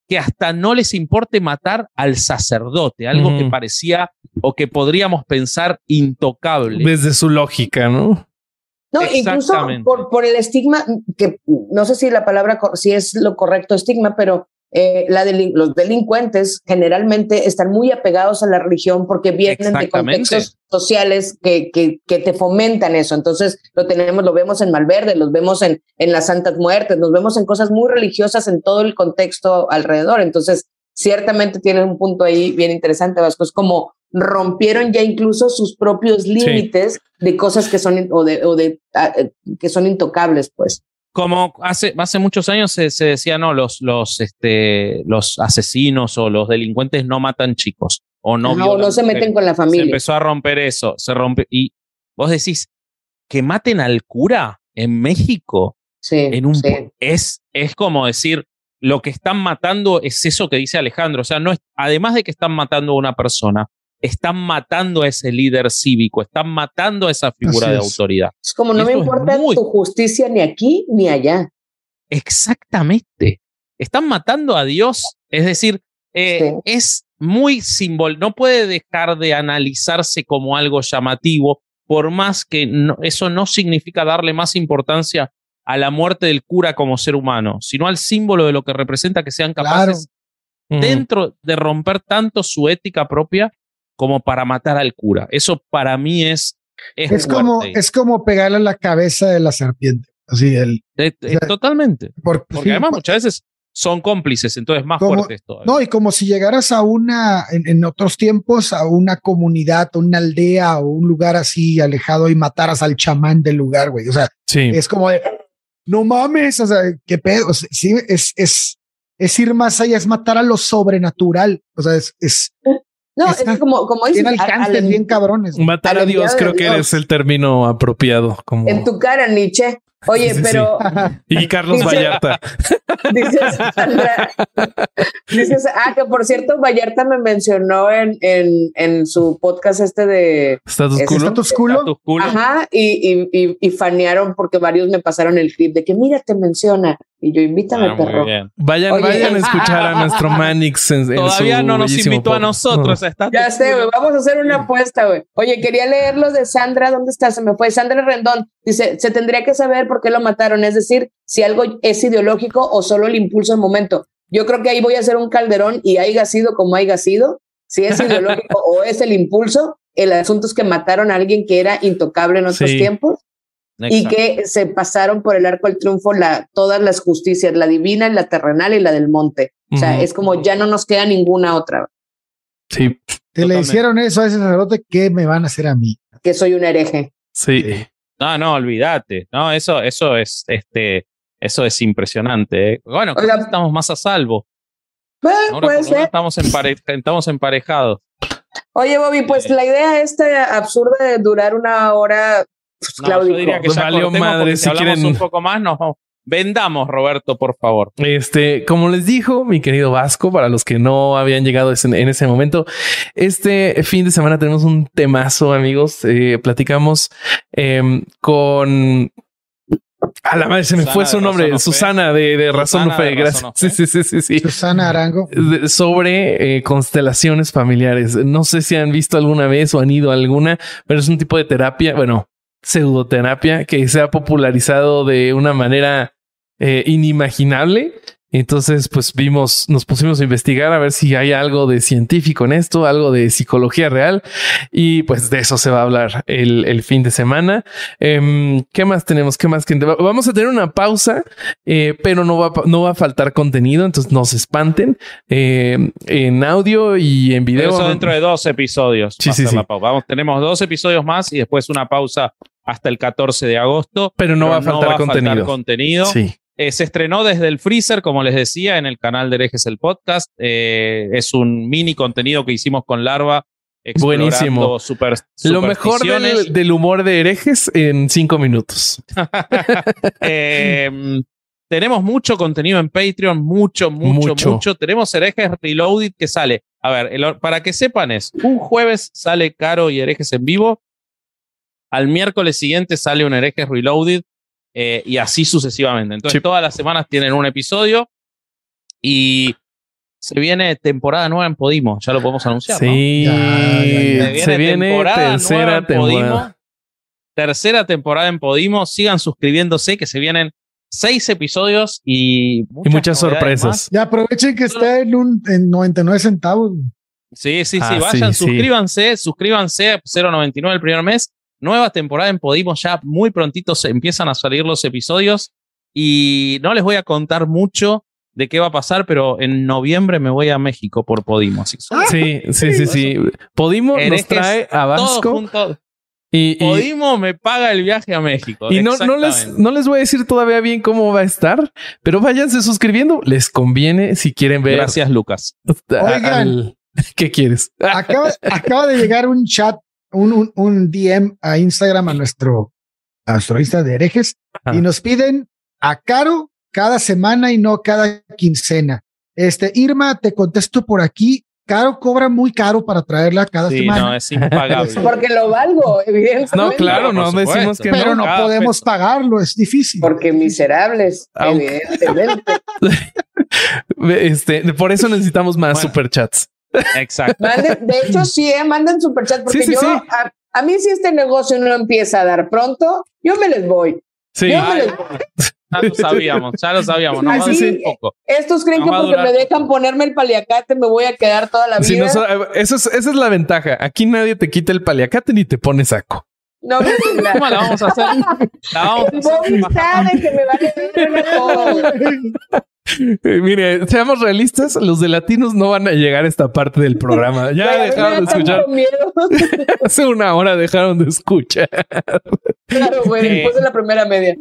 [SPEAKER 2] que hasta no les importe matar al sacerdote, algo mm. que parecía o que podríamos pensar intocable.
[SPEAKER 1] Desde su lógica, ¿no?
[SPEAKER 4] No, incluso por, por, el estigma, que no sé si la palabra, si es lo correcto estigma, pero eh, la delin los delincuentes generalmente están muy apegados a la religión porque vienen de contextos sociales que, que, que, te fomentan eso. Entonces lo tenemos, lo vemos en Malverde, los vemos en, en las Santas Muertes, nos vemos en cosas muy religiosas en todo el contexto alrededor. Entonces, ciertamente tienen un punto ahí bien interesante, Vasco. Es como rompieron ya incluso sus propios límites sí. de cosas que son o de, o de uh, que son intocables, pues.
[SPEAKER 2] Como hace, hace muchos años se, se, decía, no, los, los, este, los asesinos o los delincuentes no matan chicos o no,
[SPEAKER 4] no, no se meten con la familia.
[SPEAKER 2] Se empezó a romper eso, se rompe. Y vos decís, que maten al cura en México
[SPEAKER 4] sí,
[SPEAKER 2] en un,
[SPEAKER 4] sí.
[SPEAKER 2] es, es como decir, lo que están matando es eso que dice Alejandro. O sea, no es, además de que están matando a una persona, están matando a ese líder cívico, están matando a esa figura
[SPEAKER 3] Así
[SPEAKER 2] de
[SPEAKER 3] es.
[SPEAKER 2] autoridad.
[SPEAKER 4] Es como no me importa
[SPEAKER 2] muy-
[SPEAKER 4] tu justicia ni aquí ni allá.
[SPEAKER 2] Exactamente. Están matando a Dios. Es decir, eh,
[SPEAKER 4] Sí.
[SPEAKER 2] es muy simbol. No puede dejar de analizarse como algo llamativo, por más que no- eso no significa darle más importancia a la muerte del cura como ser humano, sino al símbolo de lo que representa que sean capaces dentro de romper tanto su ética propia como para matar al cura. Eso para mí es es,
[SPEAKER 3] Es como, es como pegarle a la cabeza de la serpiente. Así, el,
[SPEAKER 2] Eh, eh,
[SPEAKER 3] o sea,
[SPEAKER 2] totalmente.
[SPEAKER 3] por,
[SPEAKER 2] Porque
[SPEAKER 3] sí,
[SPEAKER 2] además
[SPEAKER 3] por-
[SPEAKER 2] muchas veces son cómplices, entonces más
[SPEAKER 3] Como-
[SPEAKER 2] fuertes todavía.
[SPEAKER 3] No, y como si llegaras a una, en, en otros tiempos, a una comunidad, a una aldea o un lugar así alejado y mataras al chamán del lugar, güey. O sea,
[SPEAKER 1] Sí.
[SPEAKER 3] es como de, no mames, o sea, qué pedo. O sea, sí, es, es, es ir más allá, es matar a lo sobrenatural. O sea, es, es
[SPEAKER 4] No, es como, como dices,
[SPEAKER 3] tiene
[SPEAKER 4] al-
[SPEAKER 3] alcances
[SPEAKER 4] al-
[SPEAKER 3] bien cabrones.
[SPEAKER 1] Matar a Dios creo que
[SPEAKER 4] Dios.
[SPEAKER 1] es el término apropiado. Como...
[SPEAKER 4] en tu cara, Nietzsche. Oye,
[SPEAKER 1] Sí, sí,
[SPEAKER 4] pero
[SPEAKER 1] Y Carlos
[SPEAKER 4] Dice-
[SPEAKER 1] Vallarta.
[SPEAKER 4] dices, Sandra, dices, ah, que por cierto, Vallarta me mencionó en, en, en su podcast este de.
[SPEAKER 1] ¿Status culo?
[SPEAKER 3] Status culo.
[SPEAKER 4] ajá, y, y, y, y fanearon porque varios me pasaron el clip de que mira, te menciona. Y yo, invítame,
[SPEAKER 2] Ah,
[SPEAKER 4] perro.
[SPEAKER 1] Vayan,
[SPEAKER 4] Oye,
[SPEAKER 1] vayan a
[SPEAKER 4] ah,
[SPEAKER 1] escuchar a
[SPEAKER 4] ah,
[SPEAKER 1] nuestro Manix. En, en
[SPEAKER 2] Todavía
[SPEAKER 1] su
[SPEAKER 2] no nos invitó a nosotros a
[SPEAKER 4] Ya sé, güey. Vamos a hacer una apuesta, güey. Oye, quería leer lo de Sandra. ¿Dónde está? Se me fue. Sandra Rendón. Dice, se tendría que saber por qué lo mataron. Es decir, si algo es ideológico o solo el impulso del momento. Yo creo que ahí voy a hacer un calderón y haya sido como haya sido. Si es ideológico o es el impulso, el asunto es que mataron a alguien que era intocable en otros
[SPEAKER 1] Sí.
[SPEAKER 4] tiempos y que se pasaron por el arco del triunfo la, todas las justicias, la divina, la terrenal y la del monte. O sea, es como ya no nos queda ninguna otra,
[SPEAKER 1] Sí,
[SPEAKER 3] Te le hicieron eso a ese sacerdote, ¿qué me van a hacer a mí?
[SPEAKER 4] que soy un hereje.
[SPEAKER 1] sí.
[SPEAKER 2] No, no, olvídate. No, eso, eso es, este, eso es impresionante. ¿eh? Bueno,
[SPEAKER 4] Oiga.
[SPEAKER 2] quizás estamos más a salvo.
[SPEAKER 4] Bueno,
[SPEAKER 2] Ahora
[SPEAKER 4] puede ser.
[SPEAKER 2] estamos, empare- estamos emparejados.
[SPEAKER 4] Oye, Bobby, pues
[SPEAKER 2] Eh.
[SPEAKER 4] la idea esta absurda de durar una hora, pues,
[SPEAKER 2] No,
[SPEAKER 4] Claudio.
[SPEAKER 2] yo diría que
[SPEAKER 1] Pues
[SPEAKER 2] ya
[SPEAKER 1] valió madre, si
[SPEAKER 2] hablamos
[SPEAKER 1] quieren-
[SPEAKER 2] un poco más, nos vamos. Vendamos, Roberto, por favor.
[SPEAKER 1] Este, como les dijo mi querido Vasco, para los que no habían llegado en ese momento, este fin de semana tenemos un temazo, amigos. Eh, platicamos em, con a la madre se me
[SPEAKER 2] Susana
[SPEAKER 1] fue su nombre. Susana de, de Razón
[SPEAKER 2] Susana
[SPEAKER 1] Fe, gracias. Sí, sí, sí, sí, sí.
[SPEAKER 3] Susana Arango.
[SPEAKER 1] De- sobre eh, constelaciones familiares. No sé si han visto alguna vez o han ido a alguna, pero es un tipo de terapia, bueno, pseudoterapia que se ha popularizado de una manera eh, inimaginable. Entonces, pues vimos, nos pusimos a investigar a ver si hay algo de científico en esto, algo de psicología real. Y pues de eso se va a hablar el, el fin de semana. Em, ¿Qué más tenemos? ¿Qué más? Vamos a tener una pausa, eh, pero no va, a no va a faltar contenido, entonces no se espanten. Eh, en audio y en video.
[SPEAKER 2] Pero eso dentro de dos episodios.
[SPEAKER 1] Sí,
[SPEAKER 2] va a
[SPEAKER 1] sí, sí.
[SPEAKER 2] Vamos, tenemos dos episodios más y después una pausa hasta el 14 de agosto.
[SPEAKER 1] pero no
[SPEAKER 2] pero
[SPEAKER 1] va a faltar contenido.
[SPEAKER 2] contenido.
[SPEAKER 1] Sí.
[SPEAKER 2] Eh, se estrenó desde el freezer, como les decía, en el canal de Herejes el podcast. Eh, es un mini contenido que hicimos con Larva.
[SPEAKER 1] Buenísimo.
[SPEAKER 2] super-
[SPEAKER 1] Lo mejor del, del humor de herejes en cinco minutos.
[SPEAKER 2] Eh, tenemos mucho contenido en Patreon, mucho, mucho,
[SPEAKER 1] Mucho.
[SPEAKER 2] mucho. Tenemos herejes Reloaded que sale. A ver, el- para que sepan es, un jueves sale Caro y herejes en vivo. Al miércoles siguiente sale un herejes Reloaded eh, y así sucesivamente. Entonces
[SPEAKER 1] Sí.
[SPEAKER 2] todas las semanas tienen un episodio y se viene temporada nueva en Podimo. Ya lo podemos anunciar. ¿no?
[SPEAKER 1] Sí.
[SPEAKER 3] Ya, ya, ya.
[SPEAKER 1] Se viene
[SPEAKER 2] temporada nueva
[SPEAKER 1] tercera
[SPEAKER 2] en Podimo.
[SPEAKER 1] temporada.
[SPEAKER 2] Tercera temporada en Podimo. Sigan suscribiéndose que se vienen seis episodios y
[SPEAKER 1] Y
[SPEAKER 2] muchas,
[SPEAKER 1] muchas
[SPEAKER 2] novedades
[SPEAKER 1] sorpresas.
[SPEAKER 2] más.
[SPEAKER 3] Ya aprovechen que está en un en 99 centavos.
[SPEAKER 2] Sí, sí, sí.
[SPEAKER 1] Ah,
[SPEAKER 2] Vayan,
[SPEAKER 1] sí, sí.
[SPEAKER 2] suscríbanse, suscríbanse a 0.99 el primer mes. Nueva temporada en Podimo. Ya muy prontito se empiezan a salir los episodios. Y no les voy a contar mucho de qué va a pasar, pero en noviembre me voy a México por Podimo. Así que solo
[SPEAKER 1] Sí, sí, sí, sí. Podimo nos trae a Vasco y, y,
[SPEAKER 2] Podimo me paga el viaje a México.
[SPEAKER 1] y no, no, les, no les voy a decir todavía bien cómo va a estar, pero váyanse suscribiendo. Les conviene si quieren ver.
[SPEAKER 2] Gracias, Lucas.
[SPEAKER 1] a-
[SPEAKER 3] Oigan.
[SPEAKER 1] al- ¿Qué quieres?
[SPEAKER 3] Acaba, acaba de llegar un chat, un, un, un DM a Instagram a nuestro, a nuestro Insta de herejes
[SPEAKER 1] Ah.
[SPEAKER 3] y nos piden a Caro cada semana y no cada quincena. Este, Irma, te contesto por aquí. Caro cobra muy caro para traerla cada
[SPEAKER 2] Sí,
[SPEAKER 3] semana.
[SPEAKER 2] no, es impagable.
[SPEAKER 4] Porque lo valgo, evidentemente.
[SPEAKER 1] No, claro, no decimos que
[SPEAKER 3] pero
[SPEAKER 1] no.
[SPEAKER 3] no
[SPEAKER 2] cada
[SPEAKER 3] podemos
[SPEAKER 2] peso.
[SPEAKER 3] pagarlo, es difícil.
[SPEAKER 4] Porque miserables,
[SPEAKER 1] Aunque-
[SPEAKER 4] evidentemente.
[SPEAKER 1] Este, por eso necesitamos más
[SPEAKER 2] Bueno.
[SPEAKER 1] superchats.
[SPEAKER 2] Exacto.
[SPEAKER 4] Manden, de hecho, sí, eh, manden superchat, porque
[SPEAKER 1] Sí, sí,
[SPEAKER 4] yo,
[SPEAKER 1] sí.
[SPEAKER 4] A, a mí si este negocio no empieza a dar pronto, yo me les voy.
[SPEAKER 1] Sí.
[SPEAKER 4] Yo me les
[SPEAKER 2] Ay, Ya lo sabíamos, ya lo sabíamos. Nos va a
[SPEAKER 4] Así,
[SPEAKER 2] durar un poco.
[SPEAKER 4] Estos creen
[SPEAKER 2] No
[SPEAKER 4] que
[SPEAKER 2] va a
[SPEAKER 4] porque me dejan ponerme el paliacate me voy a quedar toda la vida.
[SPEAKER 1] Sí, no, eso es, esa es la ventaja. Aquí nadie te quita el paliacate ni te pone saco.
[SPEAKER 4] No.
[SPEAKER 2] ¿Cómo la vamos a hacer? La vamos a hacer
[SPEAKER 4] Bobby sabe que me verga todo.
[SPEAKER 1] Eh, mire, seamos realistas, los de latinos no van a llegar a esta parte del programa. Ya
[SPEAKER 4] Pero
[SPEAKER 1] dejaron de escuchar. Hace una hora dejaron de escuchar.
[SPEAKER 4] Claro, güey,
[SPEAKER 2] Eh.
[SPEAKER 4] después de la primera media.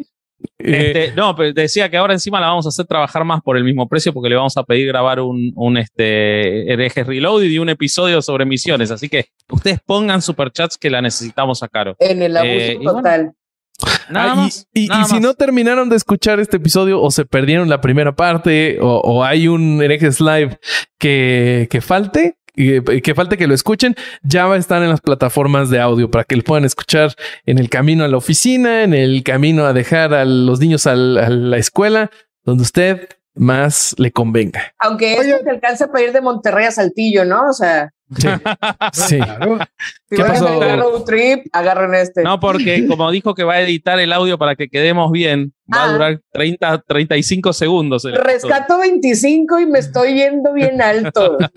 [SPEAKER 1] Eh,
[SPEAKER 2] Este, no, pero decía que ahora encima la vamos a hacer trabajar más por el mismo precio porque le vamos a pedir grabar un, un este, herejes reloaded y un episodio sobre misiones. Así que ustedes pongan superchats que la necesitamos a Caro.
[SPEAKER 4] En el abuso
[SPEAKER 2] Eh, bueno,
[SPEAKER 4] total.
[SPEAKER 2] Nada
[SPEAKER 1] ah, y-
[SPEAKER 2] más.
[SPEAKER 1] y, y
[SPEAKER 2] nada
[SPEAKER 1] si
[SPEAKER 2] más.
[SPEAKER 1] no terminaron de escuchar este episodio o se perdieron la primera parte o, o hay un herejes live que, que falte, que, que falte que lo escuchen, ya va a estar en las plataformas de audio para que lo puedan escuchar en el camino a la oficina, en el camino a dejar a los niños al- a la escuela, donde usted más le convenga.
[SPEAKER 4] Aunque esto se alcanza para ir de Monterrey a Saltillo, ¿no? O sea,
[SPEAKER 1] Sí. sí.
[SPEAKER 3] Claro.
[SPEAKER 4] si
[SPEAKER 1] ¿Qué
[SPEAKER 4] van
[SPEAKER 1] pasó?
[SPEAKER 4] a hacer road trip, agarren este.
[SPEAKER 2] No, porque como dijo que va a editar el audio para que quedemos bien, va a
[SPEAKER 4] Ah.
[SPEAKER 2] durar 30, 35 segundos.
[SPEAKER 4] Rescato 25 y me estoy yendo bien alto.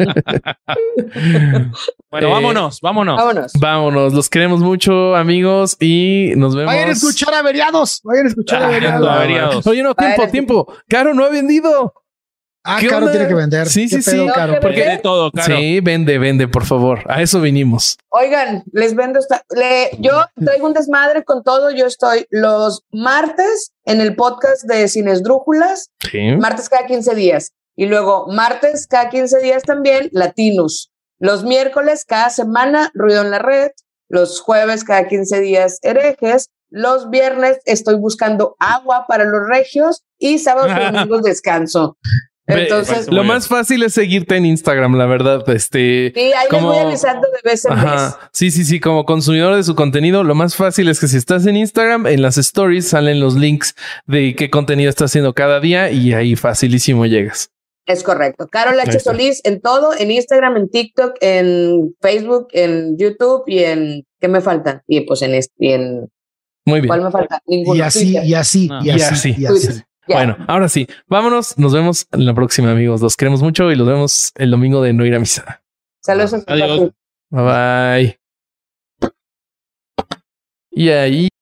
[SPEAKER 2] Bueno,
[SPEAKER 1] Eh,
[SPEAKER 2] vámonos, vámonos.
[SPEAKER 4] Vámonos.
[SPEAKER 1] Vámonos, los queremos mucho, amigos, y nos vemos.
[SPEAKER 3] Vayan a escuchar averiados. Vayan a escuchar
[SPEAKER 2] Ah,
[SPEAKER 3] averiados.
[SPEAKER 2] averiados.
[SPEAKER 1] Oye, no, tiempo, tiempo. Caro no ha vendido.
[SPEAKER 3] Ah,
[SPEAKER 1] ¿Qué
[SPEAKER 3] Caro
[SPEAKER 1] onda?
[SPEAKER 3] tiene que vender.
[SPEAKER 1] Sí,
[SPEAKER 3] ¿Qué
[SPEAKER 1] sí,
[SPEAKER 3] pedo,
[SPEAKER 1] sí.
[SPEAKER 3] Caro?
[SPEAKER 4] que
[SPEAKER 2] Porque de todo, Caro.
[SPEAKER 1] Sí, vende, vende, por favor. A eso vinimos.
[SPEAKER 4] Oigan, les vendo esta. le- yo traigo un desmadre con todo. Yo estoy los martes en el podcast de Cines Drújulas,
[SPEAKER 1] Sí.
[SPEAKER 4] martes cada 15 días. Y luego martes cada 15 días también Latinus. Los miércoles cada semana Ruido en la Red. Los jueves cada 15 días herejes. Los viernes estoy buscando agua para los regios y sábados y domingos descanso. Entonces,
[SPEAKER 1] Lo más fácil es seguirte en Instagram, la verdad. Este.
[SPEAKER 4] sí, ahí les
[SPEAKER 1] como-
[SPEAKER 4] voy avisando de vez en vez.
[SPEAKER 1] Sí, sí, sí. Como consumidor de su contenido, lo más fácil es que si estás en Instagram, en las stories salen los links de qué contenido estás haciendo cada día y ahí facilísimo llegas.
[SPEAKER 4] Es correcto. Carol H. Solís en todo, en Instagram, en TikTok, en Facebook, en YouTube y en ¿qué me falta? Y pues en este, y en
[SPEAKER 1] Muy bien.
[SPEAKER 4] ¿cuál me falta? Ninguno.
[SPEAKER 3] Y así,
[SPEAKER 4] Twitter.
[SPEAKER 3] y así,
[SPEAKER 2] No.
[SPEAKER 3] y
[SPEAKER 1] Y
[SPEAKER 3] así,
[SPEAKER 1] así.
[SPEAKER 3] y así.
[SPEAKER 1] Bueno, ahora sí, vámonos. Nos vemos en la próxima, amigos. Los queremos mucho y los vemos el domingo de no ir a misa.
[SPEAKER 4] Saludos. a
[SPEAKER 2] Adiós.
[SPEAKER 1] Bye bye. Y ahí